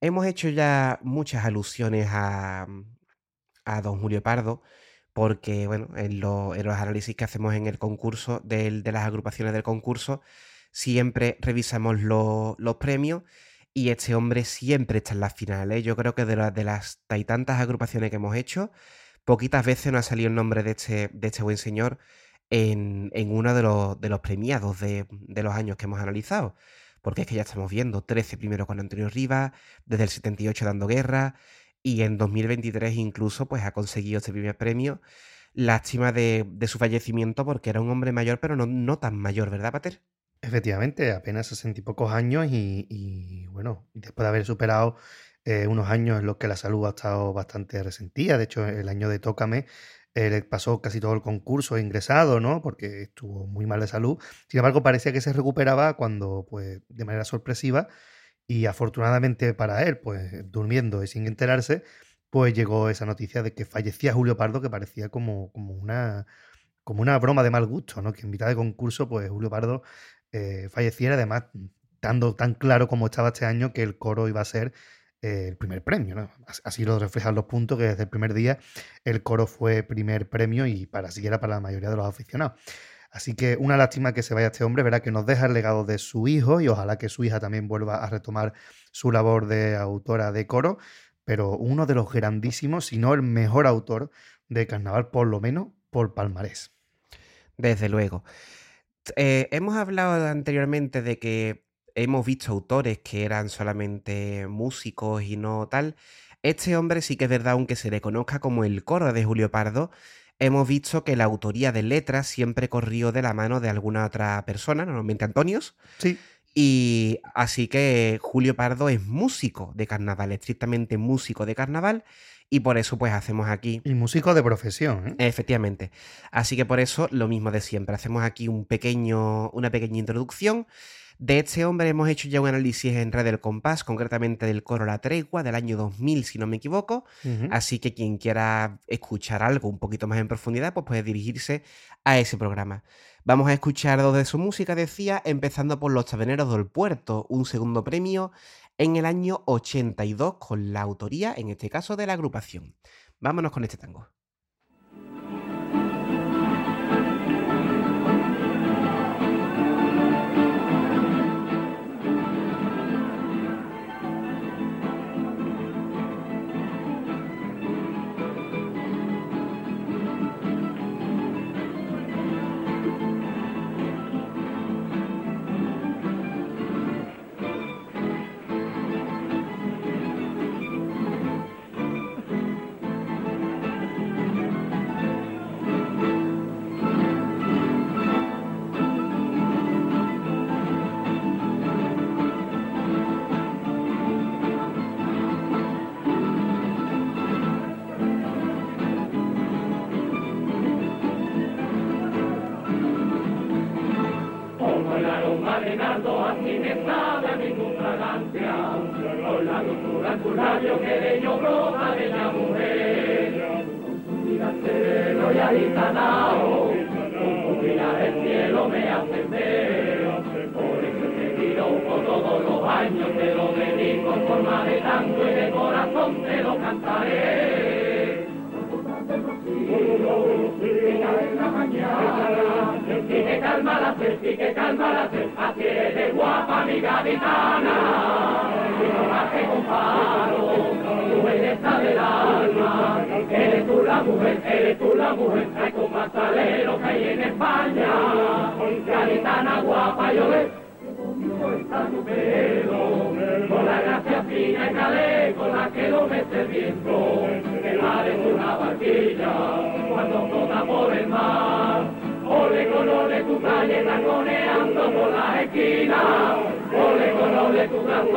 Hemos hecho ya muchas alusiones a, a don Julio Pardo, porque bueno, en, lo- en los análisis que hacemos en el concurso, del- de las agrupaciones del concurso, siempre revisamos lo- los premios y este hombre siempre está en las finales. Yo creo que de, de las y tantas agrupaciones que hemos hecho, poquitas veces nos ha salido el nombre de este, de este buen señor en, en uno de los, de los premiados de, de los años que hemos analizado. Porque es que ya estamos viendo 13 primero con Antonio Rivas, desde el 78 dando guerra, y en 2023 incluso pues ha conseguido este primer premio. Lástima de, su fallecimiento porque era un hombre mayor, pero no, no tan mayor, ¿verdad, Pater? Efectivamente, apenas sesenta y pocos años y, bueno, después de haber superado eh, unos años en los que la salud ha estado bastante resentida, de hecho el año de Tócame eh, le pasó casi todo el concurso ingresado, ¿no? Porque estuvo muy mal de salud. Sin embargo, parecía que se recuperaba cuando, pues, de manera sorpresiva y afortunadamente para él, pues, durmiendo y sin enterarse, pues llegó esa noticia de que fallecía Julio Pardo, que parecía como, como una como una broma de mal gusto, ¿no? Que en mitad de concurso, pues Julio Pardo eh, falleciera, además, dando tan claro como estaba este año que el coro iba a ser eh, el primer premio, Así lo reflejan los puntos, que desde el primer día el coro fue primer premio y para siquiera para la mayoría de los aficionados. Así que una lástima que se vaya este hombre, verá que nos deja el legado de su hijo y ojalá que su hija también vuelva a retomar su labor de autora de coro, pero uno de los grandísimos, si no el mejor autor de carnaval, por lo menos por palmarés. Desde luego. Eh, hemos hablado anteriormente de que hemos visto autores que eran solamente músicos y no tal. Este hombre sí que es verdad, aunque se le conozca como el coro de Julio Pardo, hemos visto que la autoría de letras siempre corrió de la mano de alguna otra persona, normalmente Antonios. Sí, Y así que Julio Pardo es músico de carnaval, estrictamente músico de carnaval, y por eso pues hacemos aquí y músico de profesión. ¿eh? Efectivamente. Así que por eso lo mismo de siempre. Hacemos aquí un pequeño, una pequeña introducción. De este hombre hemos hecho ya un análisis en Red del Compás, concretamente del coro La Tregua del año 2000, si no me equivoco. Así que quien quiera escuchar algo un poquito más en profundidad, pues puede dirigirse a ese programa. Vamos a escuchar dos de su música, decía, empezando por Los Taberneros del Puerto, un segundo premio en el año 82 con la autoría, en este caso, de la agrupación. Vámonos con este tango.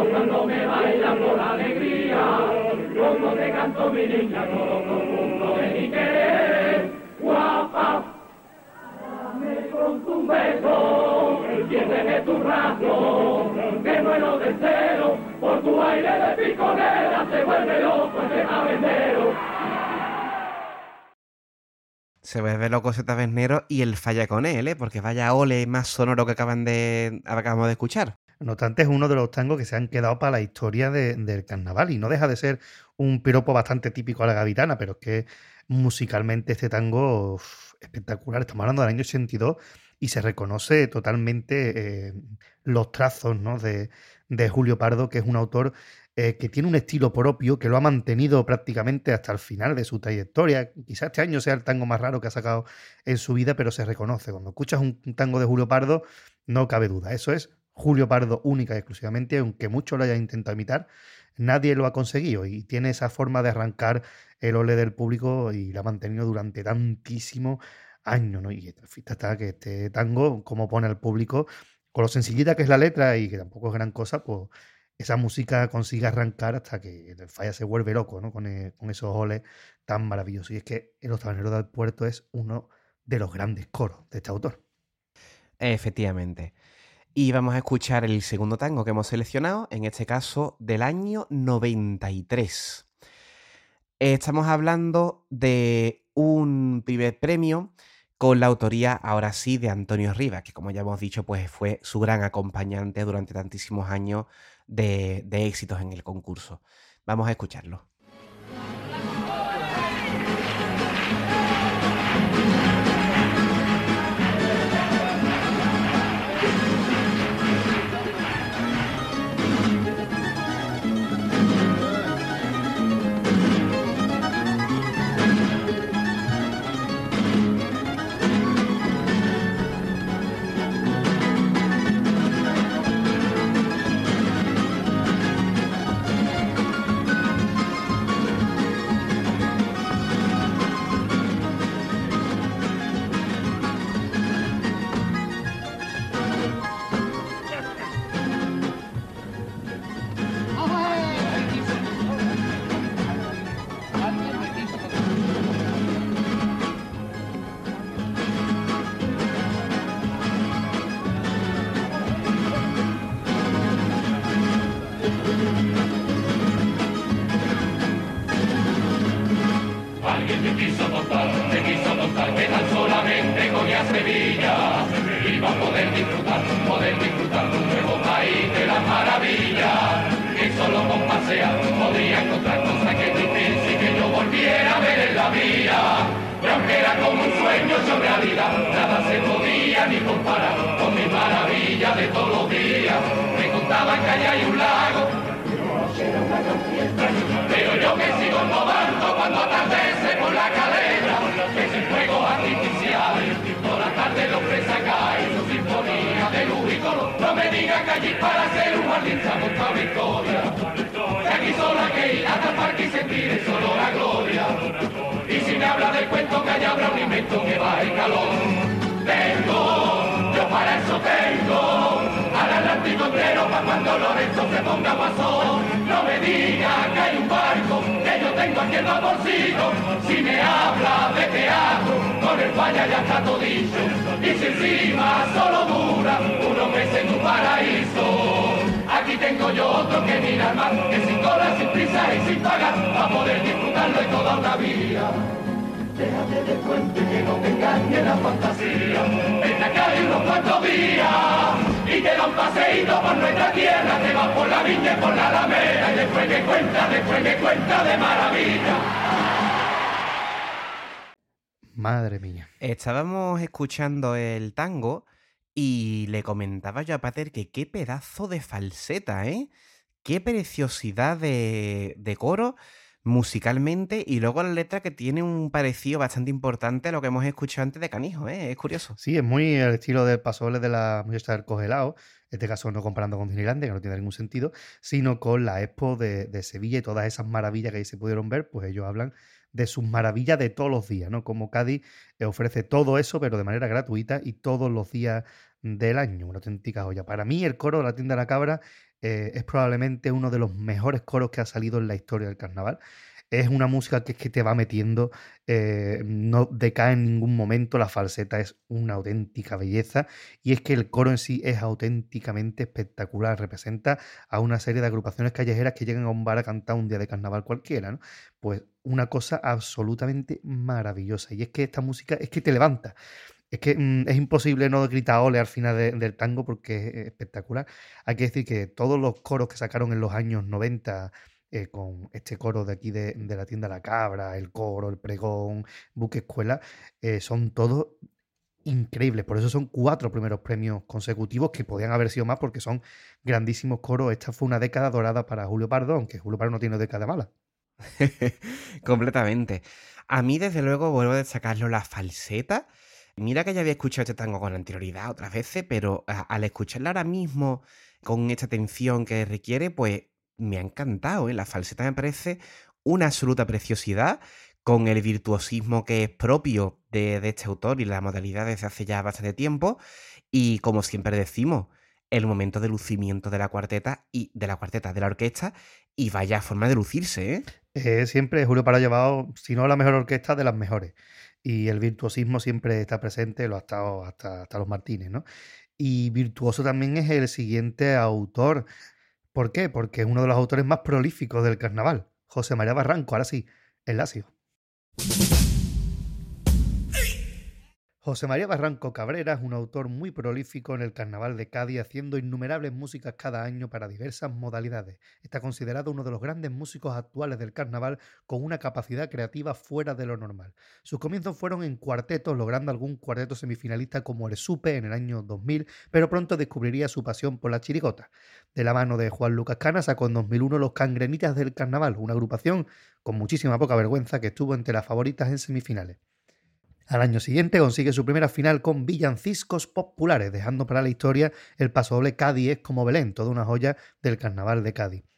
Cuando me bailan por alegría, como te canto mi niña, todo profundo de mi querer, guapa, Dame con tu beso, siénteme tu rastro, que muero de cero, por tu aire de piconera se vuelve loco ese tabernero. Se vuelve loco ese tabernero y el falla con él, ¿eh? Porque vaya ole más sonoro que acaban de, acabamos de escuchar. No obstante, es uno de los tangos que se han quedado para la historia de- del carnaval y no deja de ser un piropo bastante típico a la gavitana, pero es que musicalmente este tango espectacular. Estamos hablando del año 82 y se reconoce totalmente eh, los trazos ¿no? de, de Julio Pardo, que es un autor eh, que tiene un estilo propio, que lo ha mantenido prácticamente hasta el final de su trayectoria. Quizás este año sea el tango más raro que ha sacado en su vida, pero se reconoce. Cuando escuchas un, un tango de Julio Pardo, no cabe duda. Eso es Julio Pardo única y exclusivamente, aunque muchos lo hayan intentado imitar, nadie lo ha conseguido y tiene esa forma de arrancar el ole del público y la ha mantenido durante tantísimos años, ¿no? Y está que este tango, como pone al público, con lo sencillita que es la letra y que tampoco es gran cosa, pues esa música consigue arrancar hasta que el falla se vuelve loco, ¿no? Con, eh, esos oles tan maravillosos. Y es que Los Taberneros del Puerto es uno de los grandes coros de este autor. Efectivamente. Y vamos a escuchar el segundo tango que hemos seleccionado, en este caso del año 93. Estamos hablando de un primer premio con la autoría, ahora sí, de Antonio Rivas, que como ya hemos dicho, pues fue su gran acompañante durante tantísimos años de, de éxitos en el concurso. Vamos a escucharlo. Lorenzo se ponga guasón. No me diga que hay un barco que yo tengo aquí los bolsillos. Si me habla de teatro, con el falla ya está todo dicho. Y si encima solo dura unos meses en un paraíso. Aquí tengo yo otro que mira mar, que sin cola, sin prisa y sin pagar, va a poder disfrutarlo en toda una vida. Déjate de puente que no te engañe la fantasía. Ven acá de unos cuantos días y te da un paseíto por nuestra tierra. Te vas por la viña y por la alameda y después que cuenta, después que cuenta de maravilla. Madre mía. Estábamos escuchando el tango y le comentaba yo a Pater que qué pedazo de falseta, ¿eh? Qué preciosidad de, de coro musicalmente y luego la letra que tiene un parecido bastante importante a lo que hemos escuchado antes de Canijo, ¿eh? Es curioso. Sí, es muy el estilo del pasoble de la muchacha del congelado. En este caso no comparando con Disneylandia, que no tiene ningún sentido, sino con la Expo de, de Sevilla y todas esas maravillas que ahí se pudieron ver, pues ellos hablan de sus maravillas de todos los días, ¿no? Como Cádiz ofrece todo eso, pero de manera gratuita y todos los días del año. Una auténtica joya. Para mí, el coro de la tienda de la cabra eh, es probablemente uno de los mejores coros que ha salido en la historia del carnaval. Es una música que es que te va metiendo, eh, no decae en ningún momento, la falseta es una auténtica belleza y es que el coro en sí es auténticamente espectacular, representa a una serie de agrupaciones callejeras que llegan a un bar a cantar un día de carnaval cualquiera, ¿no? Pues una cosa absolutamente maravillosa y es que esta música es que te levanta. Es que mm, es imposible no gritar ole al final de- del tango porque es espectacular. Hay que decir que todos los coros que sacaron en los años 90 eh, con este coro de aquí de, de la tienda La Cabra, el coro, el pregón, Buque Escuela, eh, son todos increíbles. Por eso son cuatro primeros premios consecutivos que podían haber sido más porque son grandísimos coros. Esta fue una década dorada para Julio Pardo, aunque Julio Pardo no tiene década mala. Completamente. A mí, desde luego, vuelvo a destacarlo la falseta. Mira que ya había escuchado este tango con anterioridad otras veces, pero a- al escucharla ahora mismo con esta atención que requiere, pues me ha encantado. ¿eh? La falseta me parece una absoluta preciosidad con el virtuosismo que es propio de, este autor y la modalidad desde hace ya bastante tiempo. Y como siempre decimos, el momento de lucimiento de la cuarteta y de la cuarteta, de la orquesta, y vaya forma de lucirse, ¿eh? Eh, siempre Julio Pardo ha llevado, si no la mejor orquesta, de las mejores. Y el virtuosismo siempre está presente, lo ha estado hasta, hasta los Martínez, ¿no? Y virtuoso también es el siguiente autor. ¿Por qué? Porque es uno de los autores más prolíficos del carnaval. José María Barranco, ahora sí, el Lacio. José María Barranco Cabrera es un autor muy prolífico en el Carnaval de Cádiz, haciendo innumerables músicas cada año para diversas modalidades. Está considerado uno de los grandes músicos actuales del carnaval con una capacidad creativa fuera de lo normal. Sus comienzos fueron en cuartetos, logrando algún cuarteto semifinalista como el Supe en el año 2000, pero pronto descubriría su pasión por la chirigota. De la mano de Juan Lucas Cana sacó en 2001 Los Cangrenitas del Carnaval, una agrupación con muchísima poca vergüenza que estuvo entre las favoritas en semifinales. Al año siguiente consigue su primera final con Villancicos Populares, dejando para la historia el pasodoble Cádiz es como Belén, toda una joya del carnaval de Cádiz.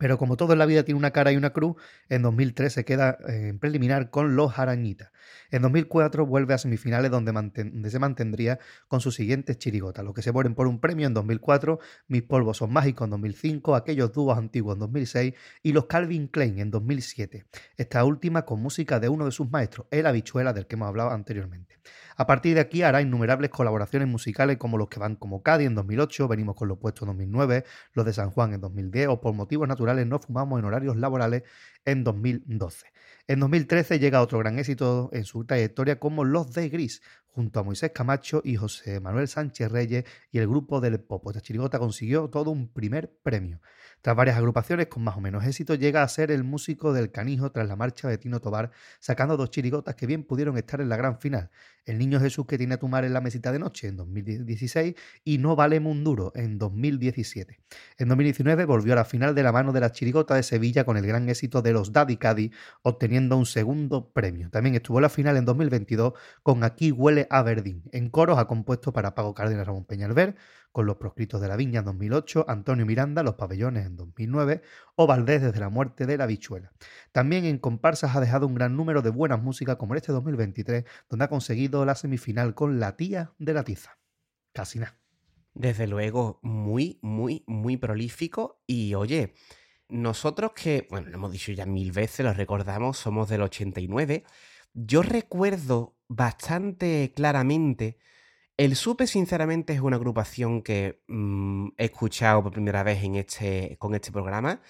Pero como todo en la vida tiene una cara y una cruz, en 2003 se queda eh, en preliminar con Los Arañitas. En 2004 vuelve a semifinales donde, se mantendría con sus siguientes chirigotas, los que se mueren por un premio en 2004, Mis polvos son mágicos en 2005, aquellos dúos antiguos en 2006 y los Calvin Klein en 2007. Esta última con música de uno de sus maestros, el habichuela del que hemos hablado anteriormente. A partir de aquí hará innumerables colaboraciones musicales como los que van como Cádiz en 2008, venimos con los puestos en 2009, los de San Juan en 2010 o por motivos naturales no fumamos en horarios laborales en 2012. En 2013 llega otro gran éxito en su trayectoria como Los de Gris, junto a Moisés Camacho y José Manuel Sánchez Reyes y el grupo del Popo. Esta chirigota consiguió todo un primer premio. Tras varias agrupaciones con más o menos éxito, llega a ser el músico del canijo tras la marcha de Tino Tobar, sacando dos chirigotas que bien pudieron estar en la gran final. El niño Jesús que tiene a tu mar en la mesita de noche en 2016 y No vale un duro en 2017. En 2019 volvió a la final de la mano de la chirigota de Sevilla con el gran éxito de los Daddy Caddy, obteniendo un segundo premio. También estuvo en la final en 2022 con Aquí huele a Verdín. En coros ha compuesto para Pago Cárdenas Ramón Peñalver, con Los proscritos de la viña en 2008, Antonio Miranda, Los pabellones en 2009 o Valdés desde la muerte de la bichuela. También en comparsas ha dejado un gran número de buenas músicas como en este 2023, donde ha conseguido la semifinal con La tía de la tiza. Casi nada. Desde luego, muy, muy, muy prolífico. Y oye, nosotros que, bueno, lo hemos dicho ya mil veces, lo recordamos, somos del 89. Yo recuerdo bastante claramente. El Supe, sinceramente, es una agrupación que mm, he escuchado por primera vez en este, con este programa.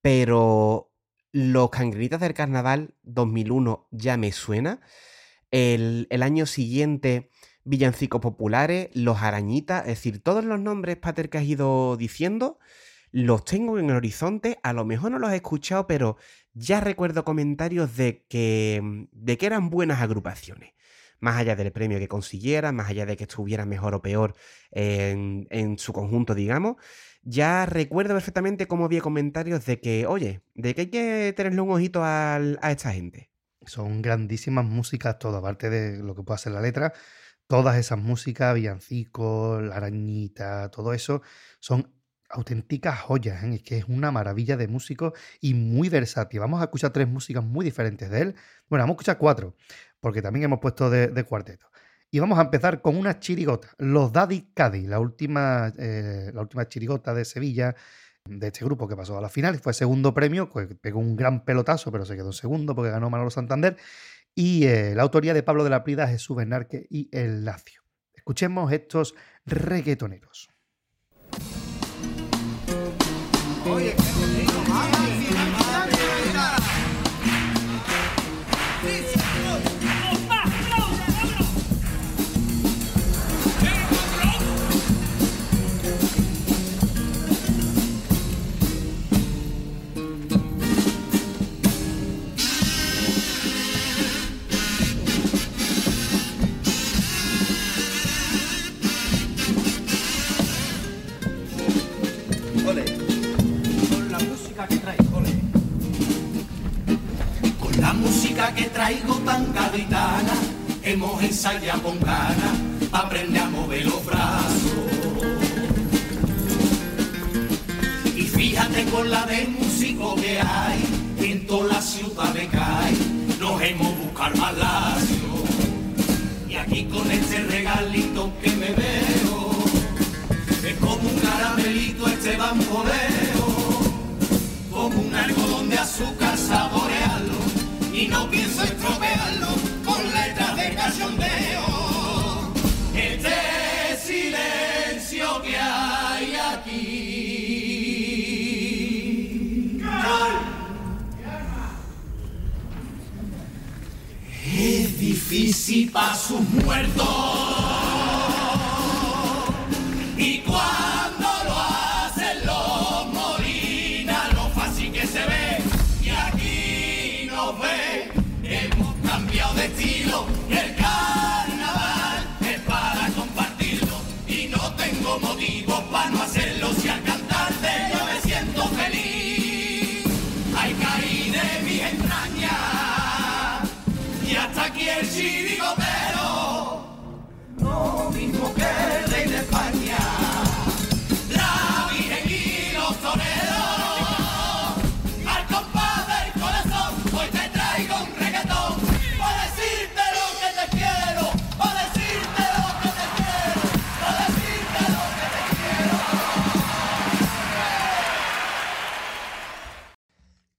Pero los Cangrenitas del Carnaval 2001 ya me suena. El, el año siguiente villancicos populares, los arañitas, es decir, todos los nombres, Pater, que has ido diciendo, los tengo en el horizonte, a lo mejor no los he escuchado, pero ya recuerdo comentarios de que, de que eran buenas agrupaciones. Más allá del premio que consiguieran, más allá de que estuvieran mejor o peor en, en su conjunto, digamos, ya recuerdo perfectamente cómo había comentarios de que, oye, de que hay que tenerle un ojito a esta gente. Son grandísimas músicas todo, aparte de lo que puede hacer la letra. Todas esas músicas, villancicos, la arañita, todo eso, son auténticas joyas. ¿eh? Es que es una maravilla de músico y muy versátil. Vamos a escuchar tres músicas muy diferentes de él. Bueno, vamos a escuchar cuatro, porque también hemos puesto de, cuarteto. Y vamos a empezar con una chirigota, los Daddy Caddy, la última, eh, la última chirigota de Sevilla, de este grupo que pasó a la final, fue segundo premio, pues pegó un gran pelotazo, pero se quedó segundo porque ganó Manolo Santander. Y eh, la autoría de Pablo de la Prida, Jesús Bernarque y El Lacio. Escuchemos estos reggaetoneros. Tan gaditana, hemos ensayado con ganas, aprende a mover los brazos. Y fíjate con la de músico que hay, en toda la ciudad de CAI, nos hemos buscado más. Y aquí con este regalito que me veo, es como un caramelito este bamboleo, como un algodón de azúcar saborearlo, y no pienso estropearlo con letras de cachondeo. Este silencio que hay aquí. Es difícil para sus muertos. Y cuando aquí el chirigotero, lo mismo que el rey de España.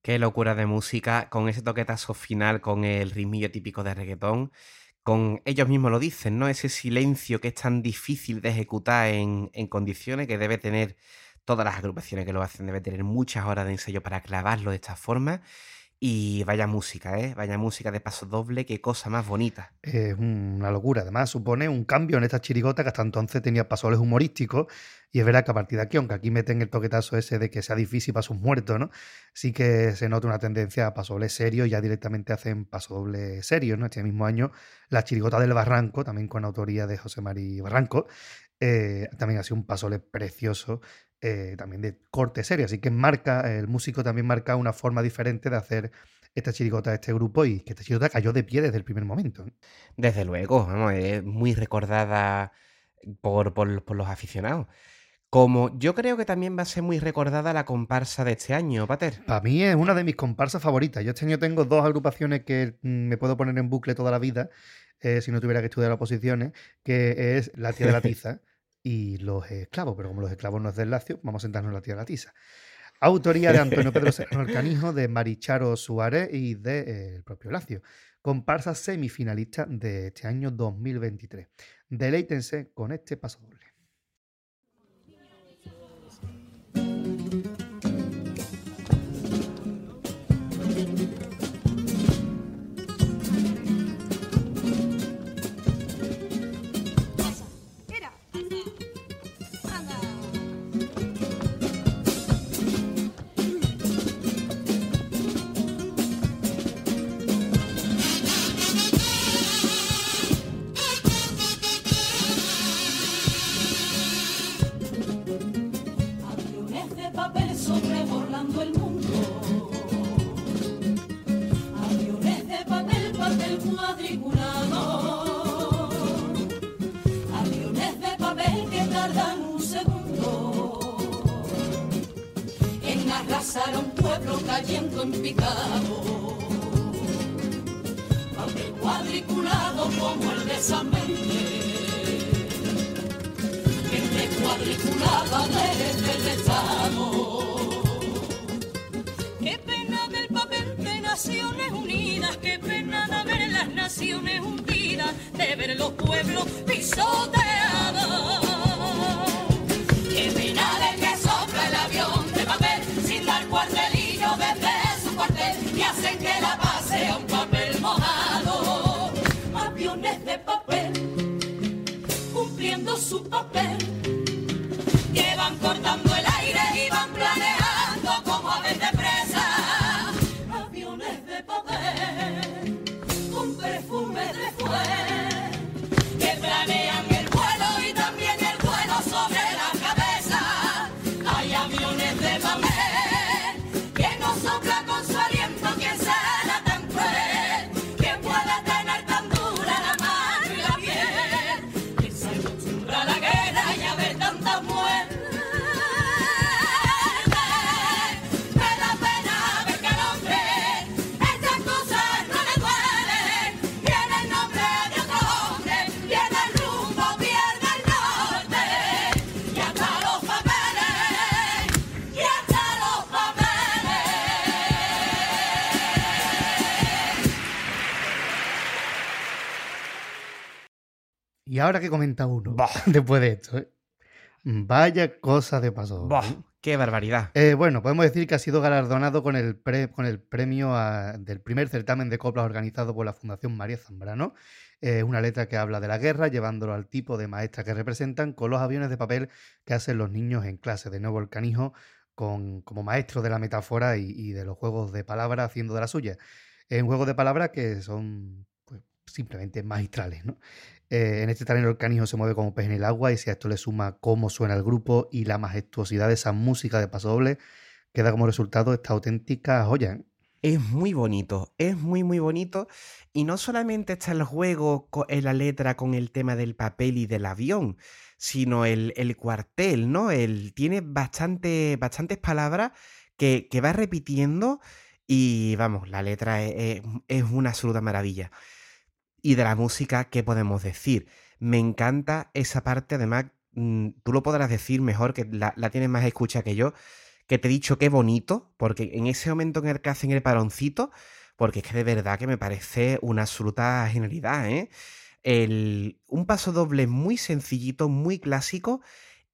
Qué locura de música, con ese toquetazo final, con el ritmillo típico de reggaetón, con ellos mismos lo dicen, ¿no? Ese silencio que es tan difícil de ejecutar en, en condiciones que debe tener todas las agrupaciones que lo hacen, debe tener muchas horas de ensayo para clavarlo de esta forma. Y vaya música, ¿eh? Vaya música de paso doble, qué cosa más bonita. Es una locura. Además, supone un cambio en esta chirigota que hasta entonces tenía pasoles humorísticos. Y es verdad que a partir de aquí, aunque aquí meten el toquetazo ese de que sea difícil para sus muertos, ¿no? Sí que se nota una tendencia a pasobles serios, ya directamente hacen pasodobles serios, ¿no? Este mismo año, la chirigota del Barranco, también con autoría de José María Barranco, eh, también ha sido un pasole precioso, eh, también de corte serio. Así que marca, el músico también marca una forma diferente de hacer esta chirigota de este grupo y que esta chirigota cayó de pie desde el primer momento. Desde luego, es muy recordada por- por los aficionados. Como yo creo que también va a ser muy recordada la comparsa de este año, Pater. Para mí es una de mis comparsas favoritas. Yo este año tengo dos agrupaciones que mm, me puedo poner en bucle toda la vida, eh, si no tuviera que estudiar oposiciones, que es La tía de la tiza y Los esclavos. Pero como los esclavos no es del Lacio, vamos a sentarnos en La tía de la tiza. Autoría de Antonio Pedro Serrano el Canijo, de Maricharo Suárez y del de, eh, propio Lacio. Comparsa semifinalista de este año 2023. Deleítense con este paso a un pueblo cayendo en picado. Papel cuadriculado como el de San Mente gente cuadriculada desde el Estado. Qué pena del papel de Naciones Unidas, qué pena de ver las Naciones hundidas, de ver los pueblos pisoteados. Cumpliendo su papel. Que van cortando ahora que comenta uno, Bah. después de esto, ¿eh? vaya cosa de paso. ¡Qué barbaridad! Eh, bueno, podemos decir que ha sido galardonado con el, pre- con el premio a- del primer certamen de coplas organizado por la Fundación María Zambrano. Es una letra que habla de la guerra, llevándolo al tipo de maestra que representan con los aviones de papel que hacen los niños en clase. De nuevo el canijo con, como maestro de la metáfora y, y de los juegos de palabras haciendo de la suya. Es un juego de palabras que son pues, simplemente magistrales, ¿no? Eh, en este terreno el canijo se mueve como pez en el agua y si a esto le suma cómo suena el grupo y la majestuosidad de esa música de paso doble, queda como resultado esta auténtica joya. ¿eh? Es muy bonito, es muy muy bonito. Y no solamente está el juego en la letra con el tema del papel y del avión, sino el, el cuartel, ¿no? El, tiene bastante, bastantes palabras que, que va repitiendo y vamos, la letra es, es- es una absoluta maravilla. Y de la música, ¿qué podemos decir? Me encanta esa parte, además, mm, tú lo podrás decir mejor, que la, la tienes más escucha que yo, que te he dicho qué bonito, porque en ese momento en el que hacen el paroncito, porque es que de verdad que me parece una absoluta genialidad, ¿eh? El, un paso doble muy sencillito, muy clásico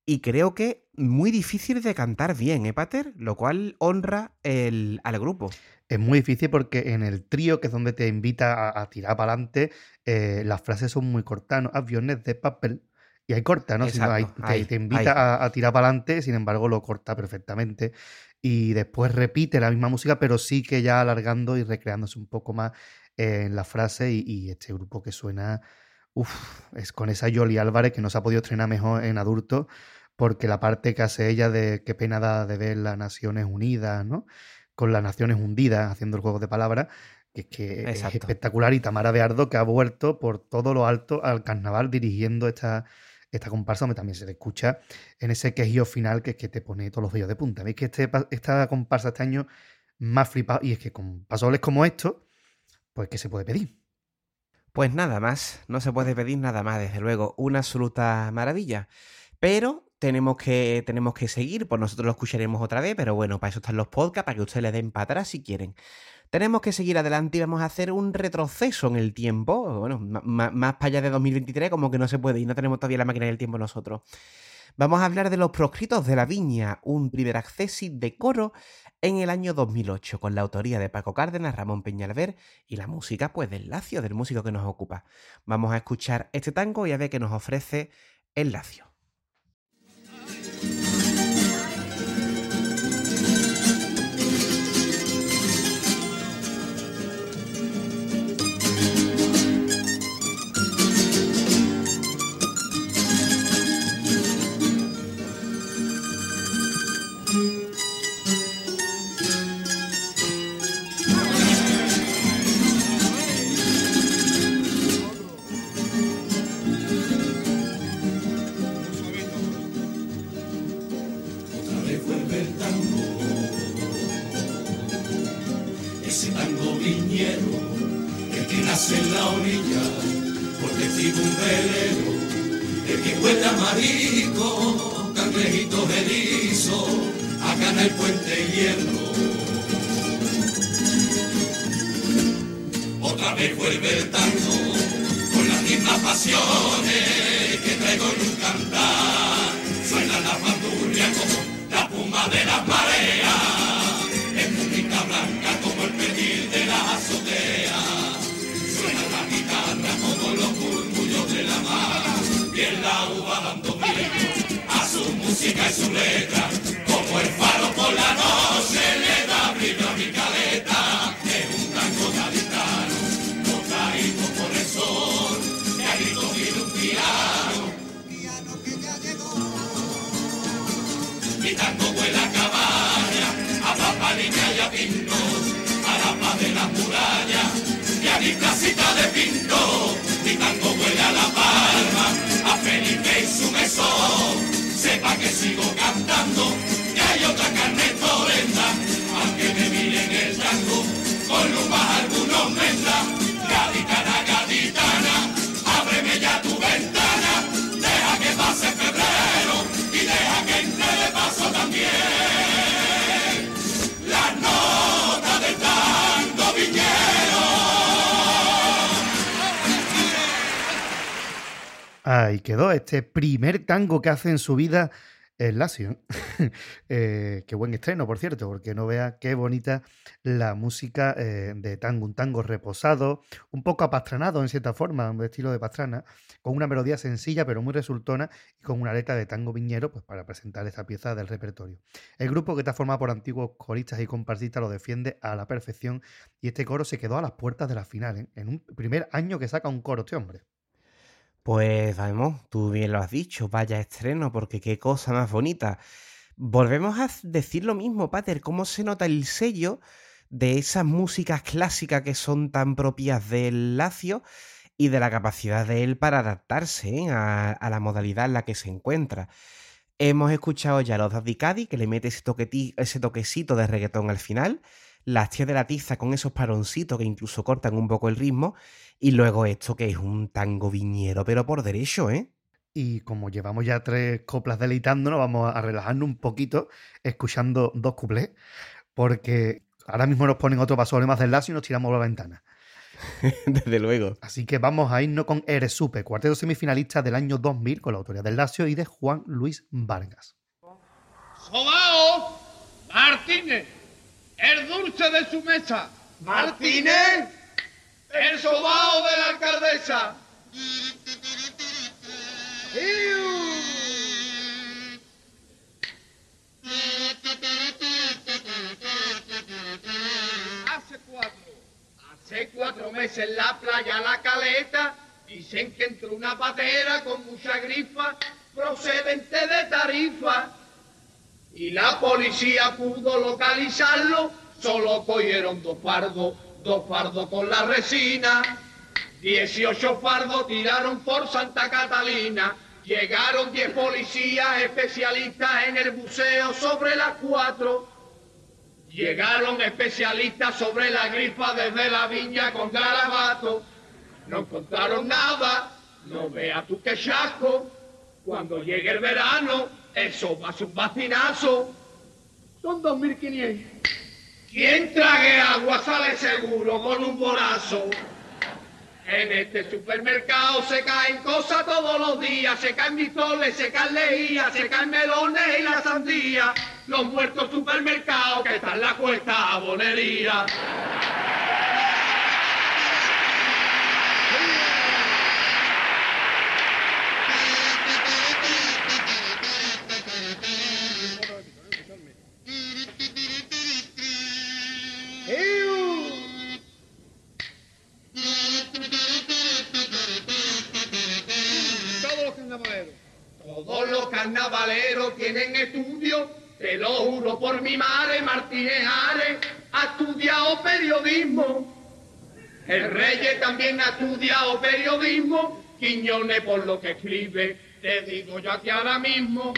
y creo que muy difícil de cantar bien, ¿eh, Pater? Lo cual honra el, al grupo. Es muy difícil porque en el trío, que es donde te invita a, a tirar para adelante, las frases son muy cortas, ¿no? Aviones de papel. Y hay corta, ¿no? Hay- Exacto, te, invita a, a tirar para adelante, sin embargo lo corta perfectamente. Y después repite la misma música, pero sí que ya alargando y recreándose un poco más eh, en la frase. Y, y este grupo que suena, uff, es con esa Yoli Álvarez que no se ha podido estrenar mejor en adulto, porque la parte que hace ella de qué pena da de ver las Naciones Unidas, ¿no? Con las Naciones Hundidas, haciendo el juego de palabras, que es que es espectacular. Y Tamara de Ardo, que ha vuelto por todo lo alto al carnaval dirigiendo esta, esta comparsa, donde también se le escucha en ese quejío final que es que te pone todos los vellos de punta. ¿Veis que este, esta comparsa este año más flipado? Y es que con pasobles como estos, pues ¿qué se puede pedir? Pues nada más, no se puede pedir nada más, desde luego, una absoluta maravilla. Pero tenemos que, tenemos que seguir, pues nosotros lo escucharemos otra vez, pero bueno, para eso están los podcasts, para que ustedes le den para atrás si quieren. Tenemos que seguir adelante y vamos a hacer un retroceso en el tiempo, bueno, ma- más para allá de 2023 como que no se puede y no tenemos todavía la máquina del tiempo nosotros. Vamos a hablar de los proscritos de la viña, un primer accesit de coro en el año 2008, con la autoría de Paco Cárdenas, Ramón Peñalver y la música pues del Lacio, del músico que nos ocupa. Vamos a escuchar este tango y a ver qué nos ofrece el Lacio. Marico, cangrejitos erizos, acá en el puente hierro. Otra vez vuelve el tango, con las mismas pasiones que traigo en un cantar. Suena la bandurria como la puma de las mareas, su letra, como el faro por la noche le da brillo a mi caleta. Es un tango gaditano, no traído por el sol, que a viene un piano. Mi tango huele a cabaña, a papalina y a pinto, a la paz de las murallas y a mi casita de pinto. Mi tango huele a la palma, a Felipe y su mesón. Sepa que sigo cantando, Ahí quedó este primer tango que hace en su vida el Lazio. Eh, qué buen estreno, por cierto, porque no vea qué bonita la música eh, de tango. Un tango reposado, un poco apastranado en cierta forma, un estilo de pastrana, con una melodía sencilla pero muy resultona y con una letra de tango viñero pues, para presentar esta pieza del repertorio. El grupo que está formado por antiguos coristas y comparsistas lo defiende a la perfección y este coro se quedó a las puertas de la final, ¿eh? en un primer año que saca un coro este hombre. Pues vamos, tú bien lo has dicho, vaya estreno, porque qué cosa más bonita. Volvemos a decir lo mismo, Pater, cómo se nota el sello de esas músicas clásicas que son tan propias del Lacio y de la capacidad de él para adaptarse ¿eh? a, la modalidad en la que se encuentra. Hemos escuchado ya los Daddy que le mete ese, ese toquecito de reggaetón al final, las tías de la tiza con esos paroncitos que incluso cortan un poco el ritmo, y luego esto que es un tango viñero, pero por derecho, ¿eh? Y como llevamos ya tres coplas deleitándonos, vamos a relajarnos un poquito escuchando dos cuplés, porque ahora mismo nos ponen otro paso más del lazo y nos tiramos por la ventana. Desde luego. Así que vamos a irnos con Eresupe, cuarteto semifinalista del año 2000 con la autoría del Lazio y de Juan Luis Vargas. Sobao Martínez, el dulce de su mesa. Martínez, el sobao de la alcaldesa. Hace cuatro, hace cuatro meses en la playa La Caleta dicen que entró una patera con mucha grifa procedente de Tarifa y la policía pudo localizarlo, solo cogieron dos fardos, dos fardos con la resina, 18 fardos tiraron por Santa Catalina, llegaron 10 policías especialistas en el buceo sobre las cuatro, llegaron especialistas sobre la grifa desde la viña con garabato, no encontraron nada, no tú qué chasco, cuando llegue el verano, eso va a ser un bacinazo. Son 2.500. Quien trague agua sale seguro con un borazo. En este supermercado se caen cosas todos los días, se caen bisoles, se caen lejías, se caen melones y la sandía. Los muertos supermercados que están en la cuesta abonería. Estudio, te lo juro por mi madre, Martínez Ares ha estudiado periodismo. El Reyes también ha estudiado periodismo, Quiñones por lo que escribe, te digo yo aquí ahora mismo,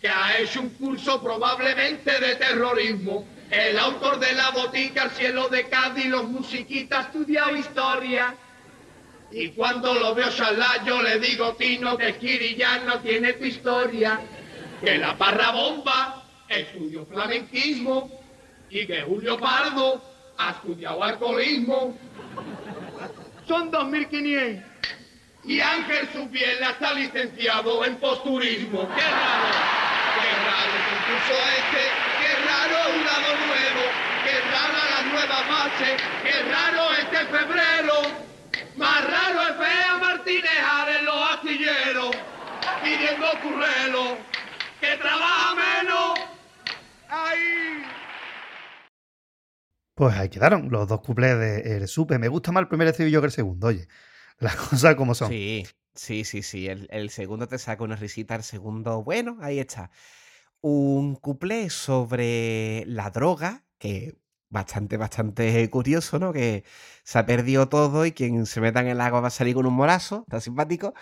que ha hecho un curso probablemente de terrorismo. El autor de la botica al cielo de Cádiz, los musiquitas ha estudiado historia. Y cuando lo veo charlar, yo le digo, Tino, que Esquirillano tiene tu historia. Que la parra bomba estudió flamenquismo y que Julio Pardo ha estudiado alcoholismo. Son 2.500. Y Ángel Subiela está licenciado en posturismo. ¡Qué raro! ¡Qué raro el concurso este! ¡Qué raro un lado nuevo! ¡Qué rara la nueva fase! ¡Qué raro este febrero! Más raro es ver a Martínez Ares en los astilleros pidiendo currelo que trabaja menos. ¡Ay! Pues ahí quedaron los dos cuplés de Eresupe. Me gusta más el primer estribillo que el segundo, oye. Las cosas como son. Sí, sí, sí, sí. El, el segundo te saca una risita, el segundo, bueno, ahí está. Un cuplé sobre la droga, que bastante, bastante curioso, ¿no? Que se ha perdido todo y quien se meta en el agua va a salir con un morazo, está simpático.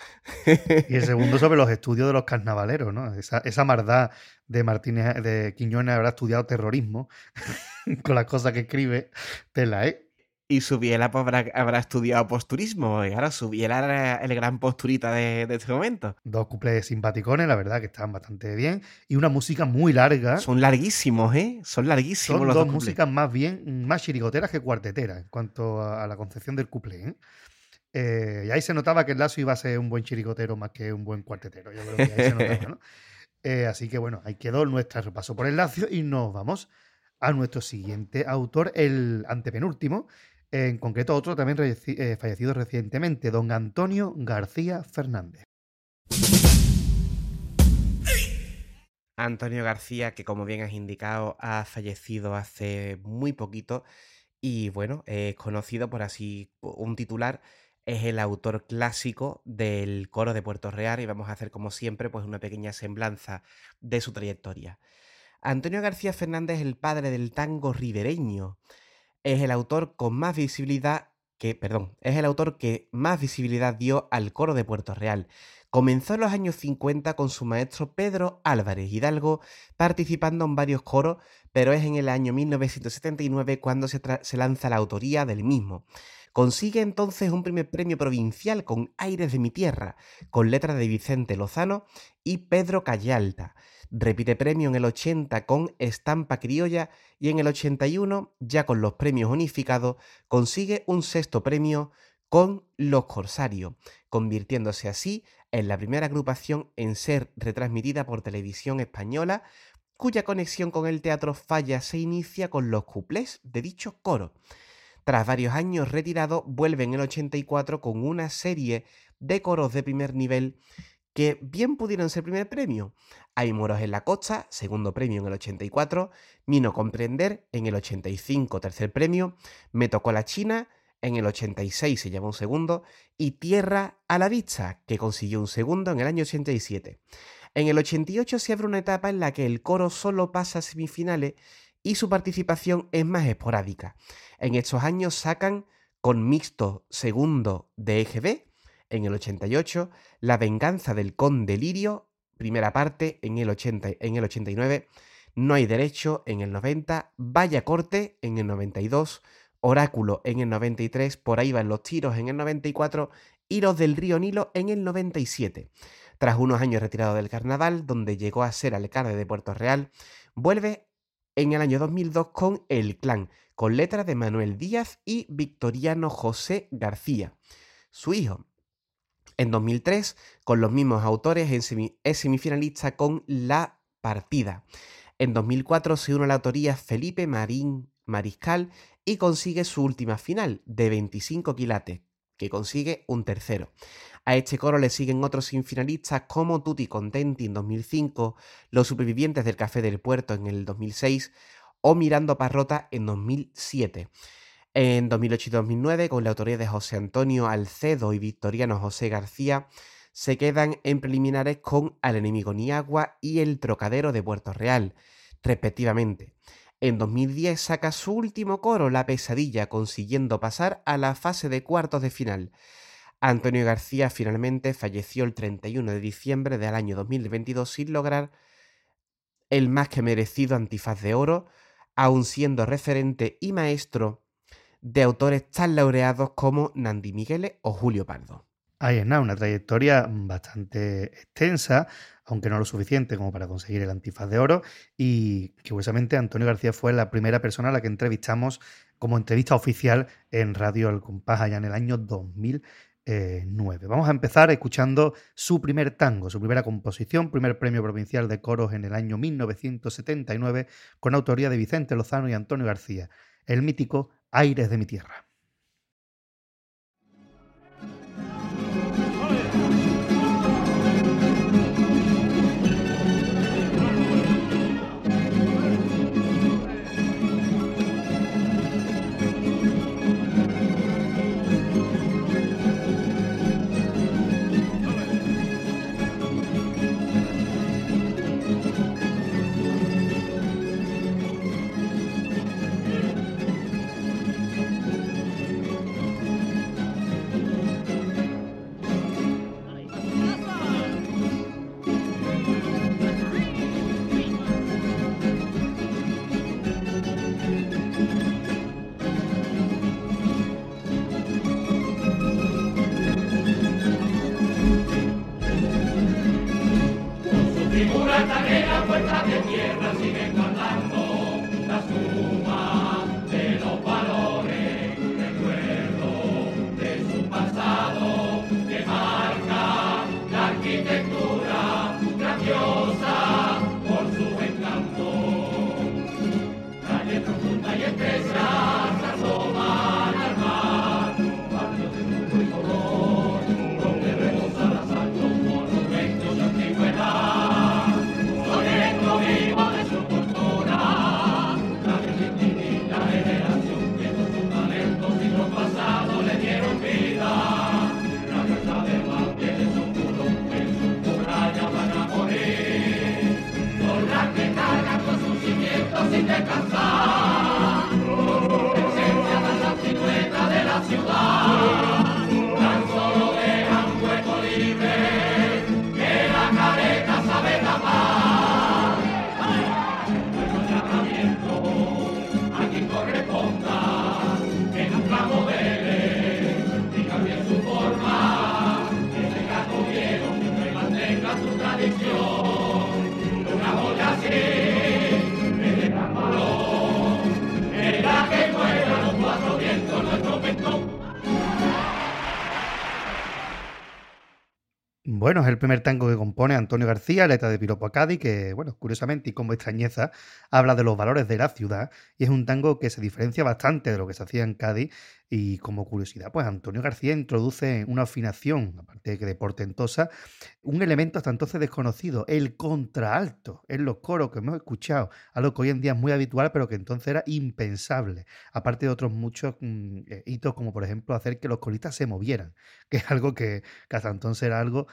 Y el segundo sobre los estudios de los carnavaleros, ¿no? Esa, esa maldad de Martínez, de Quiñones habrá estudiado terrorismo con las cosas que escribe, tela, ¿eh? Y Subiela pues, habrá, habrá estudiado posturismo. Y claro, Subiela era el gran posturita de, de este momento. Dos cuplés simpaticones, la verdad, que están bastante bien. Y una música muy larga. Son larguísimos, ¿eh? Son larguísimos Son los dos dos músicas más bien, más chirigoteras que cuarteteras en cuanto a, a la concepción del cuplé. ¿eh? Eh, y ahí se notaba que el Lazo iba a ser un buen chiricotero más que un buen cuartetero. Yo creo que ahí se notaba, ¿no? Eh, así que bueno, ahí quedó nuestro repaso por el Lacio y nos vamos a nuestro siguiente autor, el antepenúltimo, en concreto otro también eh, fallecido recientemente, don Antonio García Fernández. Antonio García, que como bien has indicado, ha fallecido hace muy poquito y bueno, es conocido por así un titular, es el autor clásico del coro de Puerto Real y vamos a hacer como siempre pues una pequeña semblanza de su trayectoria. Antonio García Fernández es el padre del tango ribereño. Es el autor con más visibilidad que, perdón, es el autor que más visibilidad dio al coro de Puerto Real. Comenzó en los años 50 con su maestro Pedro Álvarez Hidalgo, participando en varios coros, pero es en el año 1979 cuando se, se lanza la autoría del mismo. Consigue entonces un primer premio provincial con Aires de mi tierra, con letras de Vicente Lozano y Pedro Callalta. Repite premio en el 80 con Estampa Criolla y en el 81, ya con los premios unificados, consigue un sexto premio con Los Corsarios, convirtiéndose así en la primera agrupación en ser retransmitida por televisión española, cuya conexión con el teatro falla se inicia con los cuplés de dichos coros. Tras varios años retirado, vuelve en el 84 con una serie de coros de primer nivel que bien pudieron ser primer premio. Hay moros en la costa, segundo premio en el 84, Mino comprender en el 85, tercer premio, Me tocó la China, en el 86 se llevó un segundo, y Tierra a la vista, que consiguió un segundo en el año 87. En el 88 se abre una etapa en la que el coro solo pasa a semifinales y su participación es más esporádica. En estos años sacan con mixto segundo de EGB, en el 88, La venganza del conde Lirio, primera parte en el, 80, en el 89, No hay derecho en el 90, Vaya corte en el 92, Oráculo en el 93, Por ahí van los tiros en el 94 y Los del río Nilo en el 97. Tras unos años retirado del carnaval, donde llegó a ser alcalde de Puerto Real, vuelve en el año 2002 con El Clan, con letras de Manuel Díaz y Victoriano José García, su hijo. En 2003, con los mismos autores, es semifinalista con La Partida. En 2004 se une a la autoría Felipe Marín Mariscal y consigue su última final, de 25 quilates, que consigue un tercero. A este coro le siguen otros semifinalistas como Tutti Contenti en 2005, Los Supervivientes del Café del Puerto en el 2006 o Mirando Parrota en 2007. En 2008 y 2009, con la autoría de José Antonio Alcedo y Victoriano José García, se quedan en preliminares con Al enemigo ni agua y El Trocadero de Puerto Real, respectivamente. En 2010 saca su último coro, La Pesadilla, consiguiendo pasar a la fase de cuartos de final. Antonio García finalmente falleció el 31 de diciembre del año 2022 sin lograr el más que merecido antifaz de oro, aun siendo referente y maestro de autores tan laureados como Nandi Miguele o Julio Pardo. Ahí es nada, una trayectoria bastante extensa, aunque no lo suficiente como para conseguir el antifaz de oro. Y curiosamente, Antonio García fue la primera persona a la que entrevistamos como entrevista oficial en Radio El Compás allá en el año 2009. Vamos a empezar escuchando su primer tango, su primera composición, primer premio provincial de coros en el año 1979, con autoría de Vicente Lozano y Antonio García, el mítico Aires de mi tierra. Bueno, es el primer tango que compone Antonio García, letra de Piropo a Cádiz, que, bueno, curiosamente y como extrañeza, habla de los valores de la ciudad y es un tango que se diferencia bastante de lo que se hacía en Cádiz. Y como curiosidad, pues Antonio García introduce una afinación, aparte de que de portentosa, un elemento hasta entonces desconocido, el contraalto, en los coros que hemos escuchado, algo que hoy en día es muy habitual, pero que entonces era impensable, aparte de otros muchos mm, eh, hitos, como por ejemplo hacer que los coristas se movieran, que es algo que, que hasta entonces era algo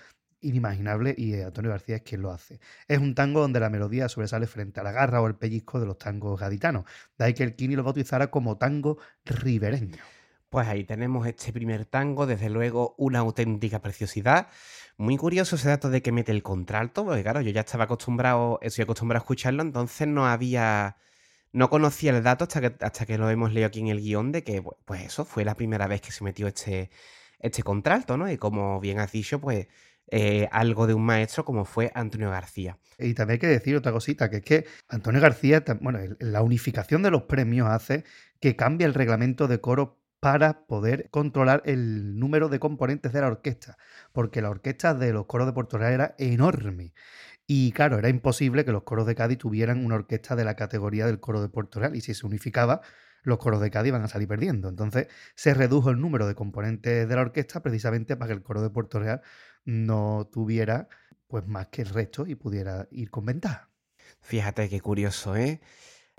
inimaginable y Antonio García es quien lo hace. Es un tango donde la melodía sobresale frente a la garra o el pellizco de los tangos gaditanos. De ahí que el Kini lo bautizara como tango ribereño. Pues ahí tenemos este primer tango, desde luego una auténtica preciosidad. Muy curioso ese dato de que mete el contralto, porque claro, yo ya estaba acostumbrado, estoy acostumbrado a escucharlo, entonces no había, no conocía el dato hasta que, hasta que lo hemos leído aquí en el guion de que, pues eso, fue la primera vez que se metió este, este contralto, ¿no? Y como bien has dicho, pues eh, algo de un maestro como fue Antonio García. Y también hay que decir otra cosita, que es que Antonio García, bueno, la unificación de los premios hace que cambie el reglamento de coro para poder controlar el número de componentes de la orquesta, porque la orquesta de los coros de Puerto Real era enorme. Y claro, era imposible que los coros de Cádiz tuvieran una orquesta de la categoría del coro de Puerto Real, y si se unificaba, los coros de Cádiz iban a salir perdiendo. Entonces se redujo el número de componentes de la orquesta precisamente para que el coro de Puerto Real no tuviera pues más que el resto y pudiera ir con ventaja. Fíjate qué curioso, ¿eh?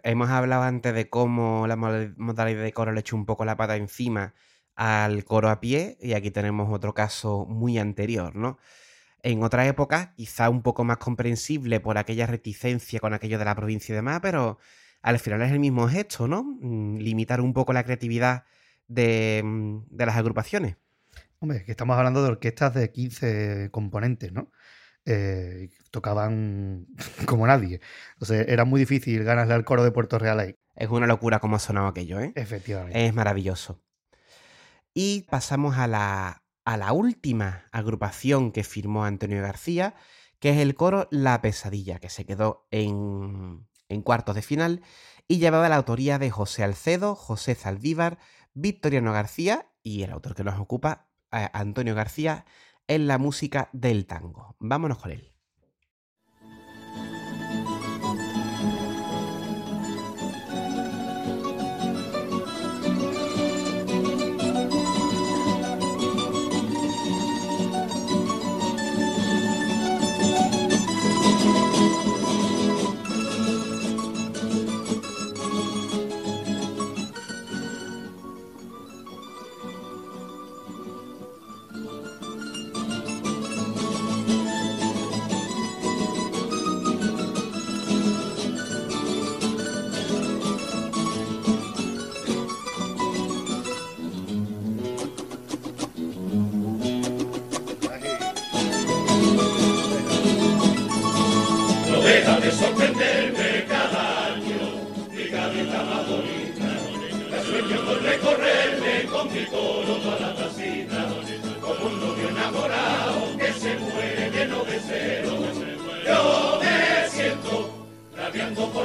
Hemos hablado antes de cómo la modalidad de coro le echó un poco la pata encima al coro a pie y aquí tenemos otro caso muy anterior, ¿no? En otra época, quizá un poco más comprensible por aquella reticencia con aquello de la provincia y demás, pero al final es el mismo gesto, ¿no? Mm, limitar un poco la creatividad de, mm, de las agrupaciones. Hombre, que estamos hablando de orquestas de 15 componentes, ¿no? Eh, tocaban como nadie. Sea, era muy difícil ganarle al coro de Puerto Real ahí. Es una locura cómo ha sonado aquello, ¿eh? Efectivamente. Es maravilloso. Y pasamos a la, a la última agrupación que firmó Antonio García, que es el coro La Pesadilla, que se quedó en, en cuartos de final y llevaba la autoría de José Alcedo, José Zaldívar, Victoriano García y el autor que nos ocupa, Antonio García, en la música del tango. Vámonos con él.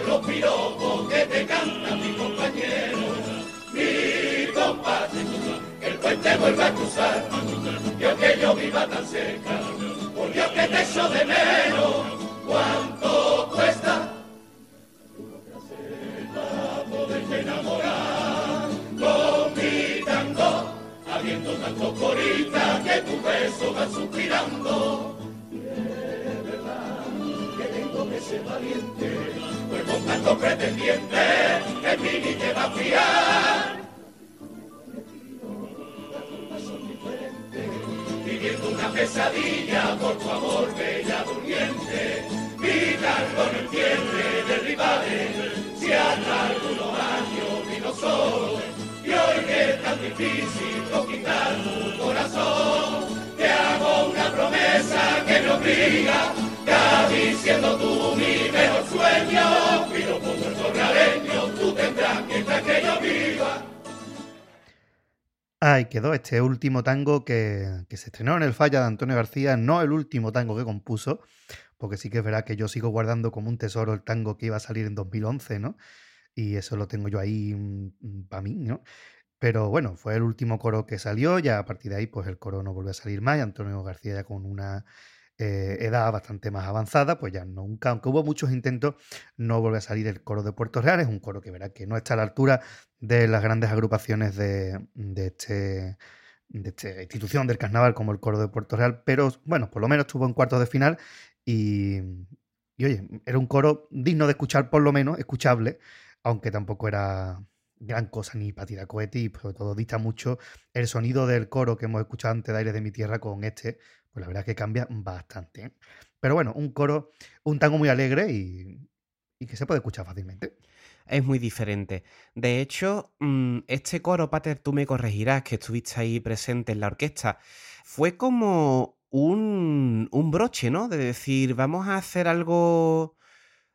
los piropos que te cantan mi compañero, Mi compadre, que el puente vuelva a cruzar, Dios que yo viva tan cerca, por Dios que te echo de menos, cuánto cuesta. Poderte enamorar con mi tango, habiendo tantos coristas que tu beso va suspirando ese valiente, pues con tanto pretendiente, que en ni te va a fiar. Viviendo una pesadilla por tu amor, bella durmiente, vida con el cierre de rivales, si hasta algunos años vino sol, y hoy que es tan difícil conquistar tu corazón, te hago una promesa que no obliga quedó este último tango que, se estrenó en el Falla de Antonio García, no el último tango que compuso, porque sí que es verdad que yo sigo guardando como un tesoro el tango que iba a salir en 2011, ¿no? Y eso lo tengo yo ahí mm, para mí, ¿no? Pero bueno, fue el último coro que salió, ya a partir de ahí pues el coro no volvió a salir más Antonio García ya con una eh, edad bastante más avanzada, pues ya nunca, aunque hubo muchos intentos, no vuelve a salir el coro de Puerto Real, es un coro que verá que no está a la altura de las grandes agrupaciones de, de este de esta institución del carnaval como el coro de Puerto Real, pero bueno, por lo menos estuvo en cuartos de final y, y oye, era un coro digno de escuchar, por lo menos, escuchable, aunque tampoco era gran cosa ni para tirar y sobre todo dista mucho el sonido del coro que hemos escuchado antes de Aires de mi Tierra con este, pues la verdad es que cambia bastante. ¿eh? Pero bueno, un coro, un tango muy alegre y, que se puede escuchar fácilmente. Es muy diferente. De hecho, mm, este coro, Pater, tú me corregirás, que estuviste ahí presente en la orquesta, fue como un, un broche, ¿no? De decir, vamos a hacer algo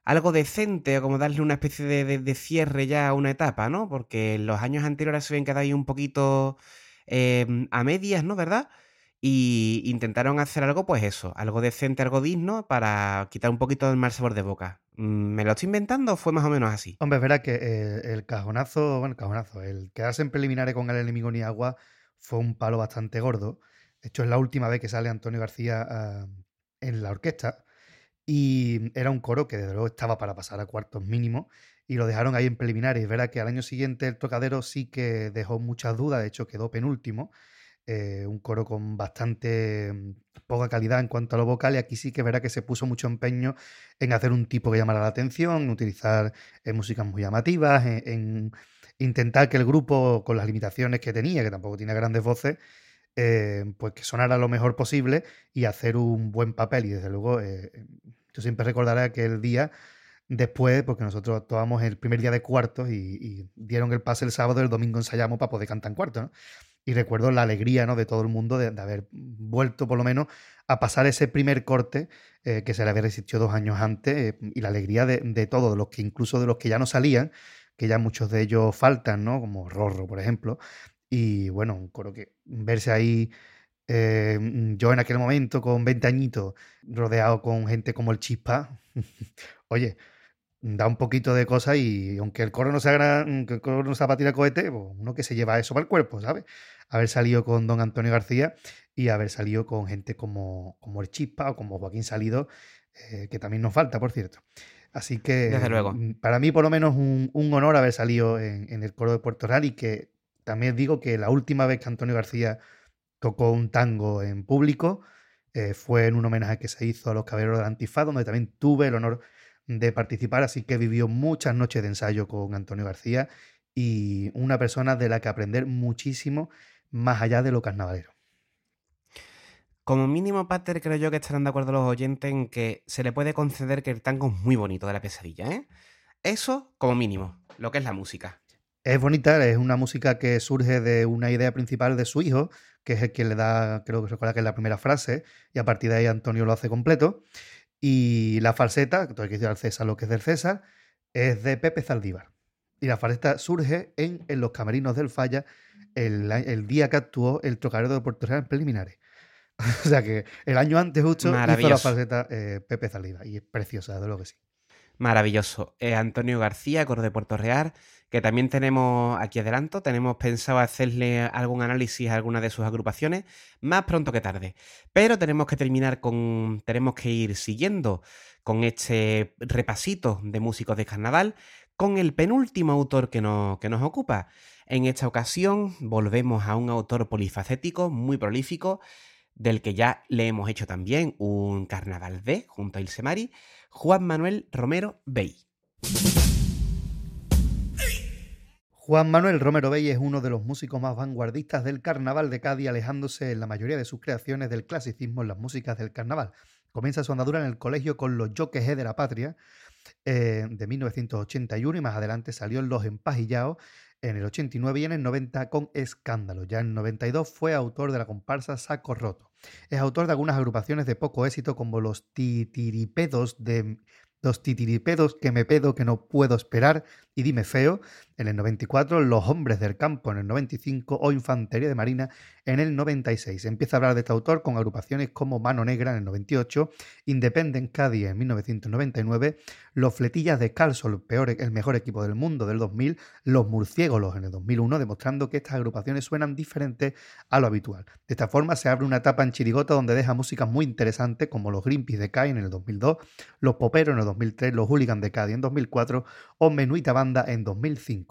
algo decente, como darle una especie de, de- cierre ya a una etapa, ¿no? Porque los años anteriores se habían quedado ahí un poquito eh, a medias, ¿no? ¿Verdad? Y intentaron hacer algo, pues eso, algo decente, algo digno, para quitar un poquito del mal sabor de boca. Mm, ¿Me lo estoy inventando fue más o menos así? Hombre, es verdad que eh, el cajonazo, bueno, el cajonazo, el quedarse en preliminares con el enemigo ni agua fue un palo bastante gordo. De hecho, es la última vez que sale Antonio García ah, en la orquesta. Y era un coro que desde luego estaba para pasar a cuartos mínimo y lo dejaron ahí en preliminares. Es verdad que al año siguiente el tocadero sí que dejó muchas dudas, de hecho quedó penúltimo. Eh, un coro con bastante mm, poca calidad en cuanto a lo vocal y aquí sí que verá que se puso mucho empeño en hacer un tipo que llamara la atención, en utilizar eh, músicas muy llamativas, en, en intentar que el grupo, con las limitaciones que tenía, que tampoco tiene grandes voces, eh, pues que sonara lo mejor posible y hacer un buen papel. Y desde luego, eh, yo siempre recordaré aquel día después, porque nosotros actuamos el primer día de cuartos y, dieron el pase el sábado, el domingo ensayamos para poder cantar en cuartos, ¿no? Y recuerdo la alegría ¿no? de todo el mundo de, haber vuelto por lo menos a pasar ese primer corte eh, que se le había resistido dos años antes eh, y la alegría de, de todos, los que incluso de los que ya no salían, que ya muchos de ellos faltan, ¿no? Como Rorro, por ejemplo. Y bueno, un que verse ahí, eh, yo en aquel momento con 20 añitos, rodeado con gente como el Chispa, oye, da un poquito de cosa y aunque el coro no sea, gran- el coro no sea para tirar cohete, pues uno que se lleva eso para el cuerpo, ¿sabes? Haber salido con don Antonio García y haber salido con gente como, como el Chispa o como Joaquín Salido, eh, que también nos falta, por cierto. Así que Desde luego. mm, para mí por lo menos un, un honor haber salido en, en el coro de Puerto Real y que también digo que la última vez que Antonio García tocó un tango en público eh, fue en un homenaje que se hizo a los caballeros del Antifaz, donde también tuve el honor de participar, así que vivió muchas noches de ensayo con Antonio García y una persona de la que aprender muchísimo más allá de lo carnavalero. Como mínimo, Pater, creo yo que estarán de acuerdo los oyentes en que se le puede conceder que el tango es muy bonito de la pesadilla, ¿eh? Eso como mínimo, lo que es la música. Es bonita, es una música que surge de una idea principal de su hijo, que es el que le da, creo que recuerda que es la primera frase, y a partir de ahí Antonio lo hace completo. Y la falseta, que todo hay que decir al César lo que es del César, es de Pepe Zaldívar. Y la falseta surge en, en los camerinos del Falla el, día que actuó el Trocarero de Puerto Real en preliminares. o sea que el año antes justo hizo la falseta eh, Pepe Zaldívar. Y es preciosa, de lo que sí. Maravilloso. Eh, Antonio García, coro de Puerto Real, que también tenemos aquí adelanto, tenemos pensado hacerle algún análisis a alguna de sus agrupaciones, más pronto que tarde. Pero tenemos que terminar con. Tenemos que ir siguiendo con este repasito de músicos de carnaval, con el penúltimo autor que nos, que nos ocupa. En esta ocasión volvemos a un autor polifacético, muy prolífico, del que ya le hemos hecho también un carnaval de, junto a Ilse Mari, Juan Manuel Romero Bey. Juan Manuel Romero Bey es uno de los músicos más vanguardistas del carnaval de Cádiz, alejándose en la mayoría de sus creaciones del clasicismo en las músicas del carnaval. Comienza su andadura en el colegio con los Joques de la Patria eh, de 1981 y más adelante salió en Los Empajillados en el 89 y en el 90 con Escándalo. Ya en el 92 fue autor de la comparsa Saco Roto. Es autor de algunas agrupaciones de poco éxito como los Titiripedos de Dos titiripedos que me pedo que no puedo esperar y dime feo en el 94, Los Hombres del Campo en el 95 o Infantería de Marina en el 96. Empieza a hablar de este autor con agrupaciones como Mano Negra en el 98, Independent Cádiz en 1999, Los Fletillas de Calso, el, peor, el mejor equipo del mundo del 2000, Los Murciélagos en el 2001, demostrando que estas agrupaciones suenan diferentes a lo habitual. De esta forma se abre una etapa en Chirigota donde deja música muy interesante como Los Greenpeace de Cádiz en el 2002, Los Poperos en el 2003, Los Hooligans de Cádiz en 2004 o Menuita Banda en 2005.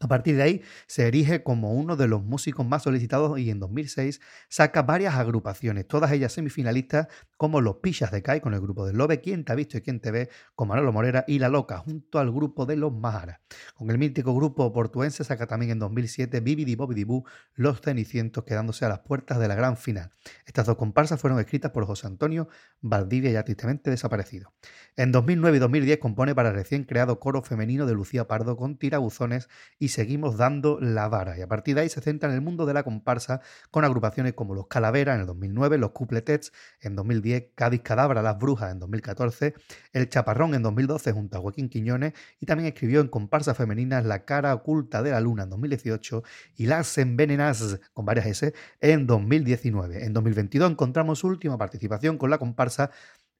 A partir de ahí se erige como uno de los músicos más solicitados y en 2006 saca varias agrupaciones, todas ellas semifinalistas, como Los Pichas de Kai con el grupo de Lobe, Quién te ha visto y quién te ve, con Manolo Morera y La Loca, junto al grupo de Los Maharas. Con el mítico grupo portuense saca también en 2007 Bibidi Bobidi Boo, Los Cenicientos, quedándose a las puertas de la gran final. Estas dos comparsas fueron escritas por José Antonio Valdivia, ya tristemente desaparecido. En 2009 y 2010 compone para el recién creado coro femenino de Lucía Pardo con tirabuzones y seguimos dando la vara. Y a partir de ahí se centra en el mundo de la comparsa con agrupaciones como Los Calaveras en el 2009, Los Cupletets en 2010, Cádiz Cadabra, Las Brujas en 2014, El Chaparrón en 2012 junto a Joaquín Quiñones y también escribió en comparsa femeninas La Cara Oculta de la Luna en 2018 y Las Envenenas con varias S en 2019. En 2022 encontramos su última participación con la comparsa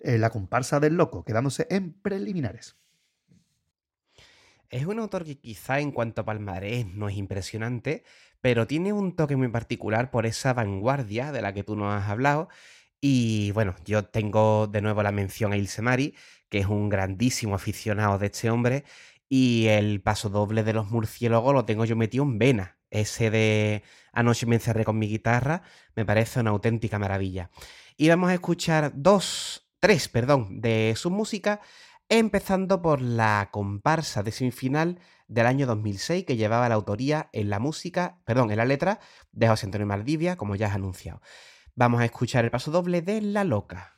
eh, La Comparsa del Loco, quedándose en preliminares. Es un autor que quizá en cuanto a palmarés no es impresionante, pero tiene un toque muy particular por esa vanguardia de la que tú nos has hablado. Y bueno, yo tengo de nuevo la mención a Ilse Mari, que es un grandísimo aficionado de este hombre, y el paso doble de los murciélagos lo tengo yo metido en vena. Ese de Anoche me encerré con mi guitarra me parece una auténtica maravilla. Y vamos a escuchar dos, tres, perdón, de su música empezando por la comparsa de semifinal del año 2006 que llevaba la autoría en la música, perdón, en la letra de José Antonio Maldivia, como ya has anunciado. Vamos a escuchar el paso doble de La Loca.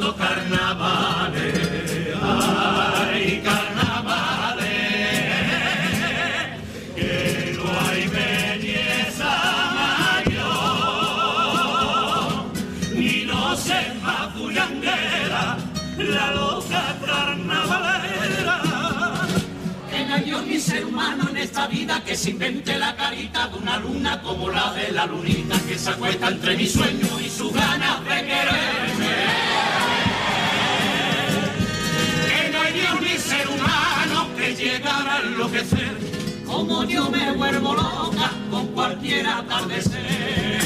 Carnavales, ay, carnavales, que no hay belleza mayor, ni no se más bullanguera, la loca carnavalera. Que no hay ni ser humano en esta vida que se invente la carita de una luna como la de la lunita que se acuesta entre mi sueño y su ganas de quererme. Llegara a enloquecer, como yo me vuelvo loca con cualquier atardecer.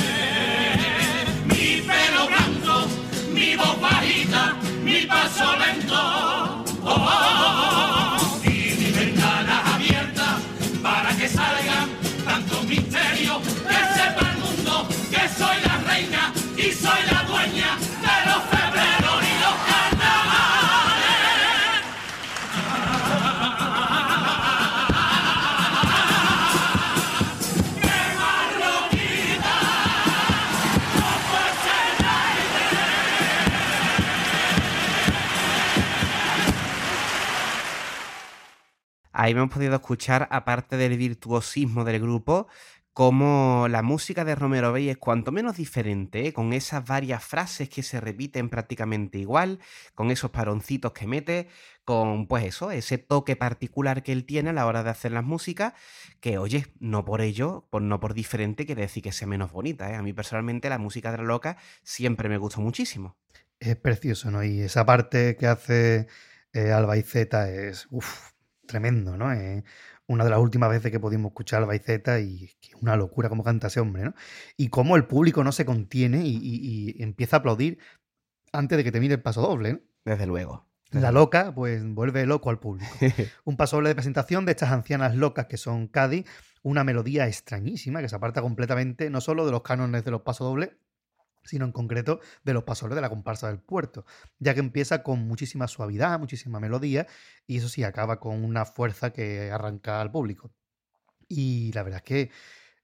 Mi pelo blanco, mi voz bajita, mi paso lento, oh, oh, oh, y mi ventana abierta para que salgan tantos misterios, que sepa el mundo que soy la reina Ahí hemos podido escuchar, aparte del virtuosismo del grupo, como la música de Romero Bey es cuanto menos diferente, ¿eh? con esas varias frases que se repiten prácticamente igual, con esos paroncitos que mete, con pues eso, ese toque particular que él tiene a la hora de hacer las músicas, que oye, no por ello, por, no por diferente, quiere decir que sea menos bonita. ¿eh? A mí personalmente la música de la loca siempre me gustó muchísimo. Es precioso, ¿no? Y esa parte que hace eh, Alba y Z es, tremendo, ¿no? una de las últimas veces que pudimos escuchar al Baiceta y es que una locura cómo canta ese hombre, ¿no? Y cómo el público no se contiene y, y- y empieza a aplaudir antes de que termine el paso doble, ¿no? Desde luego. La loca, pues vuelve loco al público. Un paso doble de presentación de estas ancianas locas que son Cádiz, una melodía extrañísima que se aparta completamente no solo de los cánones de los pasodobles, sino en concreto de los pasodobles de la comparsa del puerto, ya que empieza con muchísima suavidad, muchísima melodía, y eso sí, acaba con una fuerza que arranca al público. Y la verdad es que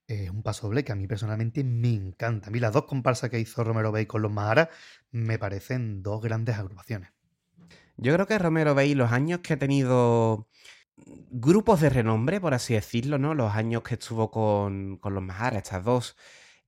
es un pasodoble que a mí personalmente me encanta. A mí las dos comparsas que hizo Romero Bay con los Maharas me parecen dos grandes agrupaciones. Yo creo que Romero veis los años que ha tenido grupos de renombre, por así decirlo, ¿no? Los años que estuvo con, con los Mahara, estas dos,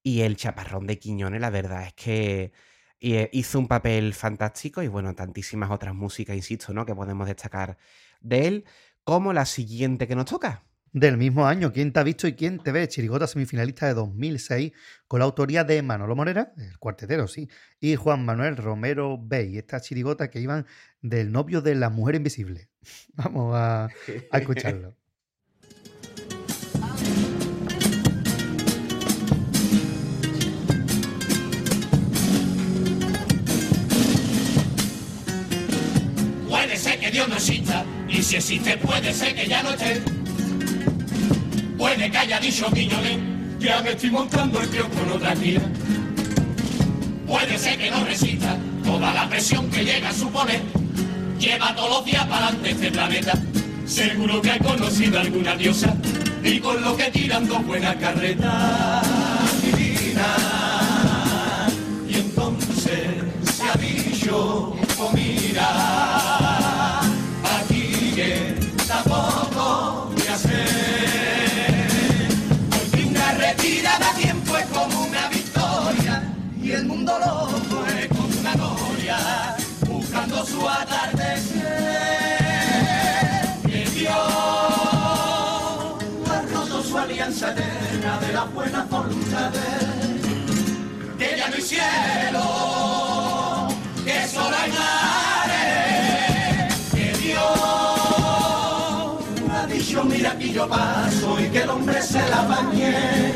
y el Chaparrón de Quiñones, la verdad es que eh, hizo un papel fantástico y bueno, tantísimas otras músicas, insisto, ¿no? Que podemos destacar de él, como la siguiente que nos toca. Del mismo año, ¿Quién te ha visto y quién te ve? Chirigota semifinalista de 2006, con la autoría de Manolo Morera, el cuartetero, sí, y Juan Manuel Romero Bey, estas chirigotas que iban del novio de la mujer invisible. Vamos a, a escucharlo. Dios no exista, y si existe puede ser que ya no esté. Puede que haya dicho Quiñones, ya me estoy montando el kiosco en otra esquina. Puede ser que no resista toda la presión que llega a suponer. Lleva todos los días para adelante este planeta. Seguro que ha conocido alguna diosa y con lo que tiran dos buenas carretas. Atardecer. Que ha roto su alianza eterna de la buena voluntad de él. que ya no cielo, que solo hay mares, que Dios ha dicho mira aquí yo paso y que el hombre se la bañe.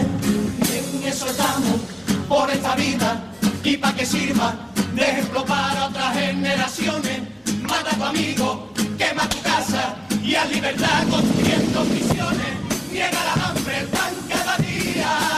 En eso estamos por esta vida y para que sirva de para otras generaciones. Mata a tu amigo, quema tu casa y a libertad construyendo prisiones. Niega la hambre, el cada día.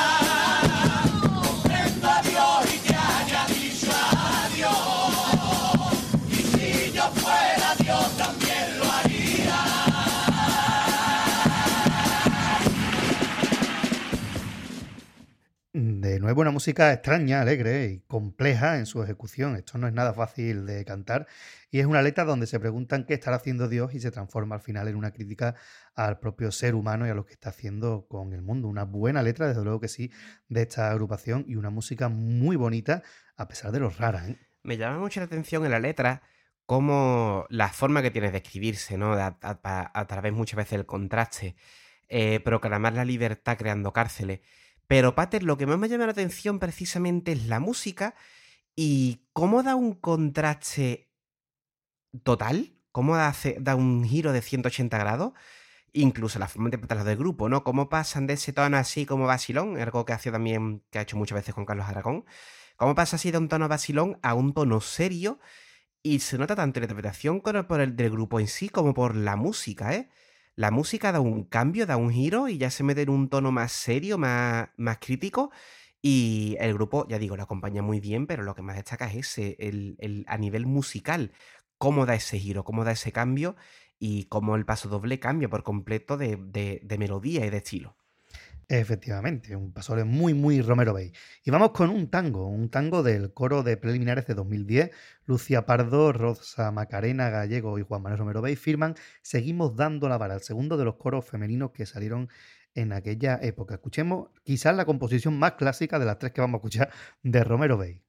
De nuevo una música extraña, alegre y compleja en su ejecución. Esto no es nada fácil de cantar y es una letra donde se preguntan qué estará haciendo Dios y se transforma al final en una crítica al propio ser humano y a lo que está haciendo con el mundo. Una buena letra, desde luego que sí, de esta agrupación y una música muy bonita a pesar de lo rara. ¿eh? Me llama mucho la atención en la letra cómo la forma que tienes de escribirse, ¿no? A través muchas veces del contraste, eh, proclamar la libertad creando cárceles. Pero, Pater, lo que más me llama la atención precisamente es la música y cómo da un contraste total, cómo da un giro de 180 grados, incluso la forma de interpretarlo del grupo, ¿no? Cómo pasan de ese tono así como vacilón, algo que hace también, que ha hecho muchas veces con Carlos Aragón, cómo pasa así de un tono vacilón a un tono serio y se nota tanto la interpretación por el del grupo en sí como por la música, ¿eh? La música da un cambio, da un giro y ya se mete en un tono más serio, más, más crítico. Y el grupo, ya digo, lo acompaña muy bien, pero lo que más destaca es ese, el, el- a nivel musical, cómo da ese giro, cómo da ese cambio y cómo el paso doble cambia por completo de, de- de melodía y de estilo. Efectivamente, un pasoble muy, muy Romero Bay. Y vamos con un tango, un tango del coro de preliminares de 2010. Lucia Pardo, Rosa Macarena Gallego y Juan Manuel Romero Bay firman Seguimos dando la vara, el segundo de los coros femeninos que salieron en aquella época. Escuchemos quizás la composición más clásica de las tres que vamos a escuchar de Romero Bay.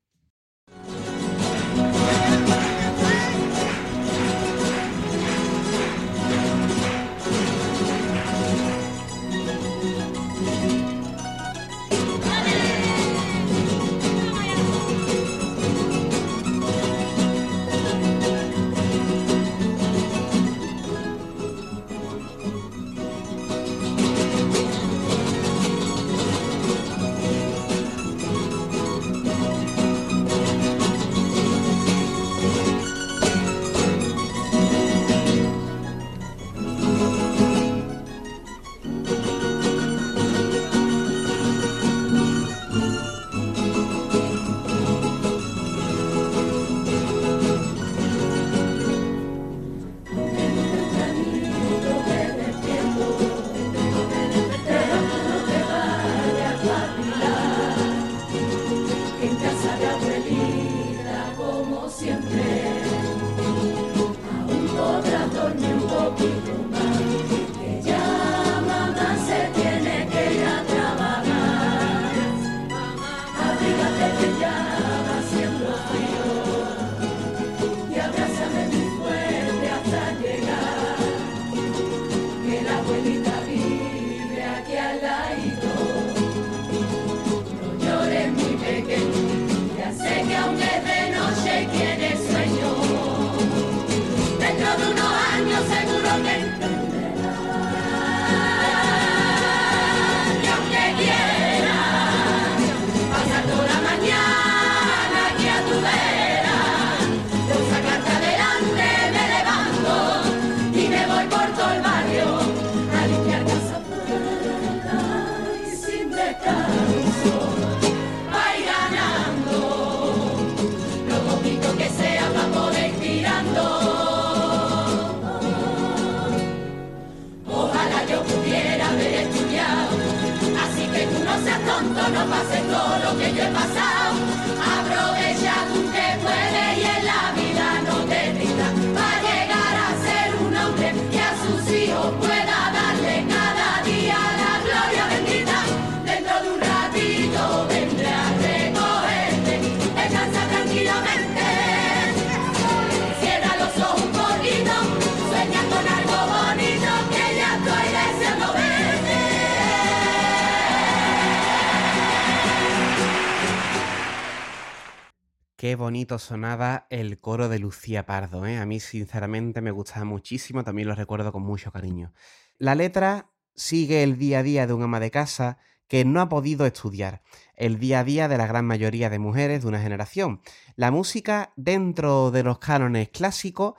Bonito sonaba el coro de Lucía Pardo, ¿eh? A mí sinceramente me gustaba muchísimo, también lo recuerdo con mucho cariño. La letra sigue el día a día de un ama de casa que no ha podido estudiar, el día a día de la gran mayoría de mujeres de una generación. La música dentro de los cánones clásicos,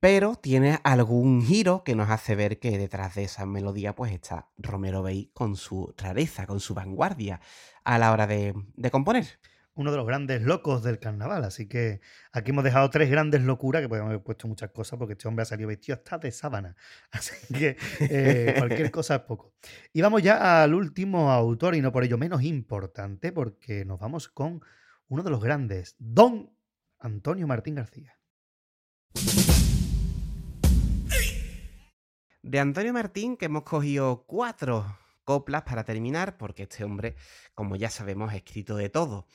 pero tiene algún giro que nos hace ver que detrás de esa melodía pues está Romero Bey con su rareza, con su vanguardia a la hora de, de componer uno de los grandes locos del carnaval. Así que aquí hemos dejado tres grandes locuras, que podemos haber puesto muchas cosas, porque este hombre ha salido vestido hasta de sábana. Así que eh, cualquier cosa es poco. Y vamos ya al último autor, y no por ello menos importante, porque nos vamos con uno de los grandes, Don Antonio Martín García. De Antonio Martín, que hemos cogido cuatro coplas para terminar, porque este hombre, como ya sabemos, ha escrito de todo.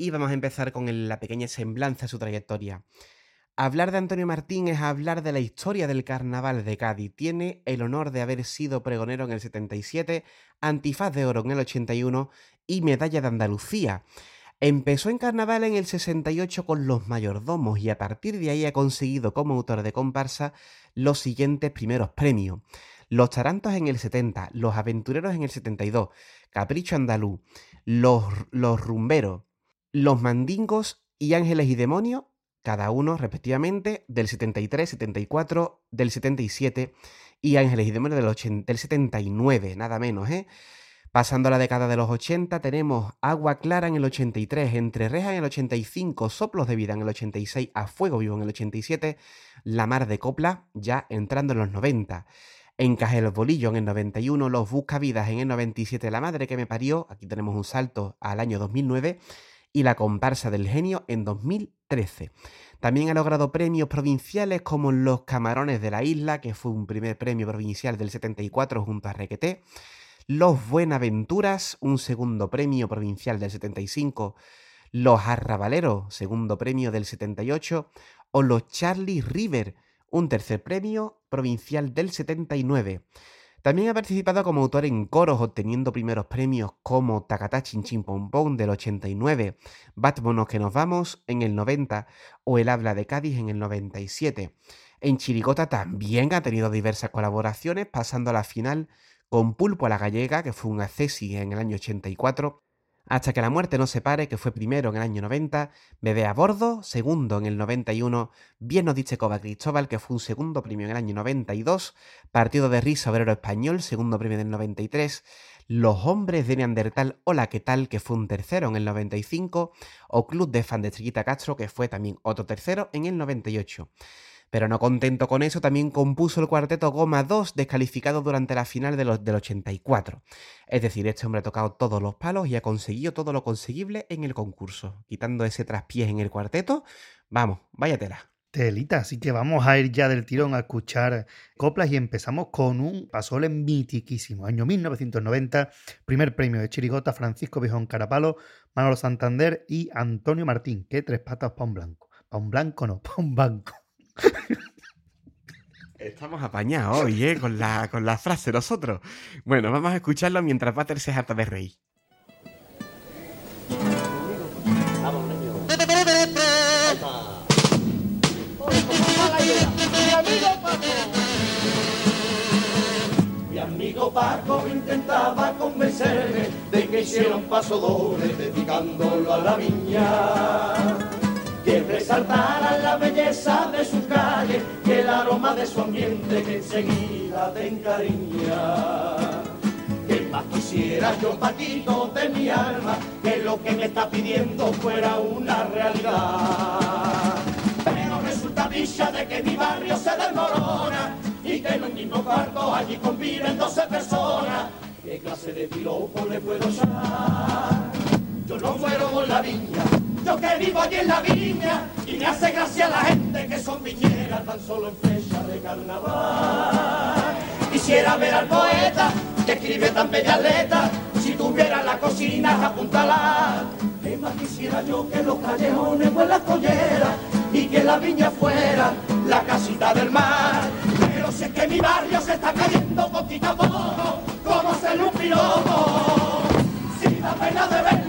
Y vamos a empezar con la pequeña semblanza de su trayectoria. Hablar de Antonio Martín es hablar de la historia del carnaval de Cádiz. Tiene el honor de haber sido pregonero en el 77, antifaz de oro en el 81 y medalla de Andalucía. Empezó en carnaval en el 68 con los mayordomos y a partir de ahí ha conseguido como autor de comparsa los siguientes primeros premios. Los Tarantos en el 70, Los Aventureros en el 72, Capricho Andaluz, Los, los Rumberos, Los Mandingos y Ángeles y Demonios, cada uno respectivamente del 73, 74, del 77 y Ángeles y Demonios del, 80 del 79, nada menos, ¿eh? Pasando a la década de los 80 tenemos Agua Clara en el 83, Entre Rejas en el 85, Soplos de Vida en el 86, A Fuego Vivo en el 87, La Mar de Copla ya entrando en los 90. Encaje el bolillo en el 91, Los Buscavidas en el 97, La Madre que me parió, aquí tenemos un salto al año 2009, y La Comparsa del Genio en 2013. También ha logrado premios provinciales como Los Camarones de la Isla, que fue un primer premio provincial del 74 junto a Requeté, Los Buenaventuras, un segundo premio provincial del 75, Los Arrabaleros, segundo premio del 78, o Los Charlie River, un tercer premio provincial del 79. También ha participado como autor en coros, obteniendo primeros premios como Tacatá Chin Chin Pom Pom del 89, Vámonos que nos vamos en el 90 o El Habla de Cádiz en el 97. En Chirigota también ha tenido diversas colaboraciones, pasando a la final con Pulpo a la Gallega, que fue un accesi en el año 84, hasta que la muerte nos separe, que fue primero en el año 90, Bebé a bordo, segundo en el 91, Bien nos dice Coba Cristóbal, que fue un segundo premio en el año 92, Partido de Risa Obrero Español, segundo premio en el 93, Los Hombres de Neandertal, Hola, ¿qué tal?, que fue un tercero en el 95, o Club de Fan de Estrellita Castro, que fue también otro tercero en el 98. Pero no contento con eso, también compuso el cuarteto Goma 2, descalificado durante la final de los, del 84. Es decir, este hombre ha tocado todos los palos y ha conseguido todo lo conseguible en el concurso. Quitando ese traspiés en el cuarteto, vamos, váyatela. Telita, así que vamos a ir ya del tirón a escuchar coplas y empezamos con un pasole mitiquísimo. Año 1990, primer premio de Chirigota, Francisco Bijón Carapalo, Manolo Santander y Antonio Martín. ¿Qué tres patas pa' un blanco? Pa' un blanco no, pa' un banco. Estamos apañados hoy, ¿eh? Con la, con la frase nosotros. Bueno, vamos a escucharlo mientras Pater se harta de reír. Mi amigo Paco. Intentaba convencerme de que hiciera un paso doble dedicándolo a la viña. Que resaltara la belleza de su calle, que el aroma de su ambiente que enseguida te encariña. Que más quisiera yo, Paquito, de mi alma, que lo que me está pidiendo fuera una realidad. Pero resulta dicha de que mi barrio se desmorona y que en un mismo cuarto allí conviven 12 personas. ¿Qué clase de piropo le puedo echar? Yo no muero por la viña, yo que vivo allí en la viña y me hace gracia la gente que son viñeras tan solo en fecha de carnaval. Quisiera ver al poeta que escribe tan bella letra, si tuviera la cocina apuntala. ¿Qué más quisiera yo que los callejones fueran las colleras y que la viña fuera la casita del mar? Pero si es que mi barrio se está cayendo poquito a poco, como se un piropo. Si da pena de verlo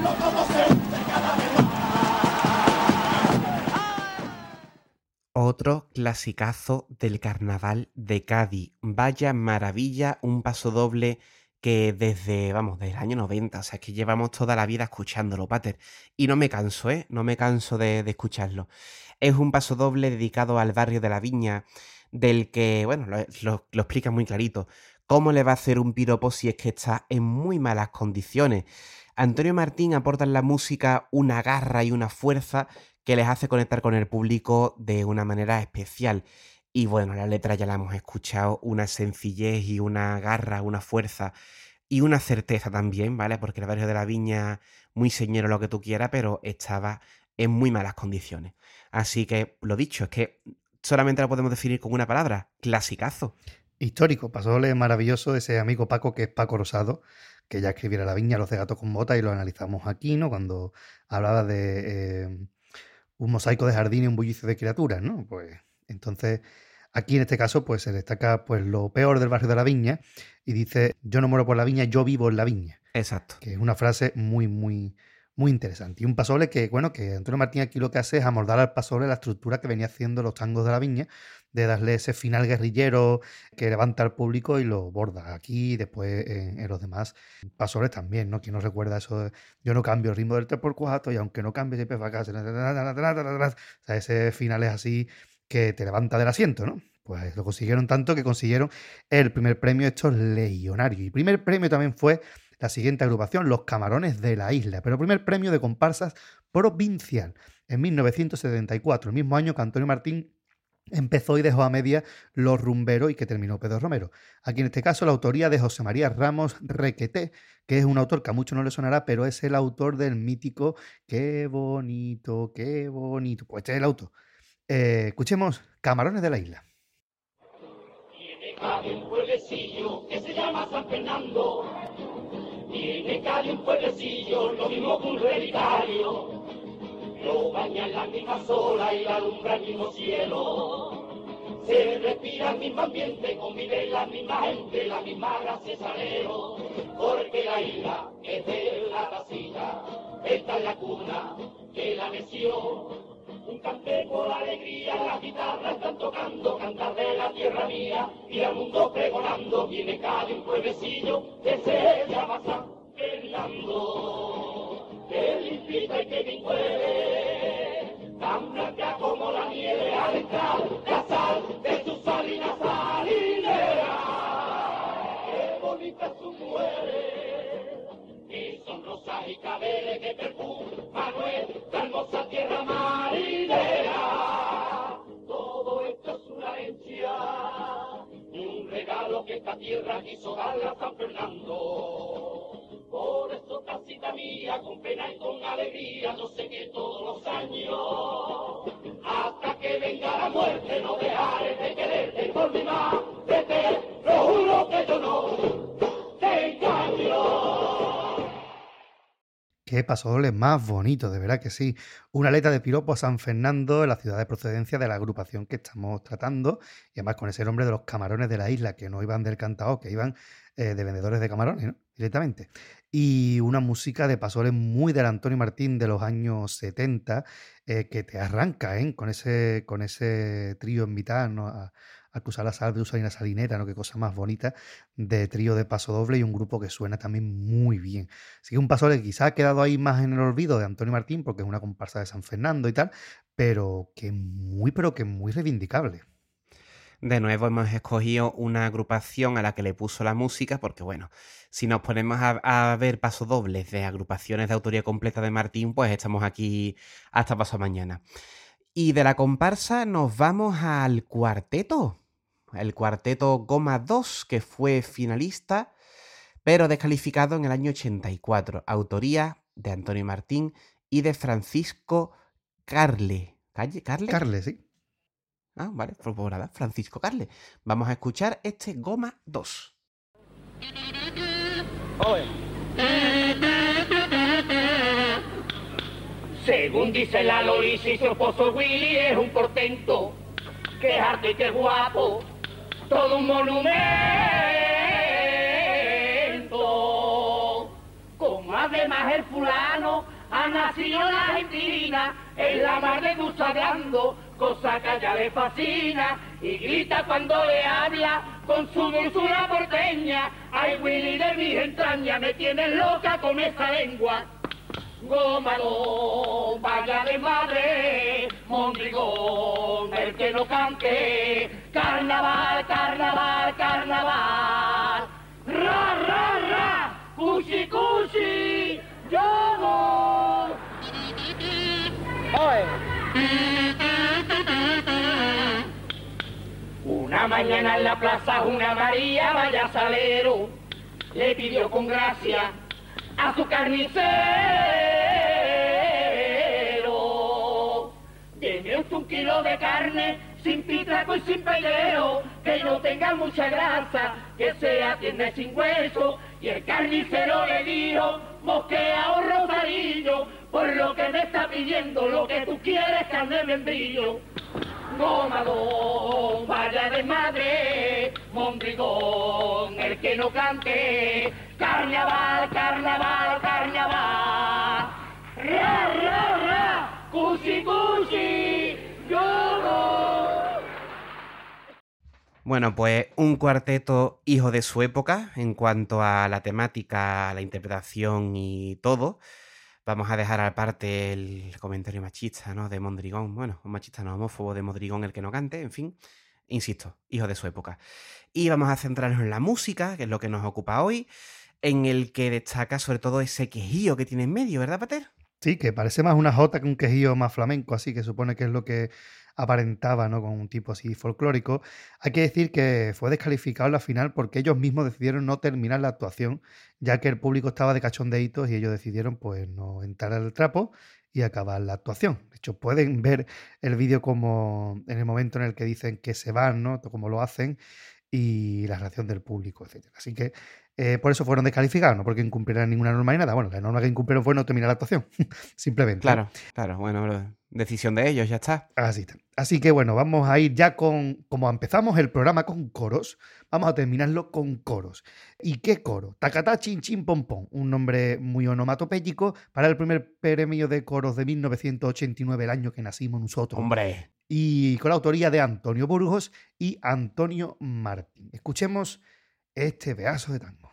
Otro clasicazo del carnaval de Cádiz. Vaya maravilla, un paso doble que desde, vamos, desde el año 90, o sea, es que llevamos toda la vida escuchándolo, Pater. Y no me canso, ¿eh? No me canso de, de escucharlo. Es un paso doble dedicado al barrio de la Viña, del que, bueno, lo, lo- lo explica muy clarito. ¿Cómo le va a hacer un piropo si es que está en muy malas condiciones? Antonio Martín aporta en la música una garra y una fuerza que les hace conectar con el público de una manera especial. Y bueno, la letra ya la hemos escuchado, una sencillez y una garra, una fuerza y una certeza también, ¿vale? Porque el barrio de la Viña, muy señero lo que tú quieras, pero estaba en muy malas condiciones. Así que lo dicho, es que solamente lo podemos definir con una palabra, clasicazo. Histórico, pasodoble maravilloso ese amigo Paco que es Paco Rosado, que ya escribiera La Viña, Los de Gato con Bota y lo analizamos aquí, ¿no? Cuando hablaba de eh, un mosaico de jardín y un bullicio de criaturas, ¿no? Pues entonces aquí en este caso pues se destaca pues lo peor del barrio de La Viña y dice, yo no muero por la viña, yo vivo en la viña. Exacto. Que es una frase muy, muy, muy interesante. Y un pasoble que, bueno, que Antonio Martín aquí lo que hace es amoldar al pasoble la estructura que venía haciendo los tangos de la viña, de darle ese final guerrillero que levanta al público y lo borda aquí y después en, los demás pasobles también, ¿no? Quien no recuerda eso de, yo no cambio el ritmo del 3x4 y aunque no cambie siempre va acá. O sea, ese final es así que te levanta del asiento, ¿no? Pues lo consiguieron tanto que consiguieron el primer premio estos legionarios. Y primer premio también fue la siguiente agrupación, Los Camarones de la Isla, pero primer premio de comparsas provincial en 1974, el mismo año que Antonio Martín empezó y dejó a media Los Rumberos y que terminó Pedro Romero. Aquí en este caso la autoría de José María Ramos Requeté, que es un autor que a muchos no le sonará, pero es el autor del mítico Qué bonito, qué bonito. Pues este es el autor. Eh, escuchemos Camarones de la Isla. Tiene un pueblecillo que se llama San Fernando. Un pueblecillo, lo mismo que un relicario. Lo baña en la misma sola y la alumbra el mismo cielo. Se respira el mismo ambiente, convive la misma gente, la misma gracia salero. Porque la isla es de la tacita, esta es la cuna que la neció. Un cante por alegría, la guitarra están tocando, cantar de la tierra mía, y al mundo pregonando, viene Cádiz un pueblecillo que se llama San Fernando. Que limpita y que bien huele, tan blanca como la nieve al entrar, la sal de su salina salinera. Qué bonita su mujer, y son rosas y cabeles que perfuma nuestra hermosa tierra marinera. Todo esto es una herencia un regalo que esta tierra quiso darle a San Fernando. Por eso, tacita mía, con pena y con alegría, yo sé que todos los años, hasta que venga la muerte, no dejaré de quererte por mi madre te lo juro que yo no te engaño. Qué pasodoble más bonito, de verdad que sí. Una letra de piropo a San Fernando, la ciudad de procedencia de la agrupación que estamos tratando, y además con ese nombre de los camarones de la isla, que no iban del cantao, que iban eh, de vendedores de camarones, ¿no? Directamente. Y una música de pasodoble muy del Antonio Martín de los años 70, eh, que te arranca, ¿eh? Con ese, con ese trío en mitad, ¿no? A, cruzar la sal de una salinera, ¿no? Qué cosa más bonita de trío de paso doble y un grupo que suena también muy bien. Así que un paso que quizá ha quedado ahí más en el olvido de Antonio Martín porque es una comparsa de San Fernando y tal, pero que muy, pero que muy reivindicable. De nuevo hemos escogido una agrupación a la que le puso la música, porque bueno, si nos ponemos a, ver pasodobles de agrupaciones de autoría completa de Martín, pues estamos aquí hasta paso mañana. Y de la comparsa nos vamos al cuarteto. El cuarteto Goma 2, que fue finalista, pero descalificado en el año 84. Autoría de Antonio Martín y de Francisco Carle. ¿Carle? Carle, sí. Ah, vale, pues nada, Francisco Carle. Vamos a escuchar este Goma 2. Según dice la Loris y su esposo Willy es un portento, que es arte y es guapo, todo un monumento. Como además el fulano ha nacido en la Argentina, en la mar de hablando, cosa que ya le fascina, y grita cuando le habla con su dulzura porteña. Ay, Willy de mi entraña, me tienes loca con esa lengua. Gómalo, vaya de madre, Mondrigón, el que no cante, carnaval, carnaval, carnaval, ra, ra, ra, cuchi, cuchi, yo no. Una mañana en la plaza una María vaya salero le pidió con gracia a su carnicero. Deme usted un kilo de carne sin pitraco y sin pelero, que no tenga mucha grasa, que sea tiene sin hueso. Y el carnicero le dijo, mosquea o rosarillo, por lo que me está pidiendo, lo que tú quieres, carne membrillo. Gómalo, vaya de madre, Mondrigón, el que no cante, carnaval, carnaval, carnaval. Ra, ra, ra, cusi, cusi, lloro. Bueno, pues un cuarteto hijo de su época en cuanto a la temática, la interpretación y todo. Vamos a dejar aparte el comentario machista, ¿no? De Mondrigón. Bueno, un machista no homófobo de Mondrigón el que no cante, en fin. Insisto, hijo de su época. Y vamos a centrarnos en la música, que es lo que nos ocupa hoy, en el que destaca sobre todo ese quejío que tiene en medio, ¿verdad, Pater? Sí, que parece más una jota que un quejío más flamenco, así que supone que es lo que aparentaba, ¿no? Con un tipo así folclórico. Hay que decir que fue descalificado en la final porque ellos mismos decidieron no terminar la actuación, ya que el público estaba de cachondeitos y ellos decidieron pues no entrar al trapo y acabar la actuación. De hecho, pueden ver el vídeo como en el momento en el que dicen que se van, ¿no? Como lo hacen y la reacción del público, etc. Así que eh, por eso fueron descalificados, no porque incumplieran ninguna norma ni nada. Bueno, la norma que incumplieron fue no terminar la actuación, simplemente. Claro, claro, bueno, decisión de ellos, ya está. Así está. Así que bueno, vamos a ir ya con, como empezamos el programa con coros, vamos a terminarlo con coros. ¿Y qué coro? Tacatá, chin, chin, pom, pom. Un nombre muy onomatopéyico para el primer premio de coros de 1989, el año que nacimos nosotros. Hombre. Y con la autoría de Antonio Burgos y Antonio Martín. Escuchemos este pedazo de tango.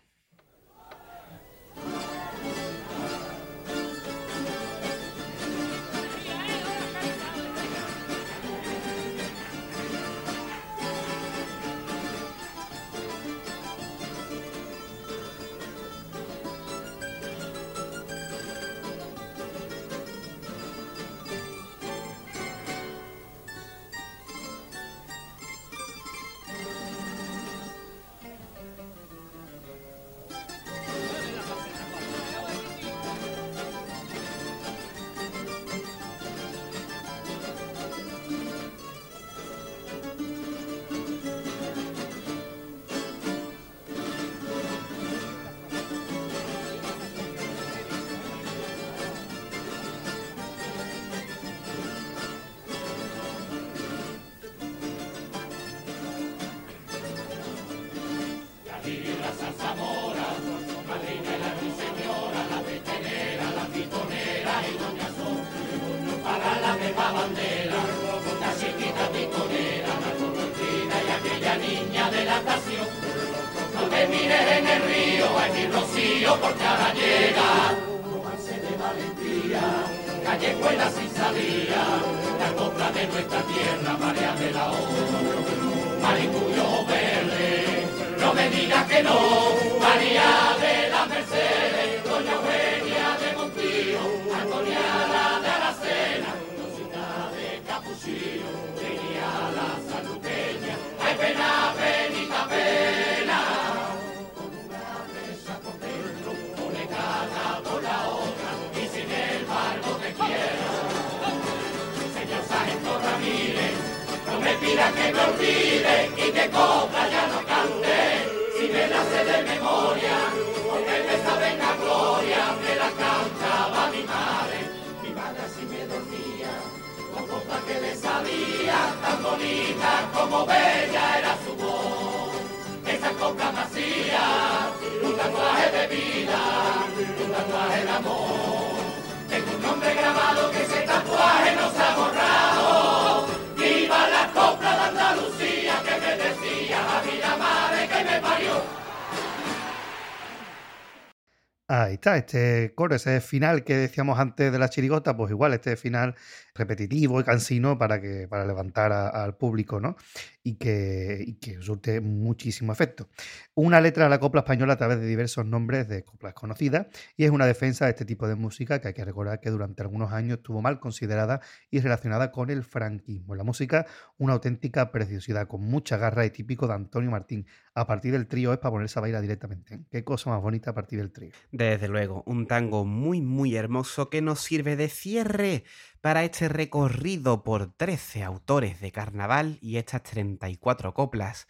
Ahí está, este coro, ese final que decíamos antes de la chirigota, pues igual, este final repetitivo y cansino para que para levantar a- al público, ¿no? Y que, y que surte muchísimo efecto. Una letra de la copla española a través de diversos nombres de coplas conocidas y es una defensa de este tipo de música que hay que recordar que durante algunos años estuvo mal considerada y relacionada con el franquismo. La música, una auténtica preciosidad, con mucha garra y típico de Antonio Martín. A partir del trío es para ponerse a bailar directamente. ¿eh? Qué cosa más bonita a partir del trío. Desde luego, un tango muy muy hermoso que nos sirve de cierre para este recorrido por 13 autores de carnaval y estas 34 coplas.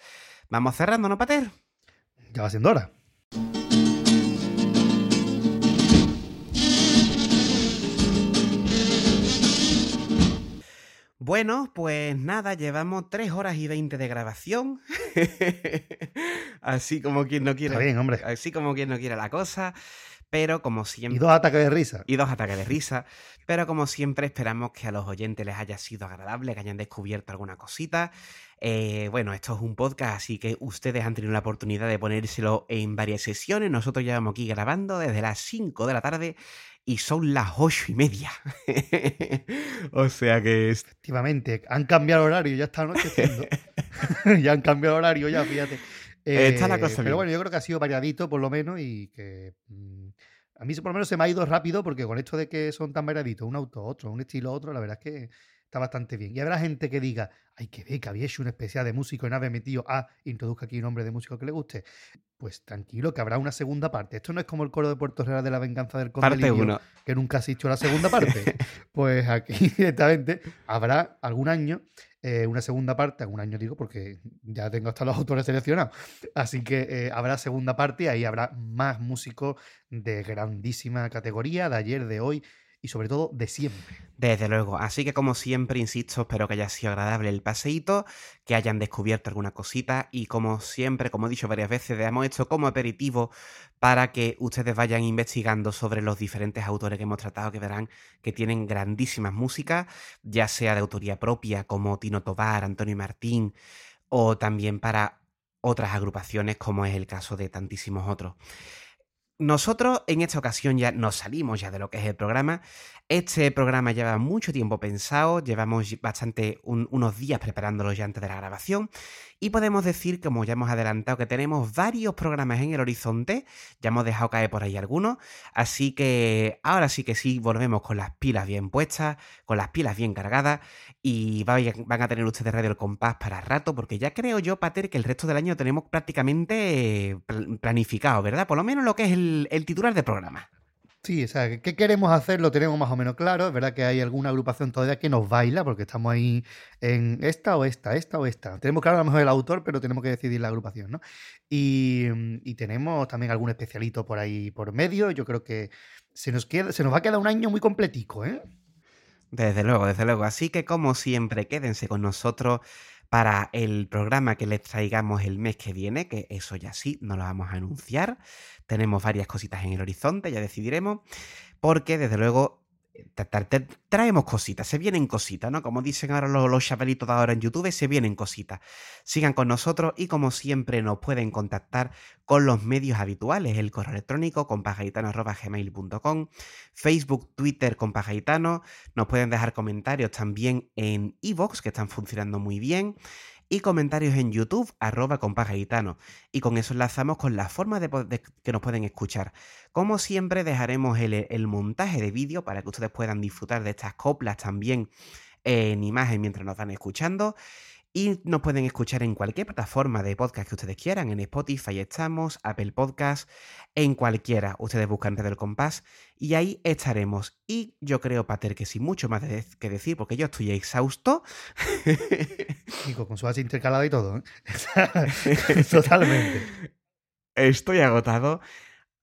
Vamos cerrando, ¿no, Pater? Ya va siendo hora. Bueno, pues nada, llevamos 3 horas y 20 de grabación. así como quien no quiere. Está bien, hombre. Así como quien no quiere la cosa. Pero como siempre. Y dos ataques de risa. y dos ataques de risa. Pero como siempre, esperamos que a los oyentes les haya sido agradable, que hayan descubierto alguna cosita. Eh, bueno, esto es un podcast, así que ustedes han tenido la oportunidad de ponérselo en varias sesiones. Nosotros llevamos aquí grabando desde las 5 de la tarde y son las 8 y media. o sea que es. Efectivamente, han cambiado el horario, ya está anocheciendo. ya han cambiado el horario, ya, fíjate. Está la cosa pero bien. bueno, yo creo que ha sido variadito por lo menos y que mm, a mí por lo menos se me ha ido rápido porque con esto de que son tan variaditos, un auto, otro, un estilo, otro, la verdad es que está bastante bien. Y habrá gente que diga, hay que ver que había hecho un especial de músico y no había metido a, introduzca aquí un nombre de músico que le guste. Pues tranquilo, que habrá una segunda parte. Esto no es como el coro de Puerto Real de la venganza del Conde Parte Livio, 1. que nunca has hecho la segunda parte. pues aquí directamente habrá algún año eh, una segunda parte, algún año digo, porque ya tengo hasta los autores seleccionados. Así que eh, habrá segunda parte ahí habrá más músicos de grandísima categoría, de ayer, de hoy y sobre todo de siempre. Desde luego. Así que como siempre, insisto, espero que haya sido agradable el paseíto, que hayan descubierto alguna cosita y como siempre, como he dicho varias veces, hemos hecho como aperitivo para que ustedes vayan investigando sobre los diferentes autores que hemos tratado, que verán que tienen grandísimas músicas, ya sea de autoría propia como Tino Tobar, Antonio Martín, o también para otras agrupaciones como es el caso de tantísimos otros. Nosotros en esta ocasión ya nos salimos ya de lo que es el programa. Este programa lleva mucho tiempo pensado, llevamos bastante un- unos días preparándolo ya antes de la grabación y podemos decir, como ya hemos adelantado, que tenemos varios programas en el horizonte, ya hemos dejado caer por ahí algunos, así que ahora sí que sí, volvemos con las pilas bien puestas, con las pilas bien cargadas y van a tener ustedes Radio El Compás para rato, porque ya creo yo, Pater, que el resto del año tenemos prácticamente eh, pl- planificado, ¿verdad? Por lo menos lo que es el, el titular del programa. Sí, o sea, ¿qué queremos hacer? Lo tenemos más o menos claro. Es verdad que hay alguna agrupación todavía que nos baila, porque estamos ahí en esta o esta, esta o esta. Tenemos claro a lo mejor el autor, pero tenemos que decidir la agrupación, ¿no? Y, y tenemos también algún especialito por ahí por medio. Yo creo que se nos, queda, se nos va a quedar un año muy completico, ¿eh? Desde luego, desde luego. Así que como siempre, quédense con nosotros para el programa que les traigamos el mes que viene, que eso ya sí, no lo vamos a anunciar. Tenemos varias cositas en el horizonte, ya decidiremos, porque desde luego traemos cositas, se vienen cositas, ¿no? Como dicen ahora los, los chavalitos de ahora en YouTube, se vienen cositas. Sigan con nosotros y como siempre nos pueden contactar con los medios habituales, el correo electrónico compagaitano.gmail.com, Facebook, Twitter, compagaitano, nos pueden dejar comentarios también en iVoox, que están funcionando muy bien. Y comentarios en YouTube, arroba compás gitano. Y con eso enlazamos con la forma de, po- de que nos pueden escuchar. Como siempre, dejaremos el, el montaje de vídeo para que ustedes puedan disfrutar de estas coplas también en imagen mientras nos van escuchando. Y nos pueden escuchar en cualquier plataforma de podcast que ustedes quieran. En Spotify estamos, Apple Podcast, en cualquiera. Ustedes buscan Red del Compás y ahí estaremos. Y yo creo, Pater, que sin mucho más de- que decir, porque yo estoy exhausto, Nico, con su H intercalada y todo. ¿eh? Totalmente. estoy agotado.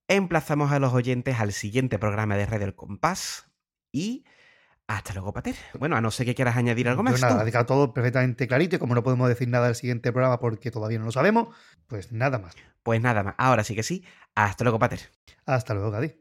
Emplazamos a los oyentes al siguiente programa de Red del Compás y hasta luego, Pater. Bueno, a no ser que quieras añadir algo Yo más. nada, tú. ha quedado todo perfectamente clarito y como no podemos decir nada del siguiente programa porque todavía no lo sabemos, pues nada más. Pues nada más. Ahora sí que sí. Hasta luego, Pater. Hasta luego, Cádiz.